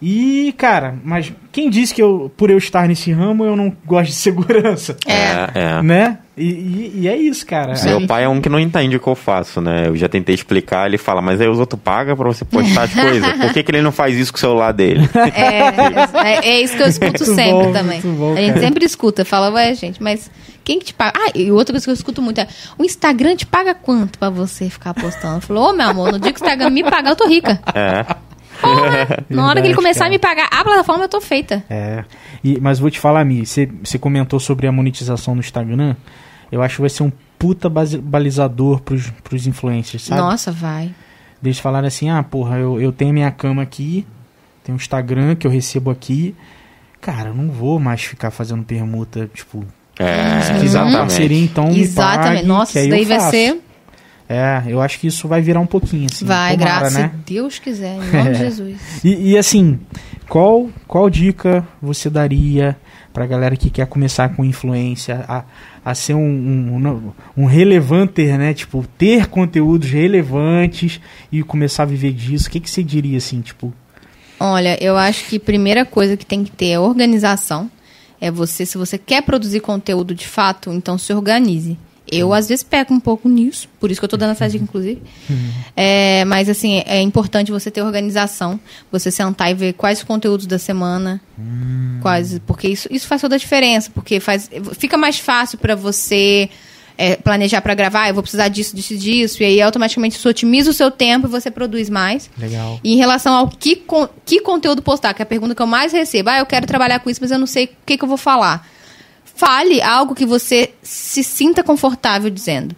E, cara, mas quem disse que eu, por eu estar nesse ramo, eu não gosto de *laughs* segurança? É. é. Né? E, e- e é isso, cara. Meu pai é um que não entende o que eu faço, né? Eu já tentei explicar, ele fala, mas aí os outros pagam pra você postar as *laughs* coisas. Por que, que ele não faz isso com o celular dele? *laughs* É, é, é isso que eu *laughs* escuto sempre bom, também. bom, a gente sempre escuta, fala, ué, gente, mas quem que te paga? Ah, e outra coisa que eu escuto muito é: o Instagram te paga quanto pra você ficar postando? Falou, ô meu amor, no dia que o Instagram me pagar, eu tô rica. É. Porra, na hora que ele começar cara. a me pagar a plataforma, eu tô feita. É. E, mas vou te falar, Mi, você você comentou sobre a monetização no Instagram. Eu acho que vai ser um puta balizador pros, pros influencers, sabe? Nossa, vai. Eles falarem assim, ah, porra, eu, eu tenho minha cama aqui, tenho um Instagram que eu recebo aqui. Cara, eu não vou mais ficar fazendo permuta, tipo, É, se quiser uma parceria, exatamente. então me Exatamente. pague, Nossa, que aí isso daí vai ser. É, eu acho que isso vai virar um pouquinho, assim. vai, tomara, graças né? a Deus quiser, em nome de *laughs* É. Jesus. E, e, assim, qual, qual dica você daria pra galera que quer começar com influência, a, a ser um, um, um relevanter, né? Tipo, ter conteúdos relevantes e começar a viver disso? O que, que você diria, assim, tipo... Olha, eu acho que a primeira coisa que tem que ter é organização. É você, se você quer produzir conteúdo de fato, então se organize. Eu, às vezes, peco um pouco nisso, por isso que eu tô dando essa dica, inclusive. É, mas, assim, é importante você ter organização, você sentar e ver quais os conteúdos da semana, quais, porque isso, isso faz toda a diferença, porque faz, fica mais fácil para você é, planejar para gravar, eu vou precisar disso, disso, e disso, e aí automaticamente isso otimiza o seu tempo e você produz mais. Legal. E em relação ao que, con- que conteúdo postar, que é a pergunta que eu mais recebo. Ah, eu quero trabalhar com isso, mas eu não sei o que, que eu vou falar. Fale algo que você se sinta confortável dizendo.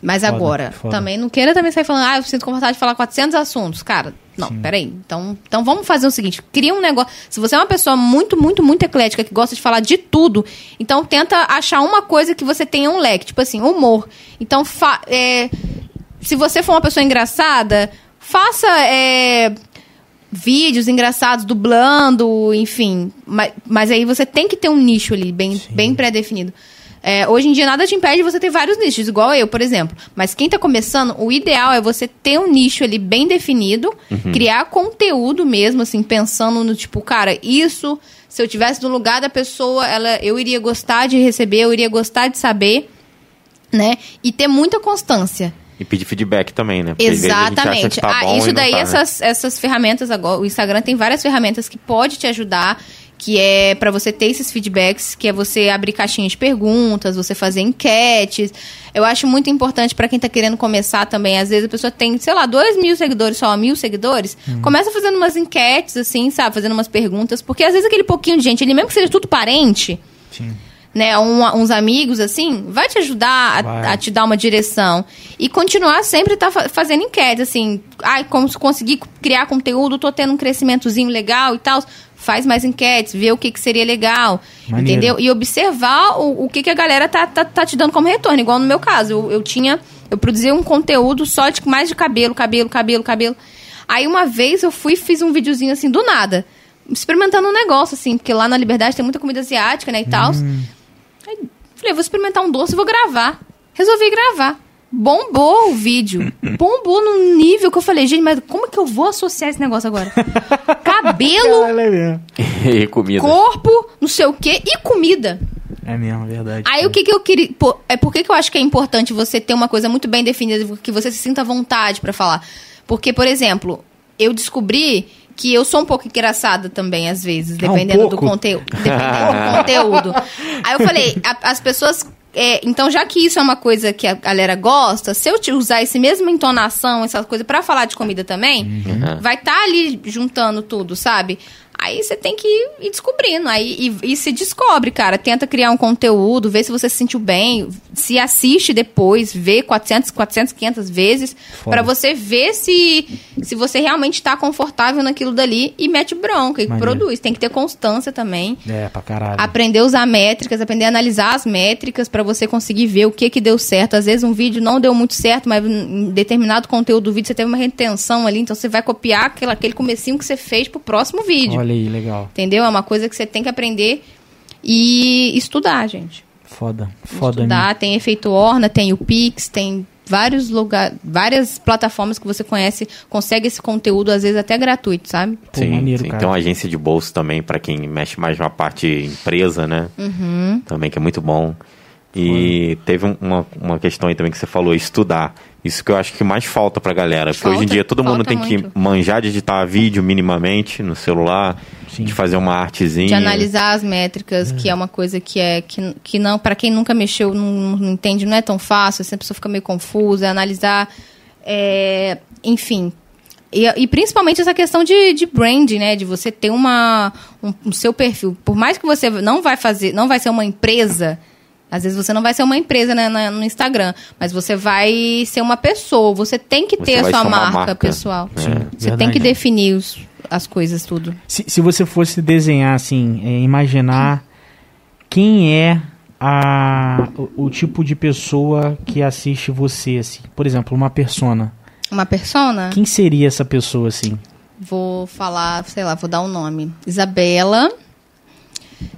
Mas Foda, agora, foda. também não queira também sair falando, ah, eu sinto confortável de falar 400 assuntos. Cara, não, peraí. Então, então vamos fazer o seguinte: cria um negócio. Se você é uma pessoa muito, muito, muito eclética, que gosta de falar de tudo, então tenta achar uma coisa que você tenha um leque, tipo assim, humor. Então, é, se você for uma pessoa engraçada, faça é, vídeos engraçados, dublando, enfim. Mas, mas aí você tem que ter um nicho ali, bem, bem pré-definido. É, hoje em dia nada te impede de você ter vários nichos, igual eu, por exemplo. Mas quem tá começando, o ideal é você ter um nicho ali bem definido, criar conteúdo mesmo, assim, pensando no tipo, cara, isso, se eu tivesse no lugar da pessoa, ela, eu iria gostar de receber, eu iria gostar de saber, né? E ter muita constância. E pedir feedback também, né? Porque acha Exatamente. tá ah, bom isso daí, tá, né? essas, essas ferramentas agora, o Instagram tem várias ferramentas que pode te ajudar, que é para você ter esses feedbacks, que é você abrir caixinhas de perguntas, você fazer enquetes. Eu acho muito importante para quem tá querendo começar também. Às vezes a pessoa tem, sei lá, dois mil seguidores, só mil seguidores. Hum. Começa fazendo umas enquetes, assim, sabe? Fazendo umas perguntas. Porque às vezes aquele pouquinho de gente, ele mesmo que seja tudo parente, Sim. Né, um- uns amigos, assim, vai te ajudar a, a te dar uma direção. E continuar sempre tá fa- fazendo enquete, assim, ai, como se conseguir criar conteúdo, tô tendo um crescimentozinho legal e tal. Faz mais enquetes, vê o que, que seria legal, Maneiro. entendeu? E observar o, o que, que a galera tá, tá, tá te dando como retorno. Igual no meu caso, eu, eu tinha, eu produzia um conteúdo só de mais de cabelo, cabelo, cabelo, cabelo. Aí uma vez eu fui e fiz um videozinho assim, do nada. Experimentando um negócio, assim, porque lá na Liberdade tem muita comida asiática, né, e tal. Aí, falei, vou experimentar um doce e vou gravar. Resolvi gravar. Bombou o vídeo. *laughs* Bombou num nível que eu falei, gente, mas como é que eu vou associar esse negócio agora? *laughs* Cabelo, é *laughs* e comida. corpo, não sei o quê, e comida. É mesmo, é verdade. Aí o que, que eu queria. pô, é por que, que eu acho que é importante você ter uma coisa muito bem definida, que você se sinta à vontade pra falar. Porque, por exemplo, eu descobri que eu sou um pouco engraçada também, às vezes, Ah, um dependendo do conteúdo. Dependendo do conteúdo. Aí eu falei, a- as pessoas. é, então, já que isso é uma coisa que a galera gosta, se eu te usar esse mesma entonação, essa coisa pra falar de comida também, Uhum. vai estar ali juntando tudo, sabe? Aí você tem que ir descobrindo. Aí, e, e se descobre, cara. Tenta criar um conteúdo, vê se você se sentiu bem. Se assiste depois, vê 400, 400 500 vezes. Pra você ver se, se você realmente tá confortável naquilo dali e mete bronca e produz. Tem que ter constância também. É, pra caralho. Aprender a usar métricas, aprender a analisar as métricas pra você conseguir ver o que que deu certo. Às vezes um vídeo não deu muito certo, mas em determinado conteúdo do vídeo você teve uma retenção ali, então você vai copiar aquele, aquele comecinho que você fez pro próximo vídeo. Olha aí, legal. Entendeu? É uma coisa que você tem que aprender e estudar, gente. Foda. Foda, estudar, tem efeito Orna, tem o Pix, tem vários lugares, várias plataformas que você conhece, consegue esse conteúdo às vezes até gratuito, sabe? Pô, Sim, maneiro, sim. cara. Tem uma agência de bolso também, pra quem mexe mais na parte empresa, né? Uhum. Também, que é muito bom. E teve um- uma, uma questão aí também que você falou, estudar. Isso que eu acho que mais falta pra galera. Porque hoje em Falta, dia todo mundo falta tem muito. que manjar de editar vídeo minimamente no celular, Sim. de fazer uma artezinha. De analisar as métricas, que é uma coisa que é que, que não, para quem nunca mexeu, não, não entende, não é tão fácil, assim, a pessoa fica meio confusa, é analisar, é, enfim. E, e principalmente essa questão de, de brand, né? De você ter uma, um, um seu perfil. Por mais que você não vai fazer, não vai ser uma empresa, às vezes você não vai ser uma empresa né, na- no Instagram, mas você vai ser uma pessoa. Você tem que Você ter a sua marca, marca. pessoal. Sim, Você verdade. tem que definir os- as coisas, tudo. Se, se você fosse desenhar, assim, é, imaginar quem é a, o, o tipo de pessoa que assiste você, assim. Por exemplo, uma persona. Uma persona? Quem seria essa pessoa, assim? Vou falar, sei lá, vou dar um nome. Isabela.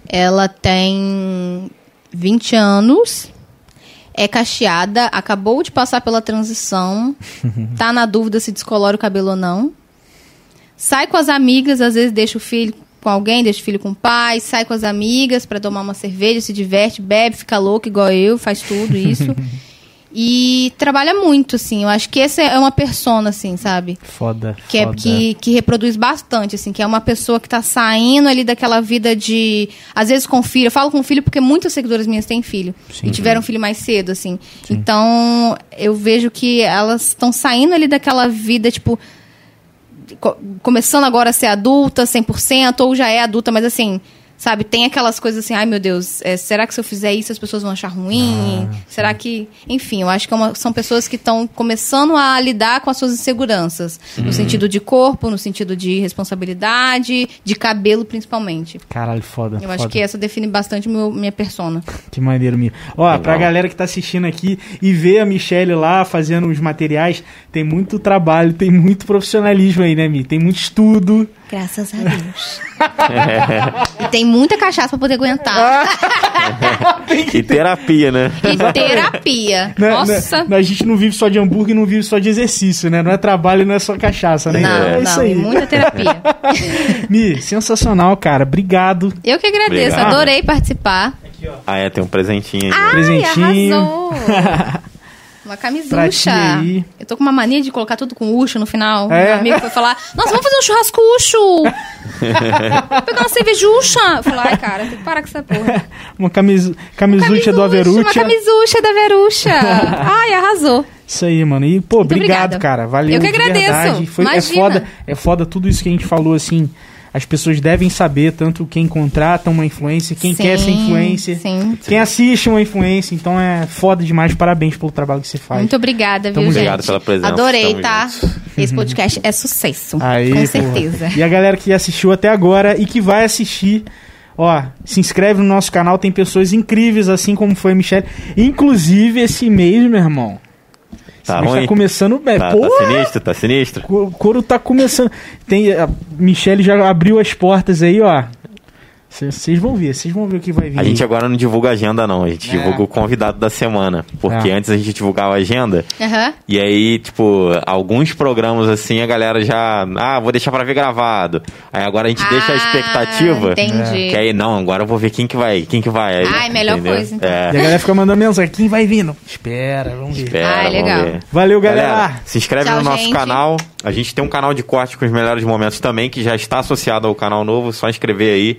Ela tem 20 anos. É cacheada, acabou de passar pela transição. *laughs* tá na dúvida se descolora o cabelo ou não. Sai com as amigas, às vezes deixa o filho com alguém, deixa o filho com o pai, sai com as amigas pra tomar uma cerveja, se diverte, bebe, fica louco igual eu, faz tudo isso. *laughs* e trabalha muito, assim. Eu acho que essa é uma persona, assim, sabe? Foda, que, é, foda. que, que reproduz bastante, assim, que é uma pessoa que tá saindo ali daquela vida de. Às vezes com filho. Eu falo com filho porque muitas seguidoras minhas têm filho. Sim. E tiveram filho mais cedo, assim. Então, eu vejo que elas estão saindo ali daquela vida, tipo. co- começando agora a ser adulta 100%, ou já é adulta, mas assim. Sabe, tem aquelas coisas assim, ai meu Deus, é, será que se eu fizer isso as pessoas vão achar ruim? Ah, será que. Enfim, eu acho que é uma- são pessoas que estão começando a lidar com as suas inseguranças. No sentido de corpo, no sentido de responsabilidade, de cabelo principalmente. Caralho, foda. Eu foda. acho que essa define bastante meu, minha persona. *laughs* Que maneiro, Mi. Ó, Legal. pra galera que tá assistindo aqui e vê a Michelle lá fazendo os materiais, tem muito trabalho, tem muito profissionalismo aí, né, Mi? Tem muito estudo. Graças a Deus. e tem muita cachaça pra poder aguentar. *laughs* E terapia, né? E terapia. Né, Nossa. né, a gente não vive só de hambúrguer, não vive só de exercício, né? Não é trabalho, não é só cachaça, né? Não, é isso não, aí. e muita terapia. *laughs* Mi, sensacional, cara. Obrigado. Eu que agradeço, Obrigado. adorei participar. Ah, é, tem um presentinho aí. Ai, Presentinho. arrasou. *laughs* Uma camisucha. aí. Eu tô com uma mania de colocar tudo com ucho no final. É? Meu amigo foi falar, nossa, vamos fazer um churrasco ucho. Vou *laughs* pegar uma cervejucha. Falei, ai, cara, tem que parar com essa porra. Uma camis... camisucha do Uma Averuccia. camisucha da Verucha. *laughs* Ai, arrasou. Isso aí, mano. E, pô, Muito obrigado, obrigada. cara. Valeu. Eu que de agradeço. verdade. Foi, é foda, é foda tudo isso que a gente falou, assim. As pessoas devem saber, tanto quem contrata uma influência, quem Sim, quer ser influencer, sim. quem assiste uma influência. Então é foda demais. Parabéns pelo trabalho que você faz. Muito obrigada, viu, Tamo gente? Obrigado pela presença. Adorei, Tamo tá? juntos. Esse podcast é sucesso. Aí, com porra. certeza. E a galera que assistiu até agora e que vai assistir, ó, se inscreve no nosso canal, tem pessoas incríveis, assim como foi a Michelle. Inclusive, esse mês, meu irmão. Tá mês ruim? tá começando bem. Tá, tá sinistro, tá sinistro? O couro tá começando. Tem, a Michelle já abriu as portas aí, ó. Vocês vão ver, vocês vão ver o que vai vir. A gente agora não divulga agenda, não. A gente É. divulga o convidado da semana. Porque É. antes a gente divulgava a agenda. Aham. E aí, tipo, alguns programas assim, a galera já. Ah, vou deixar pra ver gravado. Aí agora a gente deixa a Ah, expectativa. entendi. Que aí, não, agora eu vou ver quem que vai. Quem que vai. Aí, Ai, melhor coisa, então. E a É. galera fica mandando mensagem. Quem vai vindo? Espera, vamos ver. Espera, Ah, legal. ver. Valeu, galera. se inscreve Tchau, no nosso gente. canal. A gente tem um canal de corte com os melhores momentos também, que já está associado ao canal novo. Só inscrever aí